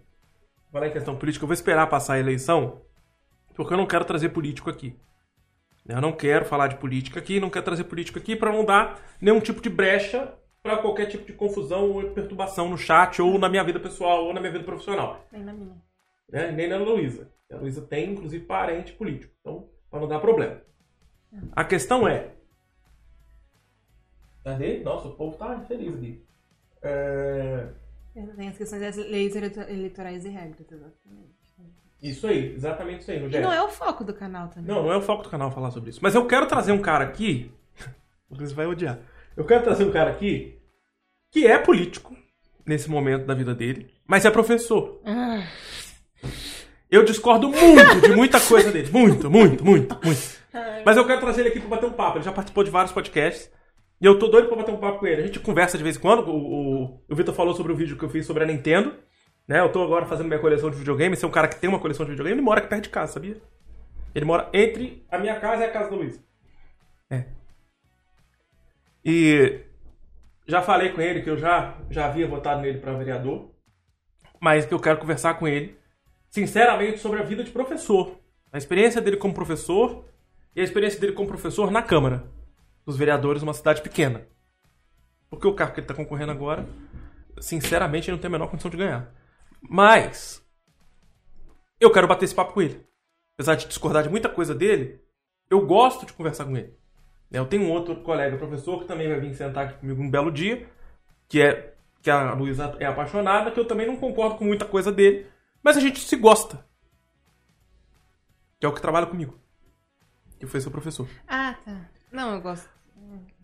falar em questão política, eu vou esperar passar a eleição, porque eu não quero trazer político aqui. Eu não quero falar de política aqui, não quero trazer político aqui para não dar nenhum tipo de brecha para qualquer tipo de confusão ou perturbação no chat ou na minha vida pessoal ou na minha vida profissional. Nem na minha. né? Nem na Luísa. A Luísa tem, inclusive, parente político. Então, para não dar problema. A questão é. Cadê? Nossa, o povo tá feliz aqui. É... Tem as questões das leis eleito- eleitorais e regras, exatamente. Isso aí, exatamente isso aí, E Rogério. não é o foco do canal também. Não, não é o foco do canal falar sobre isso. Mas eu quero trazer um cara aqui. O Luiz vai odiar. Eu quero trazer um cara aqui que é político nesse momento da vida dele, mas é professor. Eu discordo muito de muita coisa dele. Muito, muito, muito, muito. Mas eu quero trazer ele aqui pra bater um papo. Ele já participou de vários podcasts. E eu tô doido pra bater um papo com ele. A gente conversa de vez em quando. O, o, o Vitor falou sobre o vídeo que eu fiz sobre a Nintendo. Né? Eu tô agora fazendo minha coleção de videogame. Esse é um cara que tem uma coleção de videogame. Ele mora aqui perto de casa, sabia? Ele mora entre a minha casa e a casa do Luiz. É. E já falei com ele que eu já, já havia votado nele pra vereador. Mas que eu quero conversar com ele, sinceramente, sobre a vida de professor. A experiência dele como professor e a experiência dele como professor na Câmara dos Vereadores uma cidade pequena. Porque o cargo que ele está concorrendo agora, sinceramente, ele não tem a menor condição de ganhar. Mas, eu quero bater esse papo com ele. Apesar de discordar de muita coisa dele, eu gosto de conversar com ele. Eu tenho um outro colega professor que também vai vir sentar aqui comigo um belo dia, que é que a Luísa é apaixonada, que eu também não concordo com muita coisa dele, mas a gente se gosta. Que é o que trabalha comigo. Que foi seu professor. Ah, tá. Não, eu gosto.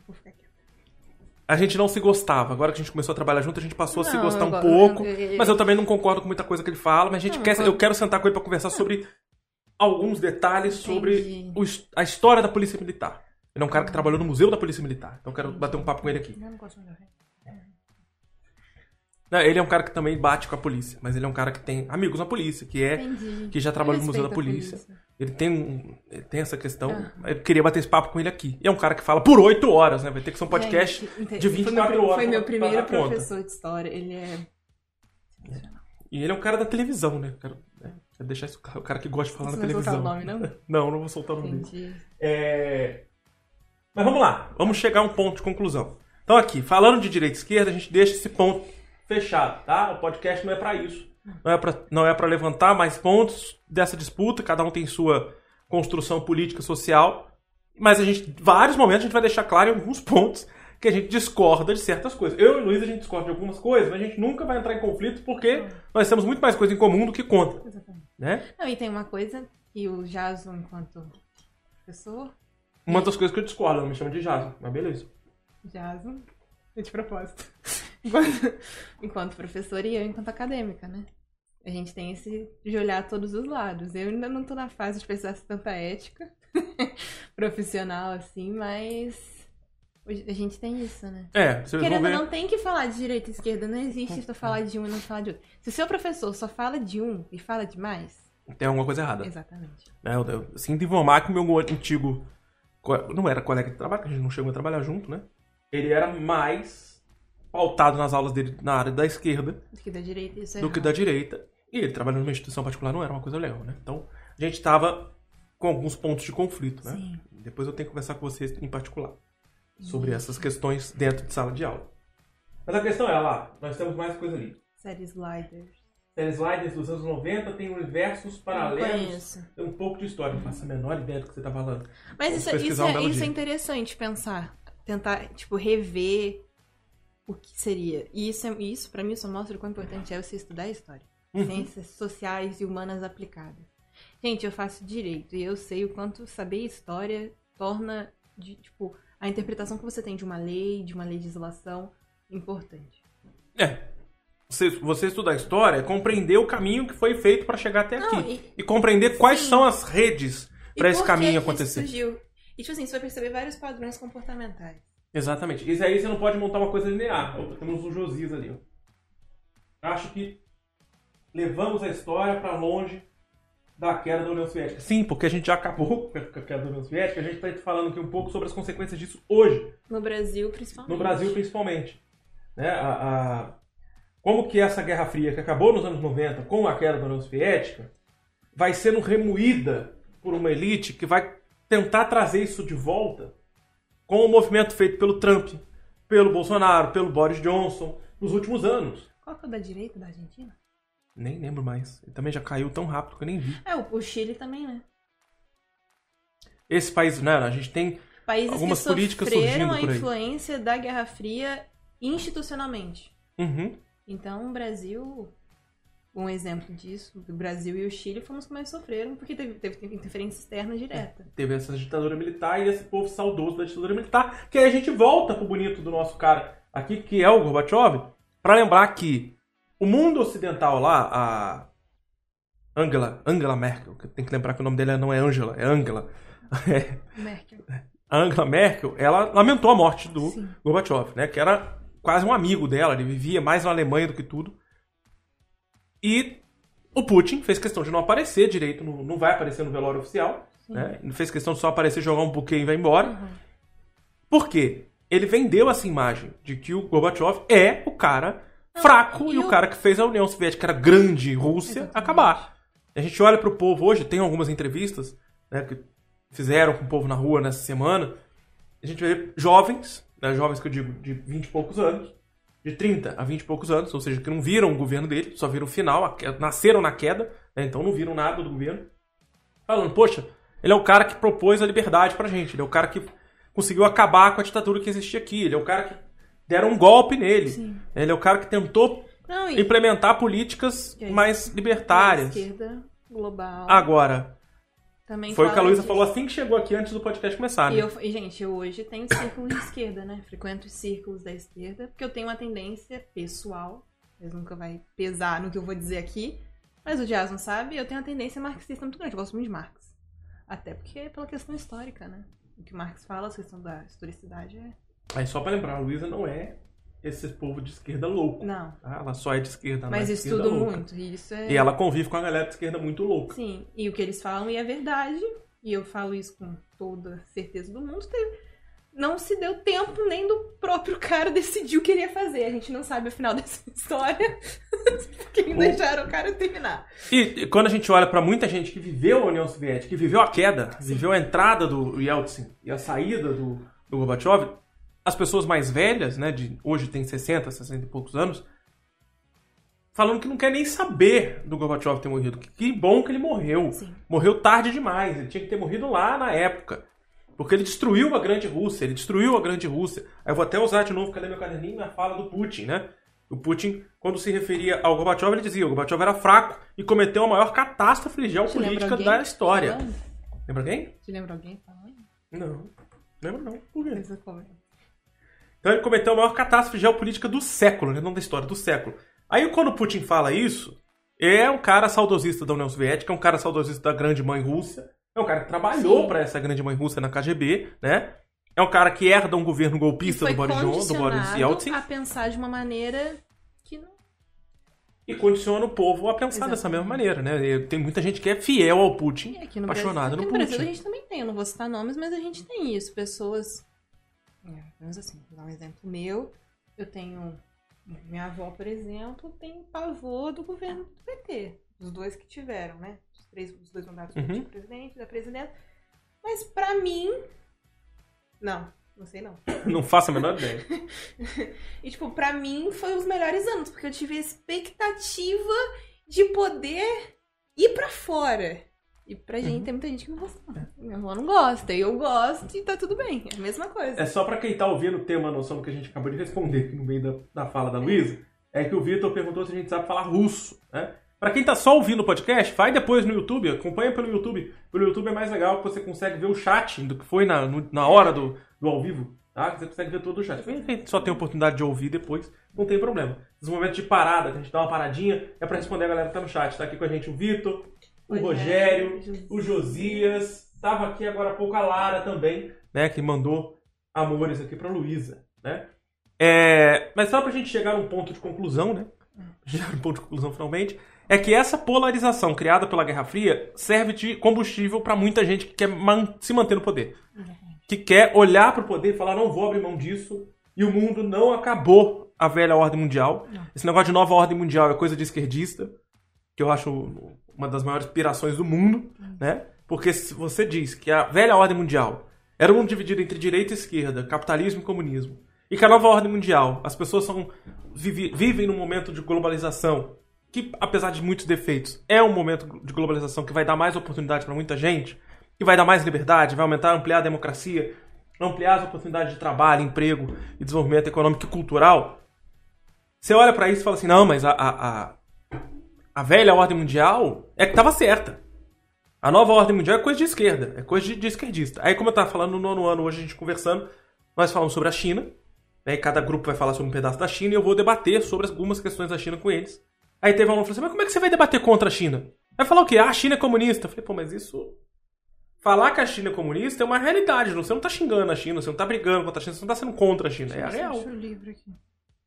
Vou ficar quieta. A gente não se gostava. Agora que a gente começou a trabalhar junto, a gente passou a se Não, gostar um pouco. eu- eu- Mas eu também não concordo com muita coisa que ele fala. Mas a gente Não, quer, eu- eu quero sentar com ele pra conversar sobre alguns detalhes sobre Entendi. o his- a história da Polícia Militar. Ele é um cara que trabalhou no Museu da Polícia Militar. Então eu quero bater um papo com ele aqui. Eu não gosto de Não, Ele é um cara que também bate com a polícia. Mas ele é um cara que tem amigos na polícia, que é Entendi. que já trabalhou no Museu da respeito a Polícia. Ele tem, um- ele tem essa questão. Ah. Eu queria bater esse papo com ele aqui. E é um cara que fala por 8 horas, né? Vai ter que ser um podcast Gente, ente- de foi meu 24 horas. Foi meu primeiro dar conta. professor de história. Ele é. E ele é um cara da televisão, né? Quero, né? quero deixar isso claro. O cara que gosta de falar Você na não vai televisão. soltar o nome, não? Não, não vou soltar o nome dele. Entendi. É... Mas vamos lá. Vamos chegar a um ponto de conclusão. Então aqui, falando de direita e esquerda, a gente deixa esse ponto fechado, tá? O podcast não é pra isso. Não é pra, não é levantar mais pontos dessa disputa. Cada um tem sua construção política, social. Mas a gente, vários momentos, a gente vai deixar claro em alguns pontos que a gente discorda de certas coisas. Eu e o Luiz, a gente discorda de algumas coisas, mas a gente nunca vai entrar em conflito porque nós temos muito mais coisa em comum do que contra, Exatamente. né? Não, e tem uma coisa que o Jason, enquanto professor, Uma das coisas que eu discordo, ela me chama de Jason, mas beleza. Jason, é de propósito. Enquanto, enquanto professor e eu enquanto acadêmica, né? A gente tem esse de olhar todos os lados. Eu ainda não tô na fase de precisar de tanta ética profissional assim, mas a gente tem isso, né? É, vocês Querendo ver. não, tem que falar de direita e esquerda. Não existe tu falar de um e não falar de outro. Se o seu professor só fala de um e fala de mais, Tem alguma coisa errada. exatamente. né? Eu, eu sinto informar que o meu antigo. Não era colega de trabalho, que a gente não chegou a trabalhar junto, né? Ele era mais pautado nas aulas dele na área da esquerda Do que da direita, isso é do que errado. da direita. E ele trabalhando numa instituição particular não era uma coisa legal, né? Então, a gente tava com alguns pontos de conflito, né? Sim. Depois eu tenho que conversar com vocês em particular sobre essas questões dentro de sala de aula. Mas a questão é, lá, nós temos mais coisa ali. Série Sliders. Slides dos anos 90, tem universos paralelos, tem um pouco de história. Não faço a menor ideia do que você tá falando. Mas isso, isso, pesquisar um é, isso é interessante pensar. Tentar, tipo, rever o que seria. E isso, é, isso para mim, só mostra o quão importante é você estudar a história. Uhum. Ciências sociais e humanas aplicadas. Gente, eu faço direito e eu sei o quanto saber história torna, de, tipo, a interpretação que você tem de uma lei, de uma legislação, importante. É. Você, você estudar história é compreender o caminho que foi feito para chegar até Não, aqui. e- E compreender quais Sim. são as redes para esse caminho acontecer. Isso surgiu? E, tipo assim, você vai perceber vários padrões comportamentais. Exatamente. Isso aí você não pode montar uma coisa linear. Opa, temos o Josias ali. Ó. Acho que levamos a história para longe da queda da União Soviética. Sim, porque a gente já acabou com a queda da União Soviética. A gente está falando aqui um pouco sobre as consequências disso hoje. No Brasil, principalmente. No Brasil, principalmente. Né? A, a- Como que essa Guerra Fria, que acabou nos anos 90 com a queda da União Soviética, vai sendo remoída por uma elite que vai tentar trazer isso de volta com o movimento feito pelo Trump, pelo Bolsonaro, pelo Boris Johnson nos últimos anos. Qual que é o da direita da Argentina? Nem lembro mais. Ele também já caiu tão rápido que eu nem vi. É, o, Chile também, né? Esse país, né? A gente tem Países Algumas políticas surgindo a por aí. influência da Guerra Fria institucionalmente. Uhum. Então, o Brasil, um exemplo disso, o Brasil e o Chile foram os que mais sofreram, porque teve, teve interferência externa direta. teve essa ditadura militar e esse povo saudoso da ditadura militar, que aí a gente volta pro bonito do nosso cara aqui, que é o Gorbachev, para lembrar que o mundo ocidental lá, a Angela, Angela Merkel, que tem que lembrar que o nome dela não é Angela, é Angela. É, Merkel. a Angela Merkel, ela lamentou a morte do Sim. Gorbachev, né, que era quase um amigo dela, ele vivia mais na Alemanha do que tudo. E o Putin fez questão de não aparecer direito, no- não vai aparecer no velório oficial, Sim. né? Ele fez questão de só aparecer, jogar um buquê e vai embora. Uhum. Por quê? Ele vendeu essa imagem de que o Gorbachev é o cara fraco e e, o o- cara que fez a União Soviética, que era grande Rússia, Exatamente. acabar. A gente olha pro povo hoje, tem algumas entrevistas né, que fizeram com o povo na rua nessa semana. A gente vê jovens, né, jovens que eu digo de 20 e poucos anos, de 30 a 20 e poucos anos, ou seja, que não viram o governo dele, só viram o final, queda- nasceram na queda, né, então não viram nada do governo. Falando, poxa, ele é o cara que propôs a liberdade pra gente, ele é o cara que conseguiu acabar com a ditadura que existia aqui, ele é o cara que deram um golpe nele, Sim. ele é o cara que tentou Não, e implementar políticas mais libertárias. esquerda global Agora, também foi o que a Luísa falou assim que chegou aqui antes do podcast começar, E, né? eu, e, gente, eu hoje tenho círculos de esquerda, né? Frequento os círculos da esquerda, porque eu tenho uma tendência pessoal, mas nunca vai pesar no que eu vou dizer aqui, mas o Dias não sabe, eu tenho uma tendência marxista muito grande, eu gosto muito de Marx. Até porque é pela questão histórica, né? O que Marx fala, a questão da historicidade é... Aí só pra lembrar, a Luísa não é esse povo de esquerda louco. Não, tá? Ela só é de esquerda, mas é de esquerda estudo louca. muito, isso é... E ela convive com a galera de esquerda muito louca. Sim, e o que eles falam e é verdade, e eu falo isso com toda certeza do mundo, teve- não se deu tempo nem do próprio cara decidir o que ele ia fazer. A gente não sabe o final dessa história, porque não deixaram o cara terminar. E, e quando a gente olha pra muita gente que viveu a União Soviética, que viveu a queda, viveu a entrada do Yeltsin e a saída do, do Gorbachev, as pessoas mais velhas, né, de hoje tem 60, 60 e poucos anos, falando que não quer nem saber do Gorbachev ter morrido. Que, que bom que ele morreu. Sim. Morreu tarde demais. Ele tinha que ter morrido lá na época. Porque ele destruiu a grande Rússia, ele destruiu a grande Rússia. Aí eu vou até usar de novo, cadê meu caderninho? A fala do Putin, né? O Putin, quando se referia ao Gorbachev, ele dizia: o Gorbachev era fraco e cometeu a maior catástrofe geopolítica alguém da história. Lembra quem? Te lembra alguém falando? Não. Lembra não. Por quê? Então ele cometeu a maior catástrofe geopolítica do século, né? não da história, do século. Aí quando o Putin fala isso, é um cara saudosista da União Soviética, é um cara saudosista da grande mãe Rússia, é um cara que trabalhou para essa grande mãe Rússia na KGB, né? É um cara que herda um governo golpista do Boris, Johnson, do Boris Yeltsin a pensar de uma maneira que não... e condiciona o povo a pensar Exatamente. dessa mesma maneira, né? E Tem muita gente que é fiel ao Putin, aqui no apaixonada Brasil, no no Putin. Brasil a gente também tem, eu não vou citar nomes, mas a gente tem isso. Pessoas. É, menos assim, vou dar um exemplo meu. eu tenho. Minha avó, por exemplo, tem pavor do governo do PT. Dos dois que tiveram, né? Os, três, os dois mandatos Uhum. do presidente, da presidenta. Mas pra mim. Não, não sei não. Não faço a menor ideia. E, tipo, pra mim foi os melhores anos, porque eu tive a expectativa de poder ir pra fora. E pra gente, Uhum. tem muita gente que não gosta. Minha avó não gosta, e eu gosto e tá tudo bem. É a mesma coisa. É só pra quem tá ouvindo ter uma noção do que a gente acabou de responder aqui no meio da, da fala da Luísa, é que o Vitor perguntou se a gente sabe falar russo, né? Pra quem tá só ouvindo o podcast, vai depois no YouTube, acompanha pelo YouTube. Pelo YouTube é mais legal que você consegue ver o chat do que foi na, no- na hora do, do ao vivo, tá? Você consegue ver todo o chat. Quem só tem a oportunidade de ouvir depois, não tem problema. Nos momentos de parada, que a gente dá uma paradinha, é pra responder a galera que tá no chat. Tá aqui com a gente o Vitor, o Rogério, o Josias, tava aqui agora há pouco a Lara também, né, que mandou amores aqui pra Luísa, né? É, mas só pra gente chegar num ponto de conclusão, né? Chegar num ponto de conclusão finalmente, é que essa polarização criada pela Guerra Fria serve de combustível pra muita gente que quer man- se manter no poder. Que quer olhar pro poder e falar, não vou abrir mão disso, e o mundo não acabou a velha ordem mundial. Não. Esse negócio de nova ordem mundial é coisa de esquerdista, que eu acho uma das maiores pirações do mundo, né? Porque se você diz que a velha ordem mundial era um mundo dividido entre direita e esquerda, capitalismo e comunismo, e que a nova ordem mundial, as pessoas são, vive- vivem num momento de globalização, que apesar de muitos defeitos, é um momento de globalização que vai dar mais oportunidade para muita gente, que vai dar mais liberdade, vai aumentar, ampliar a democracia, ampliar as oportunidades de trabalho, emprego e desenvolvimento econômico e cultural. Você olha para isso e fala assim: não, mas a, a, a, a velha ordem mundial é que estava certa. A nova ordem mundial é coisa de esquerda, é coisa de, de esquerdista. Aí, como eu tava falando no nono ano, hoje a gente conversando, nós falamos sobre a China, né, e cada grupo vai falar sobre um pedaço da China, e eu vou debater sobre algumas questões da China com eles. Aí teve um aluno que falou assim: mas como é que você vai debater contra a China? Vai falar o quê? Ah, a China é comunista. Eu falei, pô, mas isso. Falar que a China é comunista é uma realidade. Você não tá xingando a China, você não tá brigando contra a China, você não tá sendo contra a China. É a real.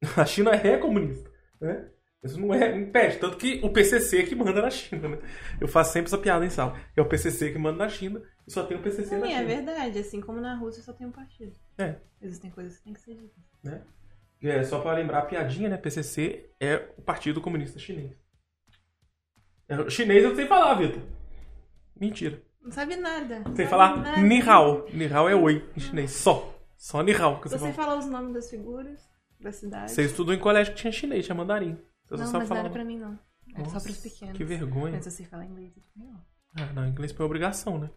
A China é comunista, né? Isso não é impede. Tanto que o PCC que manda na China, né? Eu faço sempre essa piada em sala. É o PCC que manda na China e só tem o PCC na Sim, é China. verdade. Assim como na Rússia só tem um partido. É. Existem coisas que têm que ser ditas. Né? É, só para lembrar a piadinha, né? PCC é o Partido Comunista Chinês. É, Chinês eu sei falar, Vitor. Mentira. Não sabe nada. Sei Sabe falar nada. ni hao. Ni hao é oi em chinês. Só. Só ni hao que você você fala. falar os nomes das figuras da cidade. Você estudou em colégio que tinha chinês, tinha mandarim. Só Não, sabe mas não falar. era pra mim, não. Era só Nossa, pros pequenos. Que vergonha. Mas eu sei falar inglês e espanhol. Ah, não, inglês foi obrigação, né?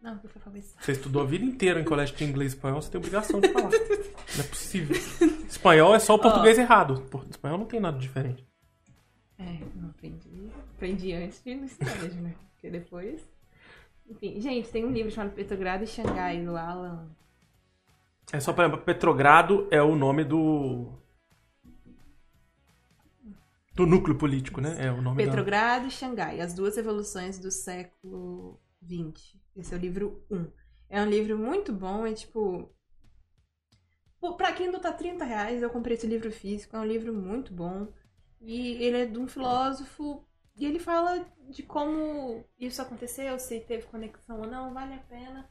Não, porque eu falei isso. Você estudou a vida inteira em colégio de inglês e espanhol, você tem obrigação de falar. Não é possível. Espanhol é só o português errado. Por- Espanhol não tem nada diferente. É, não aprendi. Aprendi antes de ir no estágio, né? Porque depois. Enfim, gente, tem um livro chamado Petrogrado e Xangai, do Alan. É só pra lembrar, Petrogrado é o nome do. Do núcleo político, né? É o nome da. Petrogrado e Xangai, as duas evoluções do século XX. Esse é o livro 1. É um livro muito bom, é tipo. Pra quem não tá 30 reais, eu comprei esse livro físico, é um livro muito bom. E ele é de um filósofo, e ele fala de como isso aconteceu, se teve conexão ou não, vale a pena.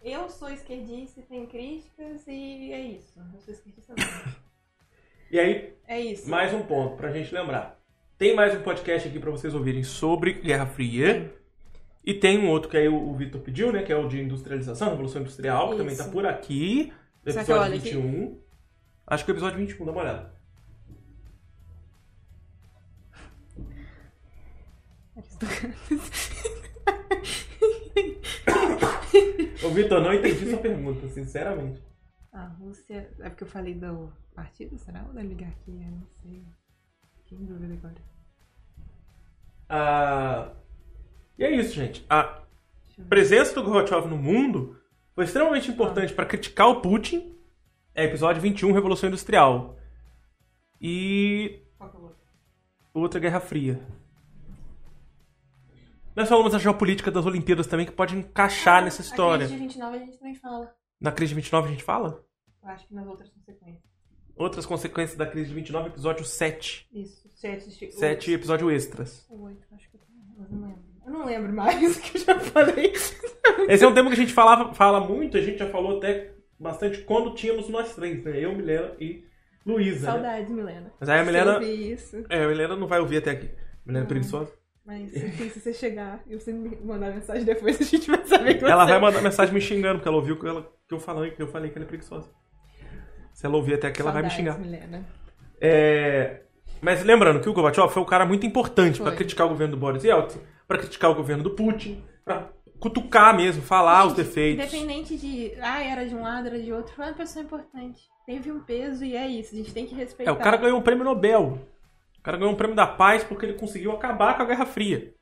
Eu sou esquerdista e tenho críticas, e é isso. Eu sou esquerdista não. E aí, É isso. mais um ponto pra gente lembrar. Tem mais um podcast aqui pra vocês ouvirem sobre Guerra Fria. E tem um outro que aí o o Vitor pediu, né? Que é o de industrialização, Revolução Industrial, que também tá Isso. por aqui. Será que eu Episódio olho aqui? 21. Acho que é o episódio 21, dá uma olhada. Ô, Vitor, não entendi sua pergunta, sinceramente. A Rússia. É porque eu falei do partido, será? Ou da oligarquia? Não sei. Fiquei em dúvida agora. Ah, E é isso, gente. A presença do Gorbachev no mundo foi extremamente importante para criticar o Putin. É episódio 21, Revolução Industrial. E Qual que é o outro? outra Guerra Fria. Nós falamos da geopolítica das Olimpíadas também, que pode encaixar nessa história. A crise de 29 a gente também fala. Na crise de 29 a gente fala? Eu acho que nas outras consequências. Outras consequências da crise de 29, episódio 7. Isso. Sete, esti- 7 episódio extras. Ou oito, acho que eu não lembro. Eu não lembro mais o que eu já falei. Esse é um tema que a gente falava, fala muito, a gente já falou até bastante quando tínhamos nós três, né? Eu, Milena e Luísa. Né? Saudades, Milena. Mas aí a Milena. isso. É, a Milena não vai ouvir até aqui. Milena é preguiçosa. Mas enfim, se você chegar e você me mandar mensagem depois, a gente vai saber que Ela você... vai mandar mensagem me xingando, porque ela ouviu que, ela, que, eu, falei, que eu falei que ela é preguiçosa. Se ela ouvir até aqui, ela vai me xingar. Milena. É, Mas lembrando que o Gorbachev foi um cara muito importante para criticar o governo do Boris Yeltsin, para criticar o governo do Putin, para cutucar mesmo, falar os defeitos. Independente de. Ah, era de um lado, era de outro. Foi uma pessoa importante. Teve um peso e é isso. A gente tem que respeitar. É, o cara ganhou um prêmio Nobel. O cara ganhou um prêmio da paz porque ele conseguiu acabar com a Guerra Fria.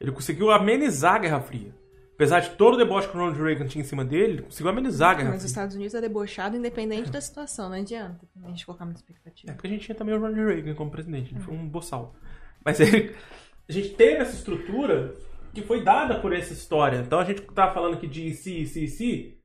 Ele conseguiu amenizar a Guerra Fria. Apesar de todo o deboche que o Ronald Reagan tinha em cima dele, ele conseguiu amenizar a Guerra Mas os. Estados Unidos é debochado independente da situação. Não adianta a gente colocar muita expectativa. É porque a gente tinha também o Ronald Reagan como presidente, ele foi um boçal. Mas ele, a gente teve essa estrutura que foi dada por essa história. Então a gente tá falando aqui de se, se, se.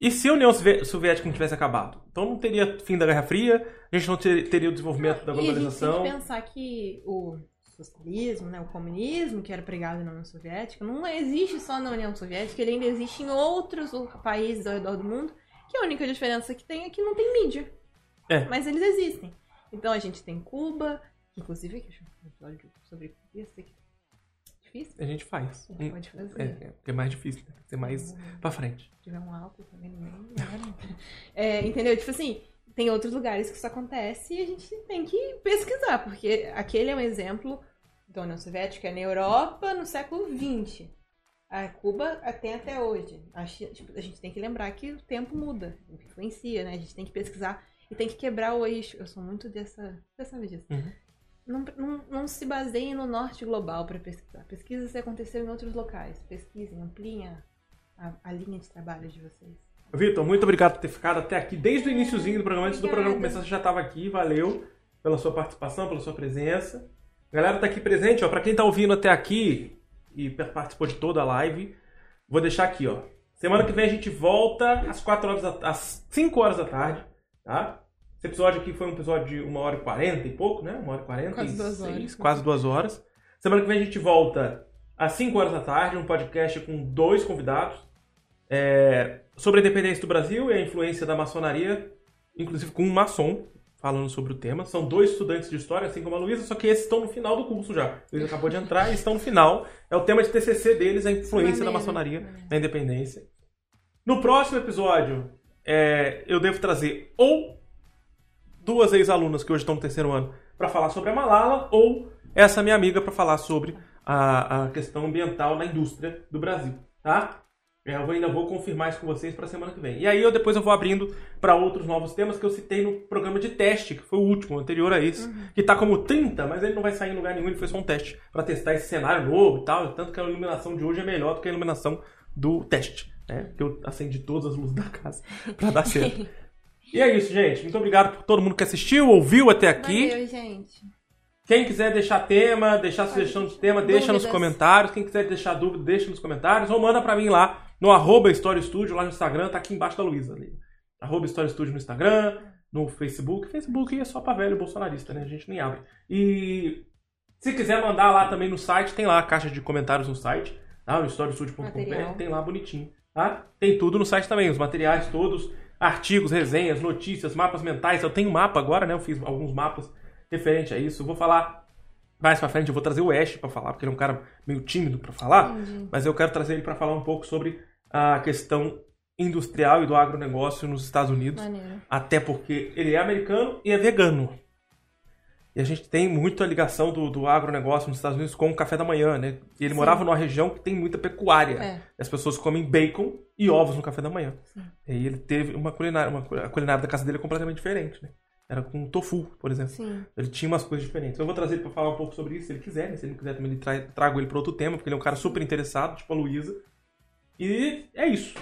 E se a União Sovi- Soviética não tivesse acabado? Então não teria fim da Guerra Fria, a gente não ter- teria o desenvolvimento da E a gente tem globalização. que pensar que o socialismo, né, o comunismo, que era pregado na União Soviética, não existe só na União Soviética, ele ainda existe em outros países ao redor do mundo, que a única diferença que tem é que não tem mídia. É. Mas eles existem. Então a gente tem Cuba, inclusive aqui, um episódio sobre Cuba, ia ser difícil. A gente faz. A gente pode fazer. É, é, porque é mais difícil, né? Tem que ser mais pra frente. Se tiver um álcool também no meio. É, entendeu? Tipo assim, tem outros lugares que isso acontece e a gente tem que pesquisar, porque aquele é um exemplo da União Soviética na Europa no século XX. A Cuba tem até hoje. A, tipo, a gente tem que lembrar que o tempo muda, influencia, né? A gente tem que pesquisar e tem que quebrar o eixo. Eu sou muito dessa. Você sabe disso. Uhum. Não, não, não se baseiem no norte global para pesquisar. Pesquisa se aconteceu em outros locais. Pesquisem, ampliem a, a linha de trabalho de vocês. Vitor, muito obrigado por ter ficado até aqui desde o iníciozinho do programa. Antes do programa começar, você já estava aqui. Valeu pela sua participação, pela sua presença. A galera tá aqui presente, ó. Pra quem tá ouvindo até aqui e participou de toda a live, vou deixar aqui, ó. Semana que vem a gente volta às 4 horas da, às 5 horas da tarde, tá? Esse episódio aqui foi um episódio de 1 hora e 40 e pouco, né? 1 hora e 40 Quase duas horas. quase duas horas. Semana que vem a gente volta às 5 horas da tarde, um podcast com dois convidados. É, sobre a independência do Brasil e a influência da maçonaria, inclusive com um maçom falando sobre o tema. São dois estudantes de história, assim como a Luísa, só que esses estão no final do curso já. Luísa acabou de entrar e estão no final. É o tema de TCC deles, a influência da maçonaria na independência. No próximo episódio, é, eu devo trazer ou duas ex-alunas que hoje estão no terceiro ano para falar sobre a Malala, ou essa minha amiga para falar sobre a, a questão ambiental na indústria do Brasil, tá? É, Eu ainda vou confirmar isso com vocês para semana que vem. E aí eu depois eu vou abrindo para outros novos temas que eu citei no programa de teste, que foi o último, anterior a esse, que tá como 30, mas ele não vai sair em lugar nenhum, ele foi só um teste para testar esse cenário novo e tal, tanto que a iluminação de hoje é melhor do que a iluminação do teste, né? Que eu acendi todas as luzes da casa para dar certo. E é isso, gente. Muito obrigado por todo mundo que assistiu, ouviu até aqui. Valeu, gente. Quem quiser deixar tema, deixar sugestão de tema, deixa nos Dúvidas. comentários. Quem quiser deixar dúvida, deixa nos comentários. Ou manda pra mim lá no arroba Studio, lá no Instagram, tá aqui embaixo da Luísa. ali. Arroba Studio no Instagram, no Facebook. Facebook é só pra velho bolsonarista, né? A gente nem abre. E se quiser mandar lá também no site, tem lá a caixa de comentários no site, tá? No storystudio.com.br, Material. tem lá bonitinho, tá? Tem tudo no site também, os materiais todos, artigos, resenhas, notícias, mapas mentais. Eu tenho mapa agora, né? Eu fiz alguns mapas referente a isso. Eu vou falar mais pra frente, eu vou trazer o Ash pra falar, porque ele é um cara meio tímido pra falar, Entendi. mas eu quero trazer ele pra falar um pouco sobre a questão industrial e do agronegócio nos Estados Unidos, Maneiro. até porque ele é americano e é vegano. E a gente tem muito a ligação do, do agronegócio nos Estados Unidos com o café da manhã, né? E ele Sim. morava numa região que tem muita pecuária. É. As pessoas comem bacon e ovos no café da manhã. Sim. E aí ele teve uma culinária, uma, a culinária da casa dele é completamente diferente, né? Era com tofu, por exemplo. Sim. Ele tinha umas coisas diferentes. Eu vou trazer ele pra falar um pouco sobre isso, se ele quiser. Né? Se ele não quiser também, ele tra trago ele pra outro tema, porque ele é um cara super interessado, tipo a Luísa. E é isso.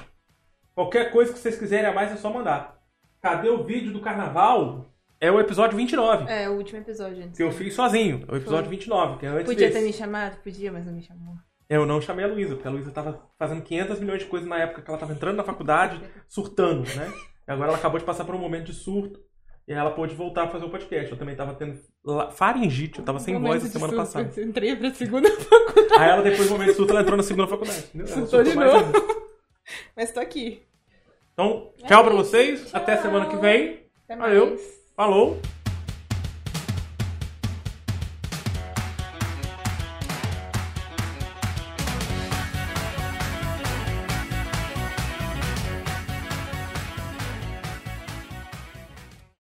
Qualquer coisa que vocês quiserem a mais é só mandar. Cadê o vídeo do carnaval? É o episódio 29, É, o último episódio antes. que eu fiz sozinho. É o episódio Foi. 29, que é antes Podia desse. ter me chamado? Podia, mas não me chamou. Eu não chamei a Luísa, porque a Luísa tava fazendo 500 milhões de coisas na época que ela tava entrando na faculdade, surtando, né? E agora ela acabou de passar por um momento de surto. E ela pôde voltar a fazer o podcast. Eu também tava tendo faringite, eu tava sem voz a semana passada. Eu entrei pra segunda faculdade. Aí ela, depois do momento de surto, ela entrou na segunda faculdade. Surtou de novo. Mas tô aqui. Então, tchau pra vocês. Até semana que vem. Até Valeu. mais. Falou!